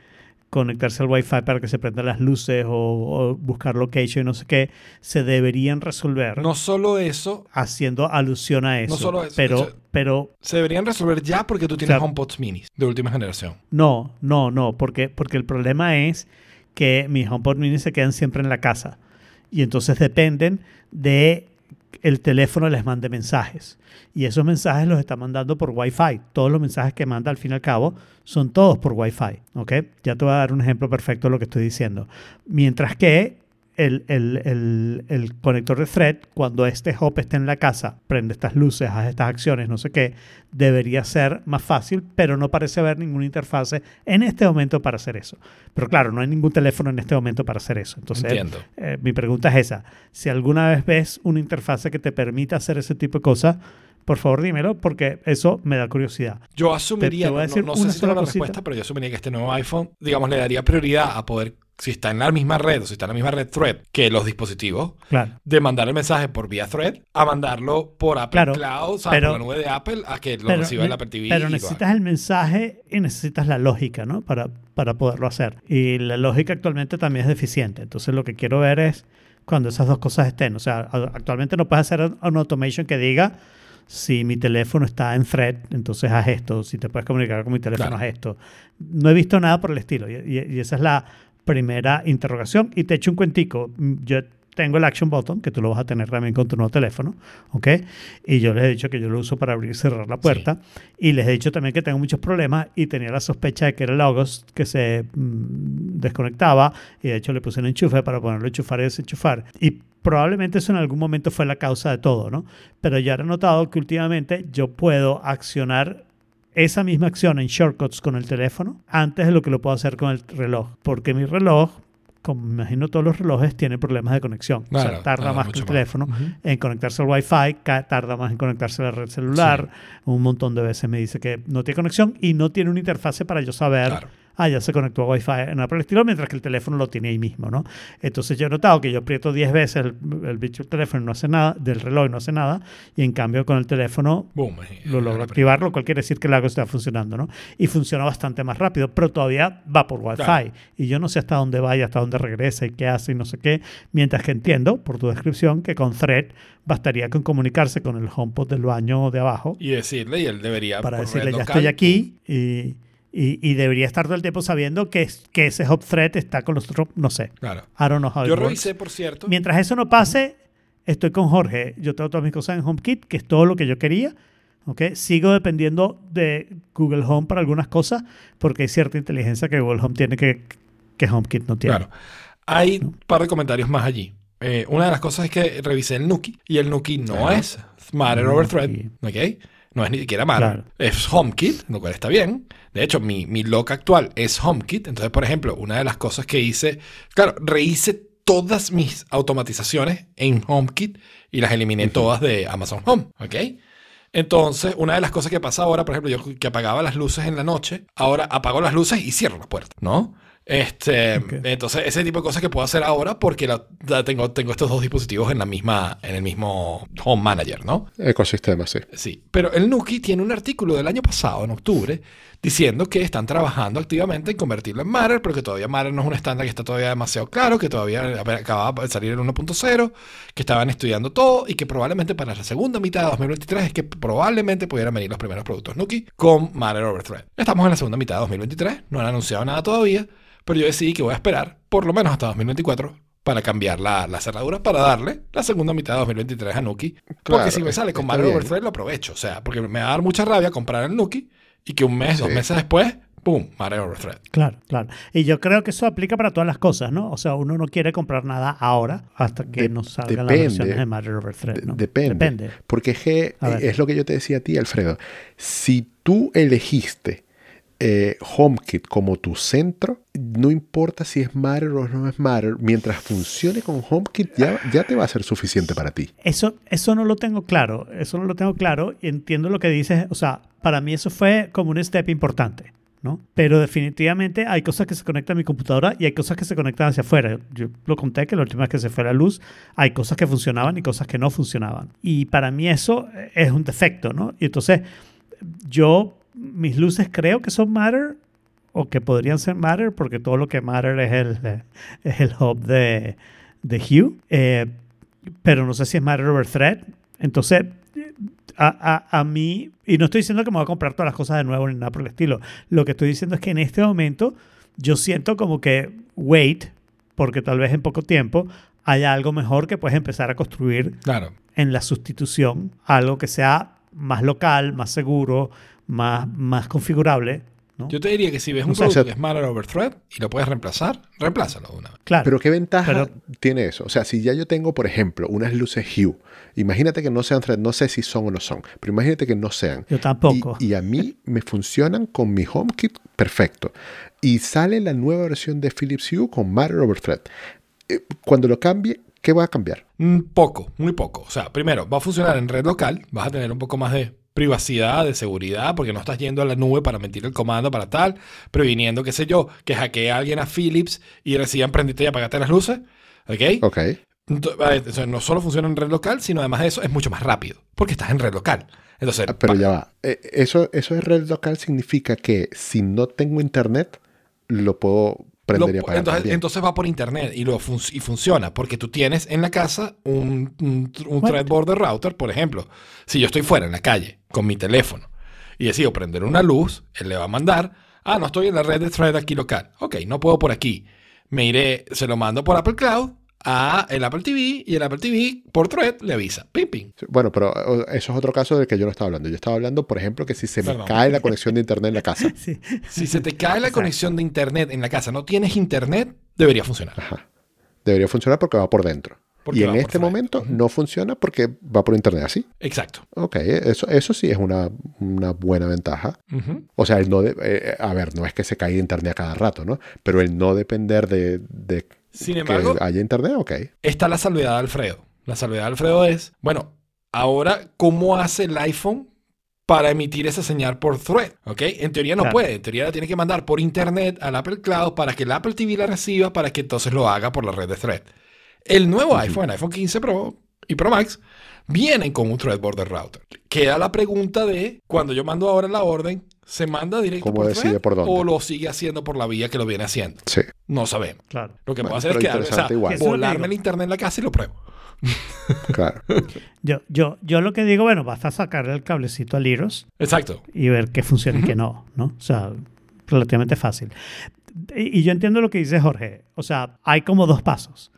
conectarse al Wi-Fi para que se prendan las luces o, o buscar location y no sé qué, se deberían resolver No solo eso, haciendo alusión a eso. solo eso, pero, o sea- pero se deberían resolver ya porque tú tienes Claro. HomePods minis de última generación. No, no, no, porque, porque el problema es que mis HomePod mini se quedan siempre en la casa y entonces dependen de el teléfono les mande mensajes y esos mensajes los está mandando por Wi-Fi. Todos los mensajes que manda al fin y al cabo son todos por Wi-Fi, ¿ok? Ya te voy a dar un ejemplo perfecto de lo que estoy diciendo. Mientras que el, el- el- el conector de thread, cuando este hop esté en la casa, prende estas luces, hace estas acciones, no sé qué, debería ser más fácil, pero no parece haber ninguna interfase en este momento para hacer eso. Pero claro, no hay ningún teléfono en este momento para hacer eso. Entonces, Entiendo. eh, mi pregunta es esa. Si alguna vez ves una interfase que te permita hacer ese tipo de cosas, por favor dímelo, porque eso me da curiosidad. Yo asumiría, te voy a no- decir no, no una sé si tengo la respuesta, pero yo asumiría que este nuevo iPhone, digamos, le daría prioridad a poder, si está en la misma red o si está en la misma red Thread que los dispositivos, Claro. de mandar el mensaje por vía Thread a mandarlo por Apple Claro, Cloud, o sea, pero- por la nube de Apple, a que lo Pero, reciba la Apple TV. pero necesitas el mensaje y necesitas la lógica, ¿no? Para, para poderlo hacer. Y la lógica actualmente también es deficiente. Entonces lo que quiero ver es cuando esas dos cosas estén. O sea, actualmente no puedes hacer un automation que diga si mi teléfono está en thread, entonces haz esto. Si te puedes comunicar con mi teléfono, Claro. haz esto. No he visto nada por el estilo. Y, y- y esa es la primera interrogación. Y te echo un cuentico. Mm, Yo tengo el action button, que tú lo vas a tener también con tu nuevo teléfono, ¿ok? Y yo les he dicho que yo lo uso para abrir y cerrar la puerta. Y les he dicho también que tengo muchos problemas y tenía la sospecha de que era el August que se mm, desconectaba. Y de hecho le puse un enchufe para ponerlo a enchufar y desenchufar. Y probablemente eso en algún momento fue la causa de todo, ¿no? Pero ya he notado que últimamente yo puedo accionar esa misma acción en shortcuts con el teléfono antes de lo que lo puedo hacer con el reloj. Porque mi reloj, como me imagino todos los relojes, tiene problemas de conexión. o sea, tarda más que el teléfono en conectarse al Wi-Fi, tarda más en conectarse a la red celular. Un montón de veces me dice que no tiene conexión y no tiene una interfase para yo saber Claro. Ah, ya se conectó a Wi-Fi, nada por el estilo, mientras que el teléfono lo tiene ahí mismo, ¿no? Entonces yo he notado que yo aprieto 10 veces el, el bicho del teléfono no hace nada, del reloj no hace nada, y en cambio con el teléfono Boom. lo logro activar, lo cual quiere decir que el algo está funcionando, ¿no? Y funciona bastante más rápido, pero todavía va por Wi-Fi. Claro. Y yo no sé hasta dónde va y hasta dónde regresa y qué hace y no sé qué. Mientras que entiendo, por tu descripción, que con Thread bastaría con comunicarse con el HomePod del baño de abajo Y decirle, y él debería. para decirle ya local, estoy aquí y, y- y debería estar todo el tiempo sabiendo que, que ese hub thread está con los otros, no sé. Claro. I don't know how it Yo revisé, por cierto. Mientras eso no pase, estoy con Jorge. Yo tengo todas mis cosas en HomeKit, que es todo lo que yo quería. ¿ok? Sigo dependiendo de Google Home para algunas cosas, porque hay cierta inteligencia que Google Home tiene que, que HomeKit no tiene. Claro. Hay un par de comentarios más allí. Eh, una de las cosas es que revisé el Nuki y el Nuki no Ajá. es Matter over Thread. ¿ok? No es ni siquiera Matter. Claro. Es HomeKit, lo cual está bien. De hecho, mi, mi lock actual es HomeKit. Entonces, por ejemplo, una de las cosas que hice, claro, rehice todas mis automatizaciones en HomeKit y las eliminé todas de Amazon Home. ¿Ok? Entonces, una de las cosas que pasa ahora, por ejemplo, yo que apagaba las luces en la noche, ahora apago las luces y cierro la puerta, ¿no? Este, entonces ese tipo de cosas que puedo hacer ahora porque la- la tengo, tengo estos dos dispositivos en la misma, en el mismo Home Manager, ¿no? Ecosistema, sí. Sí, pero el Nuki tiene un artículo del año pasado, en octubre, diciendo que están trabajando activamente en convertirlo en Matter, pero que todavía Matter no es un estándar que está todavía demasiado claro, que todavía acababa de salir el 1.0, que estaban estudiando todo y que probablemente para la segunda mitad de 2023 es que probablemente pudieran venir los primeros productos Nuki con Matter over Thread. Estamos en la segunda mitad de 2023, no han anunciado nada todavía, pero yo decidí que voy a esperar por lo menos hasta 2024 para cambiar la, la cerradura, para darle la segunda mitad de 2023 a Nuki. Porque si me sale con está Matter bien. over Thread lo aprovecho, o sea, porque me va a dar mucha rabia comprar el Nuki y que un mes, dos meses después, ¡pum! Matter over Thread. Claro, claro. Y yo creo que eso aplica para todas las cosas, ¿no? O sea, uno no quiere comprar nada ahora hasta que De- nos salgan las depende. versiones de Matter over Thread, De- ¿no? Depende. Depende. Porque es, que, es lo que yo te decía a ti, Alfredo. Si tú elegiste eh, HomeKit como tu centro, no importa si es Matter o no es Matter, mientras funcione con HomeKit ya, ya te va a ser suficiente para ti. Eso, eso no lo tengo claro, eso no lo tengo claro entiendo lo que dices, o sea, para mí eso fue como un step importante, ¿no? Pero definitivamente hay cosas que se conectan a mi computadora y hay cosas que se conectan hacia afuera. Yo lo conté que la última vez que se fue la luz, hay cosas que funcionaban y cosas que no funcionaban. Y para mí eso es un defecto, ¿no? Y entonces yo, mis luces creo que son Matter o que podrían ser Matter porque todo lo que Matter es el, es el hub de, de Hue. Eh, pero no sé si es Matter over Thread. Entonces, a, a, a mí, y no estoy diciendo que me voy a comprar todas las cosas de nuevo ni nada por el estilo. Lo que estoy diciendo es que en este momento yo siento como que wait, porque tal vez en poco tiempo haya algo mejor que puedes empezar a construir Claro. en la sustitución, algo que sea más local, más seguro, más, más configurable. ¿no? Yo te diría que si ves un sé, producto o sea- que es Matter over Thread y lo puedes reemplazar, reemplázalo de una vez. Claro. Pero ¿qué ventaja Pero- tiene eso? O sea, si ya yo tengo, por ejemplo, unas luces Hue, imagínate que no sean thread, no sé si son o no son, pero imagínate que no sean. Yo tampoco. Y, y a mí me funcionan con mi HomeKit perfecto. Y sale la nueva versión de Philips Hue con Matter over Thread. Eh, Cuando lo cambie, ¿qué va a cambiar? Poco, muy poco. O sea, primero, va a funcionar en red local, vas a tener un poco más de privacidad, de seguridad, porque no estás yendo a la nube para mentir el comando para tal, previniendo, qué sé yo, que hackee a alguien a Philips y reciban prendiste y apagate las luces. ¿Ok? Ok. No solo funciona en red local, sino además de eso es mucho más rápido, porque estás en red local. Entonces, Ah, Pero ya va. Eh, Eso, eso de red local significa que si no tengo internet, lo puedo Lo- prender y apagar. entonces, entonces va por internet y, lo fun- y funciona porque tú tienes en la casa un, un, un What? thread border router, por ejemplo. Si yo estoy fuera en la calle con mi teléfono y decido prender una luz, él le va a mandar, ah, no estoy en la red de thread aquí local. Ok, no puedo por aquí. Me iré, se lo mando por Apple Cloud a el Apple TV y el Apple TV por thread le avisa. Ping, ping. Bueno, pero eso es otro caso del que yo no estaba hablando. Yo estaba hablando, por ejemplo, que si se me Perdón. cae la conexión de internet en la casa. Sí. Si se te cae la conexión de internet en la casa, no tienes internet, debería funcionar. Ajá. Debería funcionar porque va por dentro. Porque Y en este momento no funciona porque va por internet así. Exacto. Ok, eso, eso sí es una, una buena ventaja. O sea, el no de- eh, a ver, no es que se caiga internet a cada rato, ¿no? Pero el no depender de, de Sin que embargo, haya internet, ok. está la salvedad de Alfredo. La salvedad de Alfredo es, bueno, ahora, ¿cómo hace el iPhone para emitir esa señal por thread? ¿Ok? En teoría no Claro. puede. En teoría la tiene que mandar por internet al Apple Cloud para que el Apple TV la reciba para que entonces lo haga por la red de thread. El nuevo iPhone, el iPhone 15 Pro y Pro Max, vienen con un thread border router. Queda la pregunta de, cuando yo mando ahora la orden, ¿se manda directo ¿Cómo por decide thread por dónde? o lo sigue haciendo por la vía que lo viene haciendo? Sí. No sabemos. Claro. Lo que Bueno, puedo hacer es quedarme, o sea, igual. Volarme el internet en la casa y lo pruebo. Claro. Yo, yo, yo lo que digo, bueno, basta sacarle el cablecito al Iros Exacto. y ver qué funciona y qué no, ¿no? O sea, relativamente fácil. Y, y yo entiendo lo que dice Jorge. O sea, hay como dos pasos.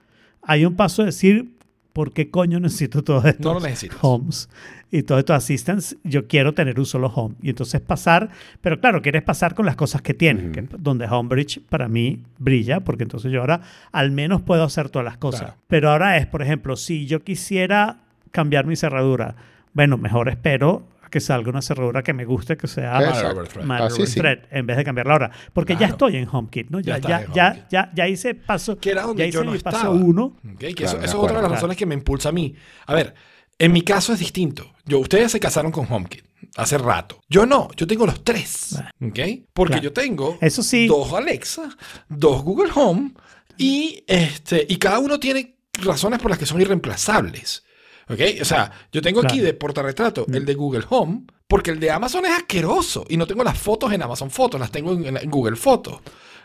Hay un paso de decir, ¿por qué coño necesito todo esto? No lo. Homes y todo esto assistance, yo quiero tener un solo home. Y entonces pasar, pero claro, quieres pasar con las cosas que tiene, Ujú. que donde Homebridge para mí brilla, porque entonces yo ahora al menos puedo hacer todas las cosas. Claro. Pero ahora es, por ejemplo, si yo quisiera cambiar mi cerradura, bueno, mejor espero que salga una cerradura que me guste, que sea. Over thread. Así sí. en vez de cambiarla ahora. Porque ya estoy en HomeKit, ¿no? Ya Ya, ya, ya, HomeKit. ya, ya hice paso, Que era donde ya hice yo no mi paso estaba. uno. Ok, que Claro, eso, es otra de las razones que me impulsa a mí. A ver, en mi caso es distinto. Yo, ustedes se casaron con HomeKit hace rato. Yo no, yo tengo los tres. ¿Ok? Porque Claro. yo tengo Eso sí. dos Alexa, dos Google Home y, este, y cada uno tiene razones por las que son irreemplazables. ¿Ok? O sea, yo tengo aquí de portarretrato el de Google Home porque el de Amazon es asqueroso y no tengo las fotos en Amazon Fotos, las tengo en, en Google Fotos.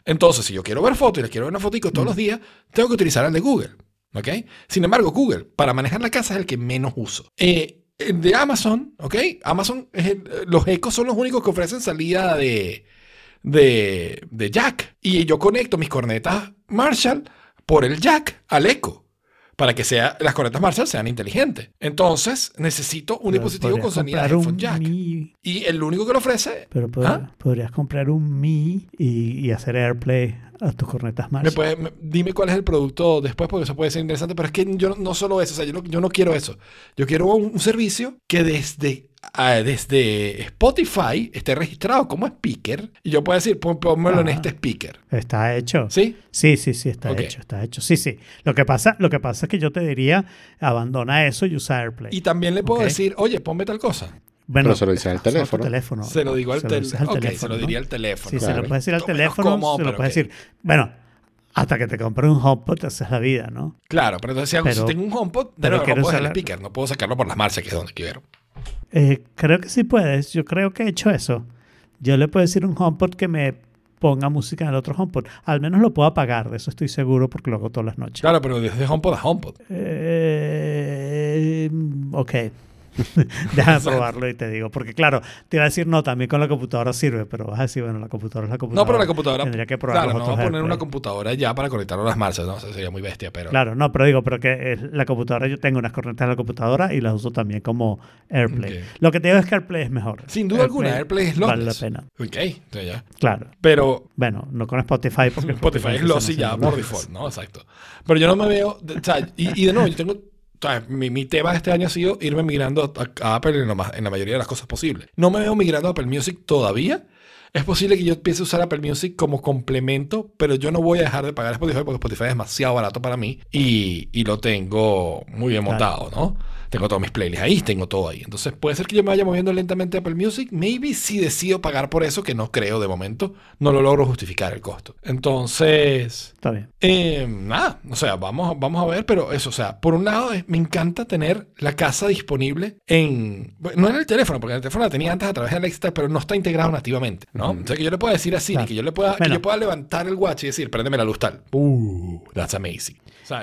Entonces, si yo quiero ver fotos y les quiero ver una fotico todos los días, tengo que utilizar el de Google. ¿Ok? Sin embargo, Google, para manejar la casa, es el que menos uso. Eh, el de Amazon, ¿ok? Amazon, es el- los Ecos son los únicos que ofrecen salida de, de, de jack. Y yo conecto mis cornetas Marshall por el jack al Eco. Para que sea, las cornetas Marshall sean inteligentes. Entonces, necesito un Pero dispositivo con comprar headphone jack. Mi, Y el único que lo ofrece. pero pod- ¿Ah? podrías comprar un Mi y, y hacer AirPlay a tus cornetas puede- me- dime cuál es el producto después, porque eso puede ser interesante. Pero es que yo no, solo eso, o sea, yo no, yo no quiero eso. Yo quiero un, un servicio que desde, desde Spotify esté registrado como speaker. Y yo puedo decir, pónmelo en Ah. este speaker. Está hecho. ¿Sí? Sí, sí, sí, está hecho, está hecho. Sí, sí. Lo que pasa, lo que pasa es que yo te diría, abandona eso y usa AirPlay. Y también le puedo decir, oye, ponme tal cosa. bueno, Pero se lo dices al teléfono. teléfono. Se lo digo al, Se tel- dices al ok, se teléfono, lo diría al teléfono. Sí, se lo puedes decir al teléfono, cómodo, se lo puedes decir. Bueno, hasta que te compres un HomePod te haces la vida, ¿no? Claro, pero entonces si, Pero- tengo un HomePod, de pero nuevo, no puedo usar el speaker. No puedo sacarlo por las marchas, que es donde quiero. Eh, creo que sí puedes. Yo creo que he hecho eso. Yo le puedo decir a un HomePod que me ponga música en el otro HomePod. Al menos lo puedo apagar, de eso estoy seguro porque lo hago todas las noches. Claro, pero desde HomePod a HomePod. Eh, ok. Déjame probarlo y te digo. Porque claro, te iba a decir no, también con la computadora sirve, pero vas a decir, bueno, la computadora es la computadora. No, pero la computadora. Tendría que probar Claro, no voy a poner una computadora ya para conectarlo a las marchas. No, sería muy bestia, pero. Claro, no, pero digo, pero que la computadora, yo tengo unas cornetas en la computadora y las uso también como AirPlay. Lo que te digo es que AirPlay es mejor. Sin duda alguna, AirPlay es Vale la pena. Ok, entonces ya. Claro. Pero Bueno, no con Spotify porque Spotify es lossy ya por default, ¿no? Exacto. Pero yo no me veo. o sea, y, y de nuevo, yo tengo. Mi, mi tema este año ha sido irme migrando a, a Apple en, lo más- en la mayoría de las cosas posibles. No me veo migrando a Apple Music todavía. Es posible que yo empiece a usar Apple Music como complemento, pero yo no voy a dejar de pagar Spotify porque Spotify es demasiado barato para mí y, y lo tengo muy bien Claro. montado, ¿no? Tengo todos mis playlists ahí, tengo todo ahí. Entonces puede ser que yo me vaya moviendo lentamente a Apple Music. Maybe si decido pagar por eso, que no creo de momento, no lo logro justificar el costo. Entonces, Está bien. eh, nada, o sea, vamos, vamos a ver, pero eso, o sea, por un lado me encanta tener la casa disponible en, no en el teléfono, porque en el teléfono la tenía antes a través de Alexa, pero no está integrado nativamente, ¿no? O sea, que yo le pueda decir así, Claro. que yo le pueda, que Bueno. yo pueda levantar el watch y decir, préndeme la luz tal. Uh, that's amazing.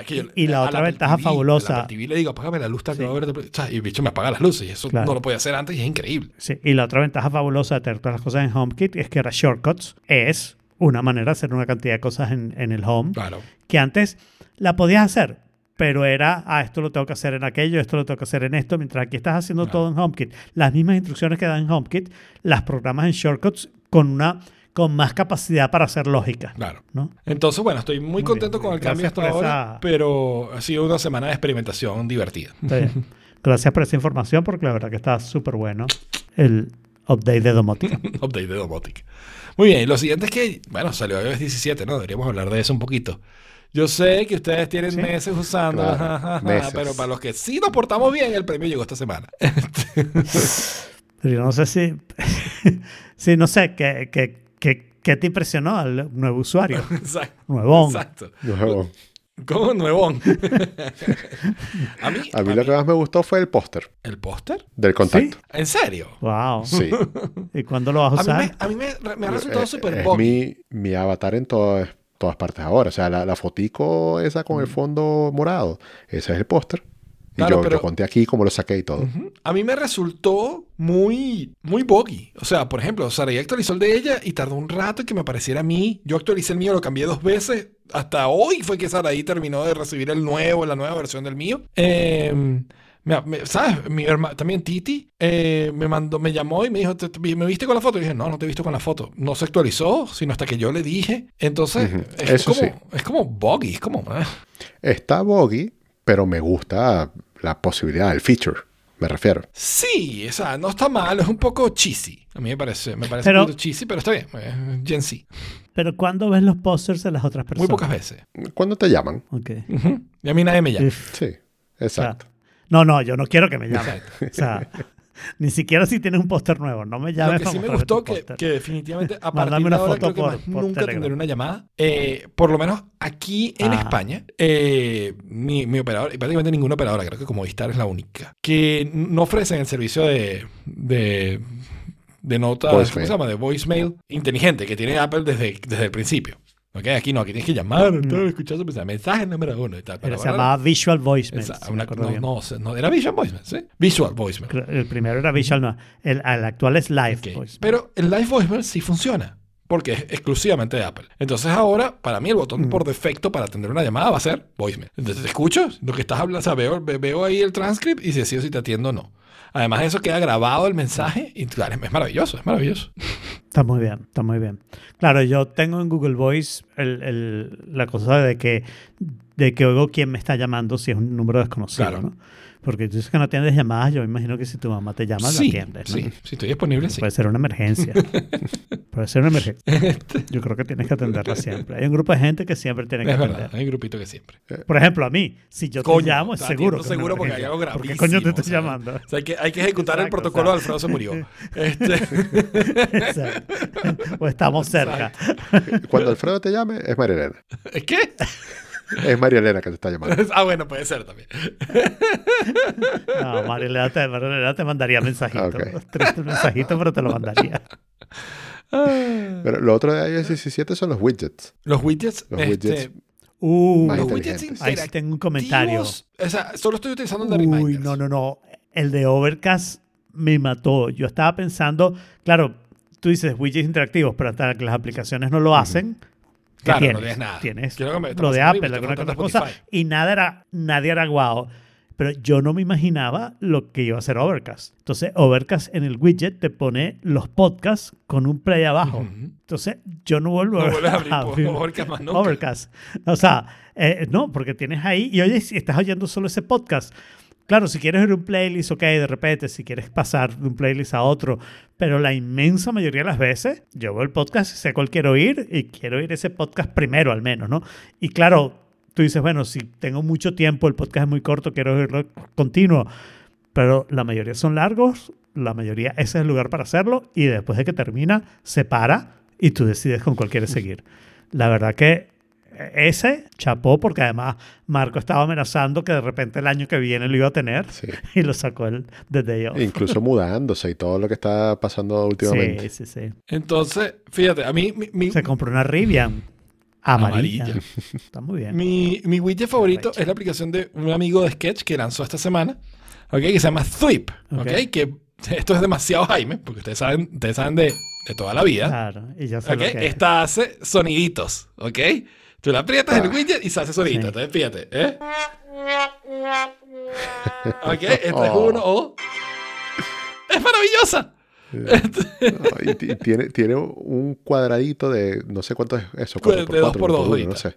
Que yo- Y la otra ventaja TV, fabulosa- la TV le digo, apágame la luz Sí. va a ver- o sea, y el bicho me apaga las luces y eso Claro. no lo podía hacer antes y es increíble. Sí, y la otra ventaja fabulosa de tener todas las cosas en HomeKit es que ahora Shortcuts es una manera de hacer una cantidad de cosas en, en el Home Claro. que antes la podías hacer, pero era, ah, esto lo tengo que hacer en aquello, esto lo tengo que hacer en esto, mientras aquí estás haciendo Claro. todo en HomeKit. Las mismas instrucciones que dan en HomeKit, las programas en Shortcuts con una con más capacidad para hacer lógica. Claro. ¿no? Entonces, bueno, estoy muy, Muy contento bien, con el gracias cambio hasta ahora, esa- pero ha sido una semana de experimentación divertida. Gracias por esa información porque la verdad que está súper bueno el update de domótica. Update de domótica. Muy bien, y lo siguiente es que, bueno, salió iOS 17, ¿no? Deberíamos hablar de eso un poquito. Yo sé que ustedes tienen Sí. meses usando, Claro, meses. pero para los que sí nos portamos bien, el premio llegó esta semana. Pero yo no sé si, sí, no sé, ¿qué, qué, qué, qué te impresionó al nuevo usuario? Exacto. Nuevón. Exacto. Nuevo. ¿Cómo nuevón? a mí, A mí lo que más me gustó fue el póster ¿El póster? del contacto. ¿En serio? Wow. Sí. ¿Y cuándo lo vas a A mí, usar? me, a mí me, me ha resultado Eh, súper mi, mi avatar en todas, todas partes ahora. O sea, la, la fotico esa con el fondo morado, ese es el póster. Y Claro, yo, pero- yo conté aquí cómo lo saqué y todo. A mí me resultó muy, muy buggy. O sea, por ejemplo, Saraí actualizó el de ella y tardó un rato en que me apareciera a mí. Yo actualicé el mío, lo cambié dos veces. Hasta hoy fue que Saraí terminó de recibir el nuevo, la nueva versión del mío. Eh, me- me- ¿Sabes? Mi herma- también Titi eh, me mandó, me llamó y me dijo, "¿Te- te- ¿me viste con la foto? Y dije, no, no te he visto con la foto. No se actualizó, sino hasta que yo le dije. Entonces, Ujú. es, Eso como, sí. es como buggy, es como... Está buggy, pero me gusta la posibilidad, el feature, me refiero. Sí, o sea, no está mal, es un poco cheesy. A mí me parece, me parece Pero- un poquito cheesy, pero está bien. eh, Gen Z. Pero ¿cuándo ves los pósters de las otras Muy personas? pocas veces. ¿Cuándo te llaman? Ok. Y a mí nadie me llama. Uf, Sí, exacto. No, no, yo no quiero que me llamen. O sea, ni siquiera si tienes un póster nuevo. No me Lo llames que para sí me gustó que, que definitivamente a Mándame partir de ahora foto creo que por- más por nunca Telegram. tendré una llamada. Eh, por lo menos aquí en Ah. España, eh, mi, mi operador, y prácticamente ninguna operadora, creo que como Vistar es la única, que no ofrecen el servicio de, de, de nota, Voicemail. ¿cómo se llama? De voicemail inteligente que tiene Apple desde, desde el principio. ¿Ok? Aquí no, aquí tienes que llamar, Mm. todo, escuchar su mensaje, mensaje número uno y tal. Pero Pero se ahora- llamaba Visual Voicemail. esa- si una- no, no, no, era Visual Voicemail, ¿sí? Visual Voicemail. El primero era Visual, no. El, el actual es Live Ok. Voicemail. Pero el Live Voicemail sí funciona. Porque es exclusivamente de Apple. Entonces ahora, para mí, el botón por defecto para atender una llamada va a ser voicemail. Entonces te escucho lo que estás hablando, o sea, veo, ve- veo ahí el transcript y si decido si te atiendo o no. Además, eso queda grabado el mensaje y claro, es maravilloso, es maravilloso. Está muy bien, está muy bien. Claro, yo tengo en Google Voice el- el- la cosa de que, de que oigo quién me está llamando si es un número desconocido, Claro. ¿no? Porque tú dices que no atiendes llamadas, yo me imagino que si tu mamá te llama, sí, la atiendes. ¿no? sí, si estoy disponible, sí. Puede ser una emergencia. Puede ser una emergencia. Yo creo que tienes que atenderla siempre. Hay un grupo de gente que siempre tiene que Es atender. verdad, hay un grupito que siempre. Por ejemplo, a mí, si yo Coño, te llamo, es seguro. seguro porque hay algo ¿Por qué gravísimo. coño te o estoy sea, llamando? o sea, hay, que, hay que ejecutar el protocolo o sea. Alfredo se murió. Este, Exacto. o estamos cerca. Cuando Alfredo te llame, es María Elena. ¿Qué? Es María Elena que te está llamando. Ah, bueno, puede ser también. No, Marilena te, Marilena te mandaría mensajito. Ok. Triste mensajito, pero te lo mandaría. Pero lo otro de iOS 17 son los widgets. Los widgets, Los este, widgets Uh, los widgets ahí tengo un comentario. O sea, solo estoy utilizando el de Uy, no, no, no. El de Overcast me mató. Yo estaba pensando, claro, tú dices widgets interactivos, pero hasta que las aplicaciones no lo hacen. ¿qué Claro, no tienes? tienes nada. Tienes lo de Apple, alguna otra cosa. Y nada era, nadie era guau. Pero yo no me imaginaba lo que iba a hacer Overcast. Entonces, Overcast en el widget te pone los podcasts con un play abajo. Ujú. Entonces, yo no vuelvo No a abrir abrir Overcast más nunca. Overcast. O sea, eh, no, porque tienes ahí, y oye, si estás oyendo solo ese podcast, claro, si quieres ver un playlist, ok, de repente, si quieres pasar de un playlist a otro, pero la inmensa mayoría de las veces, yo veo el podcast sé cuál quiero oír, y quiero oír ese podcast primero al menos, ¿no? Y claro, tú dices, bueno, si tengo mucho tiempo, el podcast es muy corto, quiero oírlo continuo, pero la mayoría son largos, la mayoría ese es el lugar para hacerlo, y después de que termina, se para y tú decides con cuál quieres seguir. La verdad que ese chapó porque además Marco estaba amenazando que de repente el año que viene lo iba a tener Sí. y lo sacó el de Day Off. Incluso mudándose y todo lo que está pasando últimamente. Sí, sí, sí. Entonces, fíjate, a mí mi, mi, Se compró una Rivian amarilla. Amarilla. Está muy bien. mi- mi widget favorito es la aplicación de un amigo de Sketch que lanzó esta semana, ¿ok? Que se llama Thwip, ¿ok? Ok. Que esto es demasiado Jaime, porque ustedes saben, ustedes saben de, de toda la vida. Claro, y ya sé lo que es. Esta hace soniditos, ¿ok? Tú la aprietas en el widget y se hace sonido. Sí. Entonces, fíjate, ¿eh? Ok, este es Oh. uno. oh. Es maravillosa. No, y ti- tiene, tiene un cuadradito de no sé cuánto es eso. Cuatro de dos cuatro, por uno dos uno, ahorita. no sé.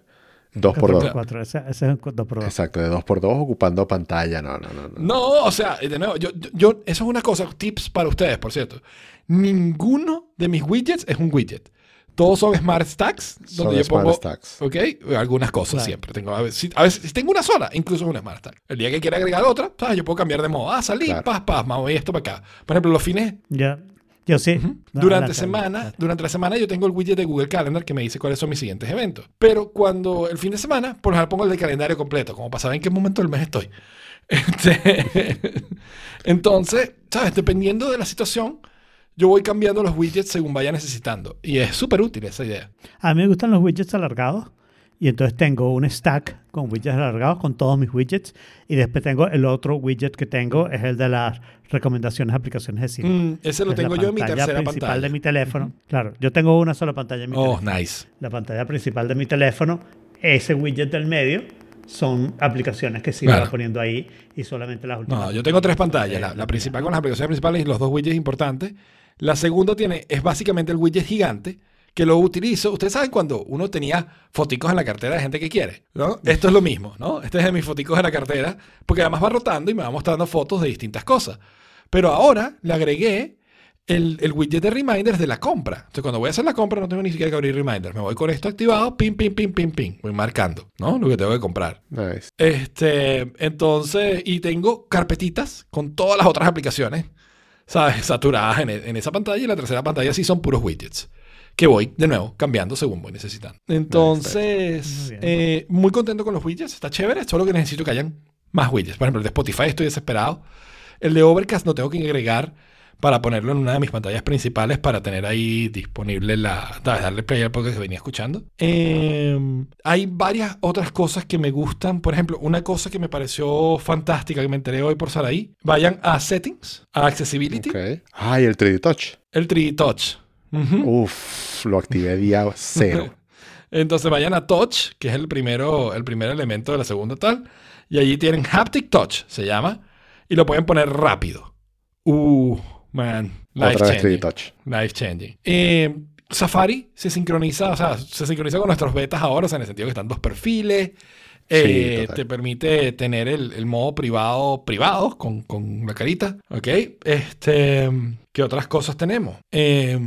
Dos por dos. Cuatro, cuatro, Ese, ese es 2 por 2 Exacto, de dos por dos ocupando pantalla. No, no, no. no. No, o sea, de nuevo, yo, yo- yo- eso es una cosa, tips para ustedes, por cierto. Ninguno de mis widgets es un widget. Todos son Smart Stacks, Son donde yo Smart pongo, Stacks. ok, algunas cosas siempre. Tengo, a, veces, si, a veces, si tengo una sola, incluso es una Smart Stack. El día que quiera agregar otra, ¿sabes? Yo puedo cambiar de modo. Ah, salí, Claro. paz, paz, me voy esto para acá. Por ejemplo, los fines, Ya, yo sí. No, durante adelante, semana, durante la semana yo tengo el widget de Google Calendar que me dice cuáles son mis siguientes eventos. Pero cuando el fin de semana, por ejemplo, pongo el de calendario completo, como para saber en qué momento del mes estoy. Este, entonces, ¿sabes? Dependiendo de la situación, yo voy cambiando los widgets según vaya necesitando. Y es súper útil esa idea. A mí me gustan los widgets alargados. Y entonces tengo un stack con widgets alargados con todos mis widgets. Y después tengo el otro widget que tengo, es el de las recomendaciones aplicaciones de cine. Mm, ese lo tengo yo en mi pantalla tercera principal pantalla. de mi teléfono. Claro, yo tengo una sola pantalla en mi Oh, teléfono. nice. La pantalla principal de mi teléfono, ese widget del medio, son aplicaciones que sí Claro. poniendo ahí y solamente las últimas. No, yo tengo tres pantallas. Eh, La, la principal con las aplicaciones principales y los dos widgets importantes. La segunda tiene, es básicamente el widget gigante que lo utilizo. Ustedes saben cuando uno tenía foticos en la cartera de gente que quiere, ¿no? Esto es lo mismo, ¿no? Este es de mis foticos en la cartera, porque además va rotando y me va mostrando fotos de distintas cosas. Pero ahora le agregué el, el widget de reminders de la compra. Entonces, cuando voy a hacer la compra, no tengo ni siquiera que abrir reminders. Me voy con esto activado, pim, pim, pim, pim, pim. Voy marcando, ¿no? Lo que tengo que comprar. Nice. Este, entonces, y tengo carpetitas con todas las otras aplicaciones, ¿sabes? Saturadas en, e- en esa pantalla y la tercera pantalla sí son puros widgets. Que voy, de nuevo, cambiando según voy necesitando. Entonces, Muy eh, muy contento con los widgets, está chévere, solo que necesito que hayan más widgets. Por ejemplo, el de Spotify estoy desesperado. El de Overcast no tengo que agregar para ponerlo en una de mis pantallas principales para tener ahí disponible la. Darle play al podcast que venía escuchando. Eh, hay varias otras cosas que me gustan. Por ejemplo, una cosa que me pareció fantástica que me enteré hoy por Saraí. Vayan a Settings, a Accessibility, Ok. Ay, el 3D Touch. el 3D Touch. Uf, lo activé día cero. Entonces vayan a Touch, que es el primero, el primer elemento de la segunda tal. Y allí tienen Haptic Touch, se llama. Y lo pueden poner rápido. Uh, man. Life Otra vez 3D changing. Touch. Life changing. Eh, Safari se sincroniza, o sea, se sincroniza con nuestros betas ahora, o sea, en el sentido que están dos perfiles. Eh, total. te permite tener el, el modo privado privado con, con la carita. ¿Ok? Este, ¿Qué otras cosas tenemos? Eh,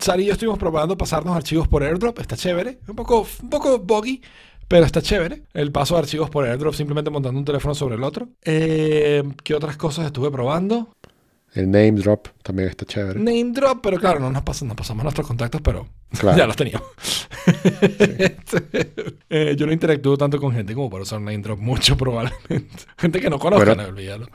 Sari y yo estuvimos probando pasarnos archivos por airdrop. Está chévere. Un poco, un poco buggy. Pero está chévere. El paso de archivos por airdrop simplemente montando un teléfono sobre el otro. Eh, ¿Qué otras cosas estuve probando? El name drop también está chévere. Name drop, pero claro, no nos, pas- nos pasamos nuestros contactos, pero Claro. ya los teníamos. Eh, yo no interactúo tanto con gente como para usar name drop mucho, probablemente. Gente que no conozca, Bueno. no olvídalo.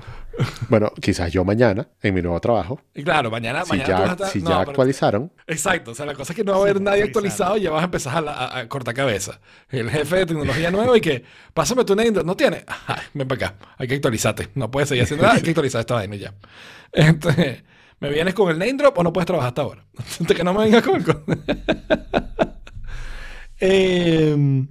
Bueno, quizás yo mañana, en mi nuevo trabajo, Y claro, mañana, si mañana tú ya, estar- si no, ya pero- actualizaron, Exacto, o sea, la cosa es que no va a haber nadie actualizado y ya vas a empezar a, la- a- a cortar cabeza. El jefe de tecnología nuevo y que, pásame tu name drop, ¿no tiene? Ay, ven para acá, hay que actualizarte. No puedes seguir haciendo nada, hay que actualizar esta vaina ya. Este, ¿Me vienes con el name drop o no puedes trabajar hasta ahora? Hasta que no me vengas con el... Eh,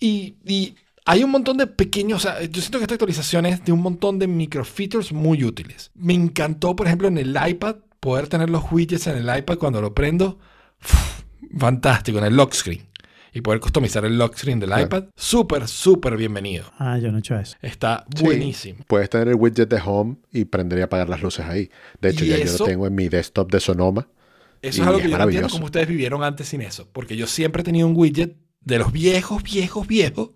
y, y hay un montón de pequeños, o sea, yo siento que esta actualización es de un montón de micro features muy útiles. Me encantó, por ejemplo, en el iPad, poder tener los widgets en el iPad cuando lo prendo. Uf, fantástico, en el lock screen. Y poder customizar el lock screen del Claro. iPad. Súper, súper bienvenido. Ah, yo no he hecho eso. Está Sí. buenísimo. puedes tener el widget de home y prender y apagar las luces ahí. De hecho, ya yo eso- lo tengo en mi desktop de Sonoma. Eso Y es algo es que yo no entiendo maravilloso. cómo ustedes vivieron antes sin eso. Porque yo siempre he tenido un widget de los viejos, viejos, viejos,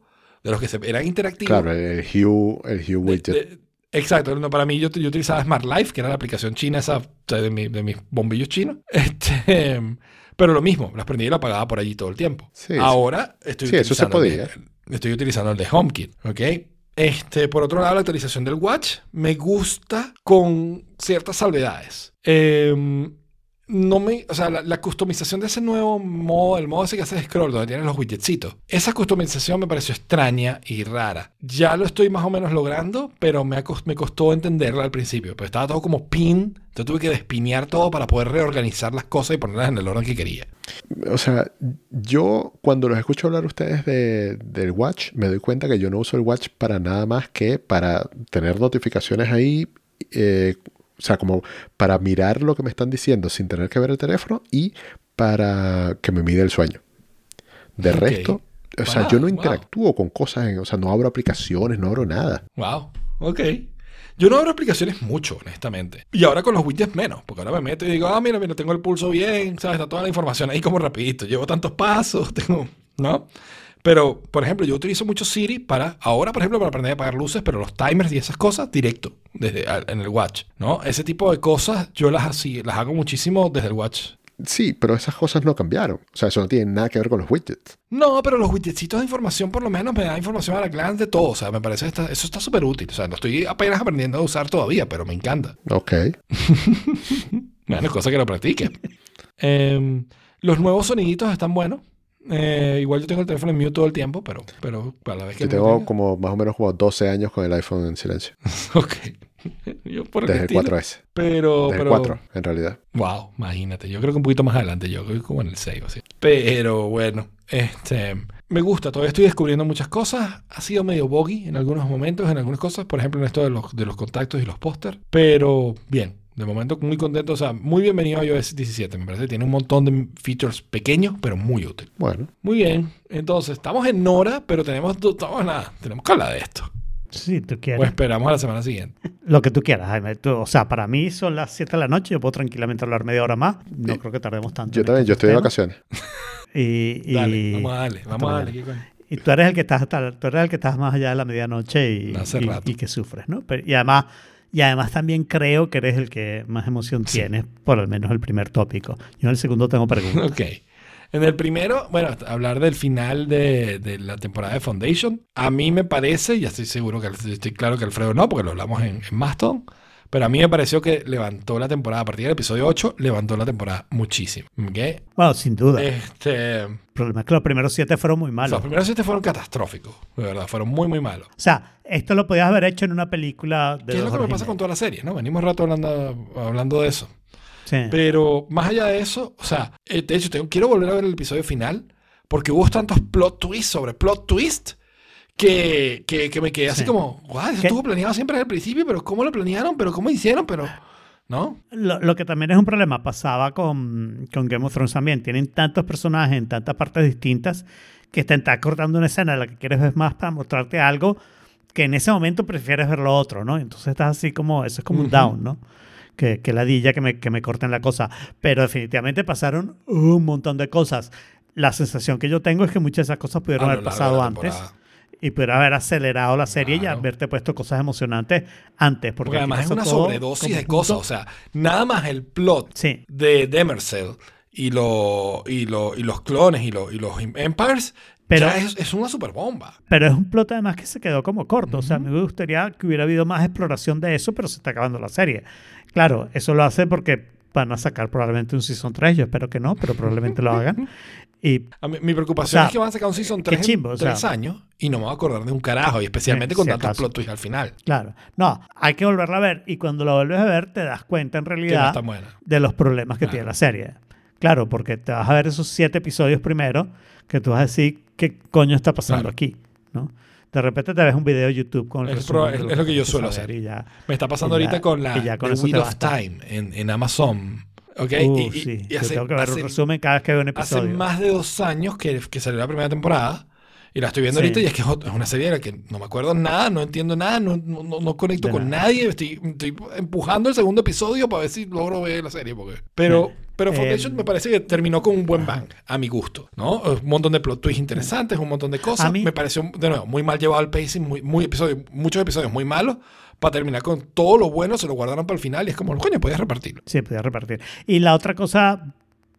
de los que se, eran interactivos. Claro, el, Hue, el Hue widget. de- exacto, no, para mí yo, yo utilizaba Smart Life, que era la aplicación china esa, de, mi- de mis bombillos chinos. Este, pero lo mismo, las prendía y lo apagaba por allí todo el tiempo. Sí. Ahora estoy Sí, eso se utilizando el de- podía. estoy utilizando el de HomeKit, ¿ok? Este, por otro lado, la actualización del Watch me gusta con ciertas salvedades. Em, no me, o sea, la, customización de ese nuevo modo, el modo ese que hace scroll, donde tienes los widgetsitos, esa customización me pareció extraña y rara. Ya lo estoy más o menos logrando, pero me, me costó entenderla al principio. Pero estaba todo como pin, entonces tuve que despinear todo para poder reorganizar las cosas y ponerlas en el orden que quería. O sea, yo cuando los escucho hablar ustedes de, del Watch, me doy cuenta que yo no uso el Watch para nada más que para tener notificaciones ahí eh, O sea, como para mirar lo que me están diciendo sin tener que ver el teléfono y para que me mide el sueño. De Ok. resto, o sea, Wow, yo no wow. interactúo con cosas, en- o sea, no abro aplicaciones, no abro nada. Wow, ok. Yo no abro aplicaciones mucho, honestamente. Y ahora con los widgets menos, porque ahora me meto y digo, ah, mira, mira, tengo el pulso bien, ¿sabes? Está toda la información ahí como rapidito. Llevo tantos pasos, tengo, ¿no? Pero, por ejemplo, yo utilizo mucho Siri para, ahora, por ejemplo, para aprender a apagar luces, pero los timers y esas cosas directo, desde en el watch, ¿no? Ese tipo de cosas yo las, así, las hago muchísimo desde el watch. Sí, pero esas cosas no cambiaron. O sea, eso no tiene nada que ver con los widgets. No, pero los widgetsitos de información por lo menos me dan información a la glance de todo. O sea, me parece que está- eso está súper útil. O sea, lo estoy apenas aprendiendo a usar todavía, pero me encanta. Ok. Bueno, cosa que lo practique. Em, los nuevos soniditos están buenos. Eh, igual yo tengo el teléfono en mute todo el tiempo, pero, pero para la vez que Yo tengo tenga- como más o menos como 12 años con el iPhone en silencio. Ok. yo por el Desde el estilo, 4S. Pero, Desde el pero 4, en realidad. Wow, imagínate. Yo creo que un poquito más adelante, yo creo que como en el 6 o así. Pero bueno, este, me gusta. Todavía estoy descubriendo muchas cosas. Ha sido medio boggy en algunos momentos, en algunas cosas. Por ejemplo, en esto de los, de los contactos y los póster. Pero bien, de momento muy contento. O sea, muy bienvenido a iOS 17. Me parece tiene un montón de features pequeños, pero muy útil. Bueno, Muy bien. Entonces, estamos en Nora, pero tenemos, estamos nada. Tenemos que hablar de esto. Si tú quieres. O esperamos a la semana siguiente. Lo que tú quieras, Jaime. Tú- o sea, para mí son las 7 de la noche. Yo puedo tranquilamente hablar media hora más. No Sí. creo que tardemos tanto. yo también, yo estoy de vacaciones. Y, y, Dale, vamos a darle. Vamos a darle. y tú eres el que estás tú eres el que estás más allá de la medianoche y, y- y que sufres, ¿no? Pero- y además y además también creo que eres el que más emoción Sí. tienes por al menos el primer tópico. Yo en el segundo tengo preguntas. Ok. En el primero, bueno, hablar del final de, de la temporada de Foundation. A mí me parece, ya estoy seguro que estoy claro que Alfredo no, porque lo hablamos en, en Mastodon. Pero a mí me pareció que levantó la temporada, a partir del episodio 8, levantó la temporada muchísimo. ¿Ok? Bueno, sin duda. Este, El problema es que los primeros siete fueron muy malos. los primeros siete fueron catastróficos, de verdad, fueron muy, muy malos. O sea, esto lo podías haber hecho en una película de ¿Qué es lo que me pasa con toda la serie? ¿no? Venimos rato hablando, hablando de eso. Sí. Pero más allá de eso, o sea, eh, de hecho, tengo, quiero volver a ver el episodio final porque hubo tantos plot twists sobre plot twist que, que, que me quedé así Sí. como, guau, eso ¿Qué? estuvo planeado siempre desde el principio, pero ¿cómo lo planearon? ¿Pero cómo hicieron? Pero, ¿no? Lo, lo que también es un problema, pasaba con, con Game of Thrones también. Tienen tantos personajes en tantas partes distintas que te está cortando una escena de la que quieres ver más para mostrarte algo que en ese momento prefieres ver lo otro, ¿no? Entonces estás así como, eso es como un down, ¿no? Que, que ladilla que me, que me corten la cosa. Pero definitivamente pasaron un montón de cosas. La sensación que yo tengo es que muchas de esas cosas pudieron A lo haber pasado antes temporada. Y pudiera haber acelerado la serie y haberte puesto cosas emocionantes antes. Porque, además es una sobredosis de cosas, o sea, nada más el plot Sí, de Demercell y, lo, y, lo, y los clones y, lo- y los Empires, Pero- ya es, es una super bomba. Pero es un plot además que se quedó como corto. O sea, me gustaría que hubiera habido más exploración de eso, pero se está acabando la serie. Claro, eso lo hace porque van a sacar probablemente un Season 3. Yo espero que no, pero probablemente lo hagan. Y A mí- mi preocupación O sea, es que van a sacar un Season qué 3 chimbo, o en sea. tres años y no me voy a acordar de un carajo, y especialmente Eh, con si tantos acaso. plot twists al final. claro, no, hay que volverla a ver. Y cuando la vuelves a ver, te das cuenta en no realidad buena. de los problemas que Claro. tiene la serie. Claro, porque te vas a ver esos siete episodios primero, que tú vas a decir, ¿qué coño está pasando Claro. aquí? ¿no? De repente te ves un video de YouTube con el Es es- lo es lo que yo suelo hacer. y ya. Me está pasando Y ya- ahorita con la ya con The Wheel of. Time en, en Amazon. ¿Ok? Uh, y, y- sí, y yo hace, tengo que ver hace- un resumen cada vez que veo un hace episodio. más de dos años que, que salió la primera temporada. Y la estoy viendo Sí. ahorita y es que es una serie de la que no me acuerdo nada, no entiendo nada, no, no, no- no conecto De con nada. nadie. Estoy, estoy empujando el segundo episodio para ver si logro ver la serie. Porque... Pero, Sí. Pero Foundation Eh, me parece que terminó con un buen bang, a mi gusto. ¿no? Un montón de plot twists interesantes, un montón de cosas. A mí- Me pareció, de nuevo, muy mal llevado el pacing, muy, muy episodio, muchos episodios muy malos. Para terminar con todo lo bueno, se lo guardaron para el final y es como, coño, podías repartirlo. Sí, podía repartir. Y la otra cosa,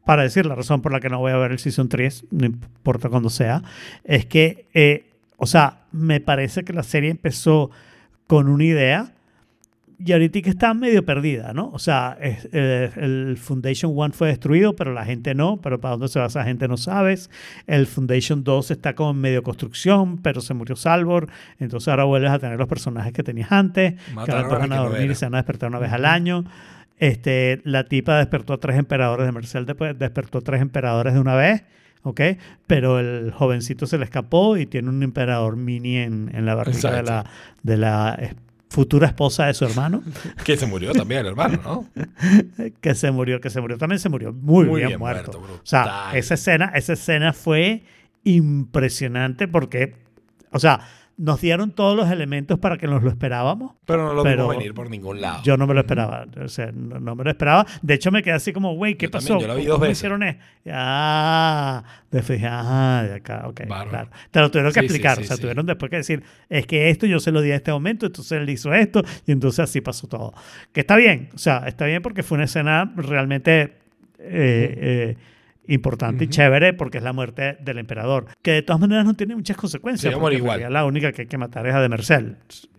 para decir la razón por la que no voy a ver el Season 3, no importa cuándo sea, es que, eh, o sea, me parece que la serie empezó con una idea y ahorita que está medio perdida, ¿no? O sea, es- eh, el Foundation 1 fue destruido, pero la gente no, pero para dónde se va esa gente no sabes. El Foundation 2 está como en medio construcción, pero se murió Salvor, entonces ahora vuelves a tener los personajes que tenías antes, que ahora van a dormir y se van a despertar una vez al año. Este, la tipa despertó a tres emperadores de después despertó a tres emperadores de una vez, ¿ok? Pero el jovencito se le escapó y tiene un emperador mini en, en la barriga de la, de la futura esposa de su hermano, Que se murió también el hermano, ¿no? que se murió, que se murió, también se murió muy, Muy bien, bien muerto. muerto, o sea, esa escena, esa escena fue impresionante porque, o sea, nos dieron todos los elementos para que nos lo esperábamos. Pero no lo vimos venir por ningún lado. Yo no me lo esperaba, o sea, no, no me lo esperaba. De hecho, me quedé así como, güey, ¿qué Yo pasó? también, yo la vi ¿Cómo dos veces. hicieron esto? Ah, después dije, ah, de acá, ok, Bárbaro. claro. Te lo tuvieron que Sí, explicar, sí, o sea, tuvieron después que decir, es que esto yo se lo di a este momento, entonces él hizo esto, y entonces así pasó todo. Que está bien, o sea, está bien porque fue una escena realmente eh, eh, importante y Ujú. chévere porque es la muerte del emperador, que de todas maneras no tiene muchas consecuencias. A porque La única que hay que matar es a Demerzel.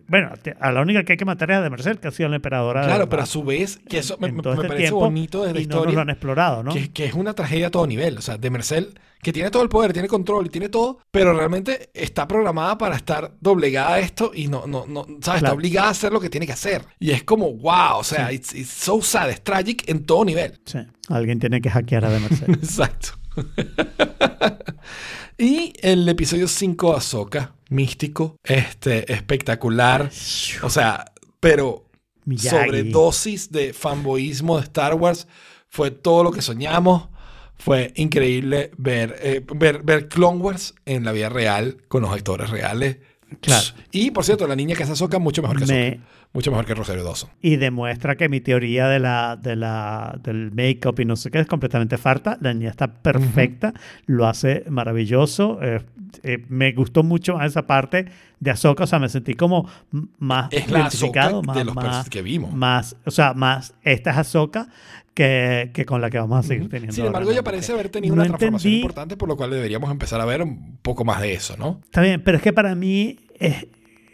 Bueno, a la única que hay que matar es a Demerzel, que ha sido la emperadora. de Claro, pero a su vez, que eso me, este parece tiempo, bonito de la y no nos lo historia. han explorado, ¿no? que, que es una tragedia a todo nivel. O sea, de Mercel, que tiene todo el poder, tiene control y tiene todo, pero realmente está programada para estar doblegada a esto y no, no, no, ¿sabes? Está obligada a hacer lo que tiene que hacer. Y es como, wow, o sea, it's, it's so sad, es tragic en todo nivel. Sí, alguien tiene que hackear a Demerzel. Exacto. y el episodio 5 Ahsoka, místico, este, espectacular. O sea, pero sobredosis de fanboyismo de Star Wars. Fue todo lo que soñamos. Fue increíble ver, eh, ver, ver Clone Wars en la vida real, con los actores reales. Claro. Y, por cierto, la niña que hace Ahsoka, mucho mejor que Me- Ahsoka. Mucho mejor que Rosario Dawson. y demuestra que mi teoría de la, de la, del make-up y no sé qué es completamente farta. La niña está perfecta, lo hace maravilloso. eh, eh, me gustó mucho más esa parte de Ahsoka, o sea, me sentí como más Es identificado, más, de los más, que vimos. más, o sea, más esta es Ahsoka que, que con la que vamos a seguir teniendo. Sin embargo, ella parece haber tenido no una transformación entendí- importante, por lo cual deberíamos empezar a ver un poco más de eso, ¿no? Está bien, pero es que para mí es,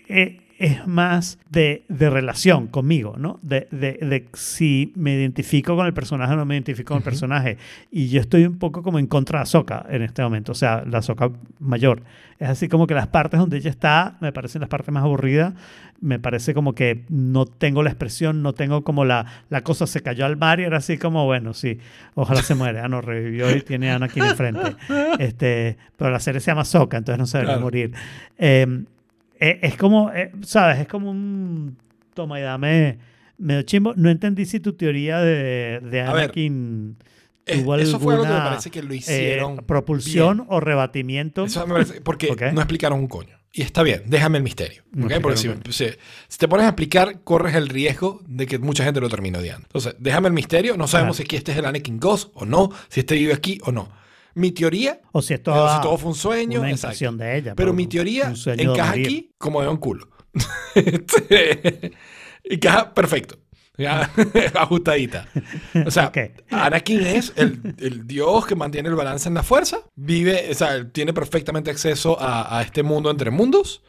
es, es más de, de relación conmigo, ¿no? De, de, de si me identifico con el personaje o no me identifico con el personaje. Y yo estoy un poco como en contra de Ahsoka en este momento, o sea, la Ahsoka mayor. Es así como que las partes donde ella está me parecen las partes más aburridas. Me parece como que no tengo la expresión, no tengo como la, la cosa se cayó al mar y era así como, bueno, sí, ojalá se muere. Ah, no, revivió y tiene a Anakin enfrente. Este, pero la serie se llama Ahsoka, entonces no se debería Claro. morir. Eh, eh, es como, eh, ¿sabes? Es como un toma y dame medio chimbo. No entendí si tu teoría de, de Anakin Eh, tuvo eso fue algo que me parece que lo eh, hicieron. propulsión bien. o rebatimiento. Eso me parece, porque no explicaron un coño. Y está bien, déjame el misterio. Porque si, explicaron si- si te pones a explicar, corres el riesgo de que mucha gente lo termine odiando. Entonces, déjame el misterio. No sabemos si este es el Anakin Ghost o no, si este vive aquí o no. Mi teoría, o si esto o si todo fue un sueño, una impresión de ella. Pero mi teoría encaja aquí como de un culo. Este, encaja perfecto. Ya, ajustadita. O sea, Ok. Anakin es el, el dios que mantiene el balance en la fuerza. Vive, o sea, tiene perfectamente acceso a, a este mundo entre mundos.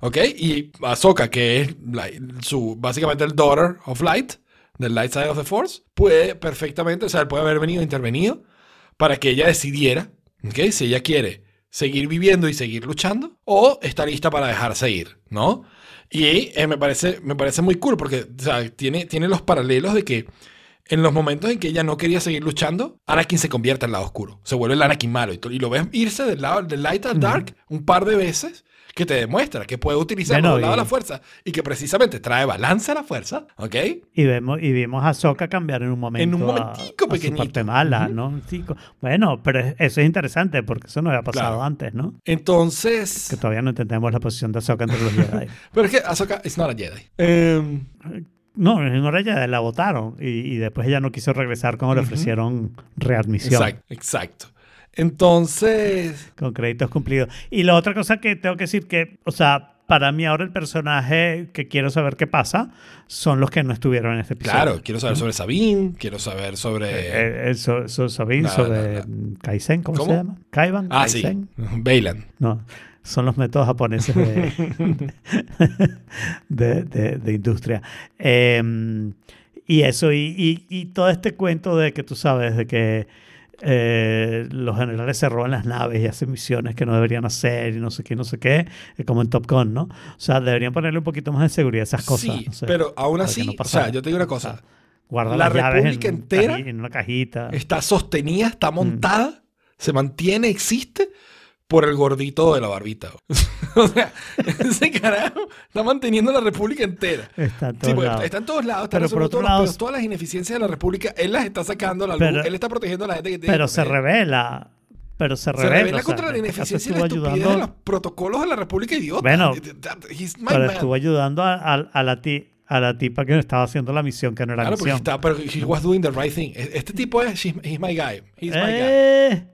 ¿Ok? Y Ahsoka, que es la- su, básicamente el daughter of light, del light side of the force, puede perfectamente, o sea, él puede haber venido intervenido para que ella decidiera, ¿ok? Si ella quiere seguir viviendo y seguir luchando o está lista para dejarse ir, ¿no? Y eh, me, parece, me parece muy cool porque o sea, tiene, tiene los paralelos de que en los momentos en que ella no quería seguir luchando, Anakin se convierte al lado oscuro, se vuelve el Anakin malo y, y lo ves irse del lado del light al dark un par de veces que te demuestra que puede utilizar Bueno, y- de la fuerza y que precisamente trae balance a la fuerza, ¿ok? Y, vemos, y vimos a Ahsoka cambiar en un momento. un a- momentico a, su pequeñito. parte mala. ¿no? Bueno, pero es- eso es interesante porque eso no había pasado Claro. antes, ¿no? Entonces... Que todavía no entendemos la posición de Ahsoka entre los Jedi. Pero es que Ahsoka is not a Jedi. Em, No, en hora ya la votaron y, y después ella no quiso regresar cuando le ofrecieron readmisión exacto, exacto. Entonces, con créditos cumplidos. Y la otra cosa que tengo que decir que, o sea, para mí ahora el personaje que quiero saber qué pasa son los que no estuvieron en este episodio. claro, quiero saber sobre Sabine, quiero saber sobre... Eh, eh, so- so- Sabine, sobre Kaizen, ¿cómo, ¿Cómo? se llama? Kaiban. ah, sí. Bailan. No, son los métodos japoneses de, de, de- de industria. Eh, y eso, y, y- y todo este cuento de que tú sabes, de que eh, los generales se roban las naves y hacen misiones que no deberían hacer y no sé qué, no sé qué, eh, como en Top Gun, ¿no? O sea, deberían ponerle un poquito más de seguridad a esas cosas. sí, no sé, pero aún así, no o sea, yo te digo una cosa. Guarda la las República en, entera en una cajita. Está sostenida, está montada, se mantiene, existe por el gordito de la barbita. o sea, ese carajo está manteniendo la república entera. Está en Sí, todos porque lados. está en todos lados, está Pero por otro los lado- todas las ineficiencias de la república, él las está sacando a la luz, Pero- él está protegiendo a la gente que tiene Pero se revela. Pero se Se revela. revela o sea, contra la este ineficiencia y la estupidez de los ayudando, protocolos de la república idiota. Bueno, pero estuvo ayudando a, a- a la ti- a la tipa que estaba haciendo la misión, que no era Claro, misión. está, pero he was doing the right thing. Este tipo es, he's, my guy. He's my guy. Eh.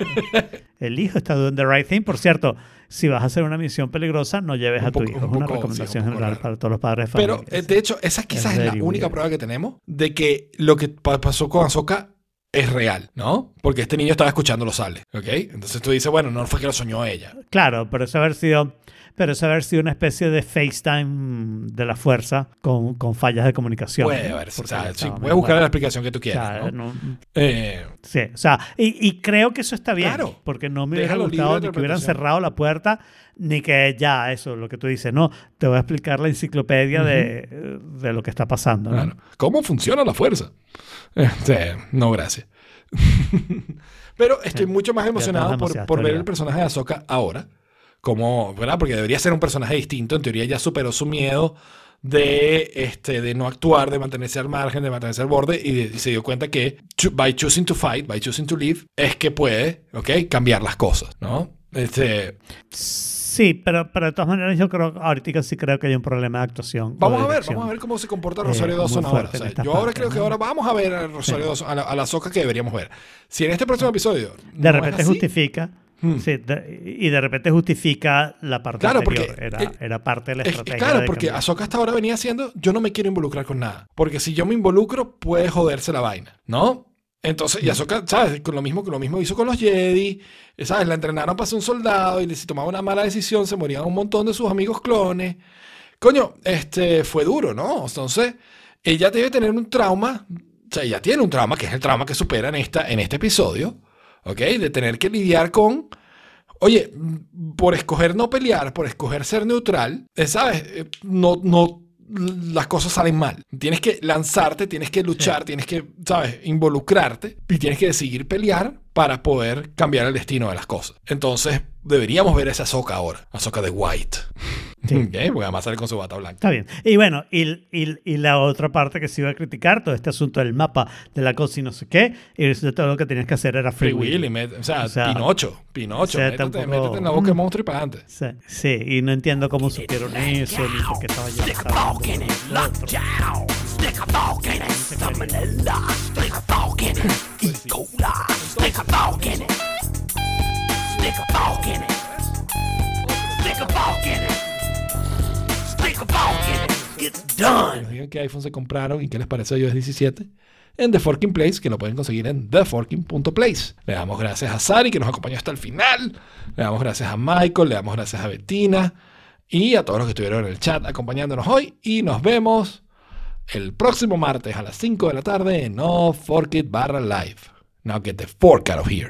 El hijo está doing the right thing. Por cierto, si vas a hacer una misión peligrosa, no lleves Un a tu poco- hijo. un Es una poco, recomendación sí, un poco general raro. para todos los padres de Pero, familia. eh, de hecho, esa quizás es, la very única weird. prueba que tenemos de que lo que pa- pasó con Ahsoka es real, ¿no? Porque este niño estaba escuchando los sales, ¿ok? Entonces tú dices, bueno, no fue que lo soñó ella. Claro, pero eso haber sido, pero eso haber sido una especie de FaceTime de la fuerza con, con fallas de comunicación. Puede haber, o sea, sí, voy a buscar la explicación que tú O quieras, sea, ¿no? no- Eh, sí, o sea, y, y creo que eso está bien, Claro. porque no me hubiera gustado ni que hubieran cerrado la puerta, ni que ya, eso, lo que tú dices, no, te voy a explicar la enciclopedia de, de lo que está pasando. ¿no? Claro. ¿Cómo funciona la fuerza? Este, no, gracias. Pero estoy mucho más emocionado por, por ver el personaje de Ahsoka ahora. Como, ¿verdad? Porque debería ser un personaje distinto. En teoría ya superó su miedo de, este, de no actuar, de mantenerse al margen, de mantenerse al borde. Y, de- y se dio cuenta que by choosing to fight, by choosing to live, es que puede, ¿ok? Cambiar las cosas, ¿no? Este, Sí, pero, pero de todas maneras yo creo, ahorita sí creo que hay un problema de actuación. Vamos de a ver, vamos a ver cómo se comporta Eh, Rosario muy Dawson ahora. O sea, yo ahora parte, creo que ¿no? ahora vamos a ver a Rosario Dawson, a la, a la Soca que deberíamos ver. Si en este próximo episodio. De no repente justifica. Hmm. sí, de- y de repente justifica la parte Claro, anterior. porque, era, eh, era parte de la es- estrategia. claro, porque. Ahsoka hasta ahora venía haciendo, yo no me quiero involucrar con nada. Porque si yo me involucro, puede joderse la vaina, ¿no? Entonces, y Ahsoka, ¿sabes? Con lo mismo que lo mismo hizo con los Jedi, ¿sabes? La entrenaron para ser un soldado y si tomaba una mala decisión se morían un montón de sus amigos clones. Coño, este fue duro, ¿no? Entonces, ella debe tener un trauma, o sea, ella tiene un trauma, que es el trauma que supera en, esta, en este episodio, ¿ok? De tener que lidiar con, oye, por escoger no pelear, por escoger ser neutral, eh, ¿sabes? Eh, No, no, las cosas salen mal. Tienes que lanzarte, tienes que luchar, tienes que, ¿sabes? Involucrarte y tienes que decidir pelear para poder cambiar el destino de las cosas. Entonces, deberíamos ver esa Ahsoka ahora, Ahsoka de White. Sí. Ok, Porque además sale con su bata blanca. Está bien. Y bueno, y, y- y la otra parte que se iba a criticar, todo este asunto del mapa, de la cosa y no sé qué, y eso todo lo que tenías que hacer era free, Free will. Willy, met- o, sea, O sea, Pinocho, Pinocho, o sea, métete, tampoco- métete en la boca de monstruo y para adelante. Sí, sí, y no entiendo cómo supieron eso, ni por qué estaba ya Stick a fork in it, lockdown. Stick a fork in it, salmonella. Stick a fork in it, E. coli. Stick a fork in it. Stick a fork in it. Stick a fork in it. Stick a fork in it. It's done. Digan qué iPhone se compraron y qué les parece iOS 17 en The Forking Place, que lo pueden conseguir en theforking.place. Le damos gracias a Sari, que nos acompañó hasta el final. Le damos gracias a Michael, le damos gracias a Bettina y a todos los que estuvieron en el chat acompañándonos hoy. Y nos vemos el próximo martes a las 5 de la tarde en No Fork It barra live. Now get the fork out of here.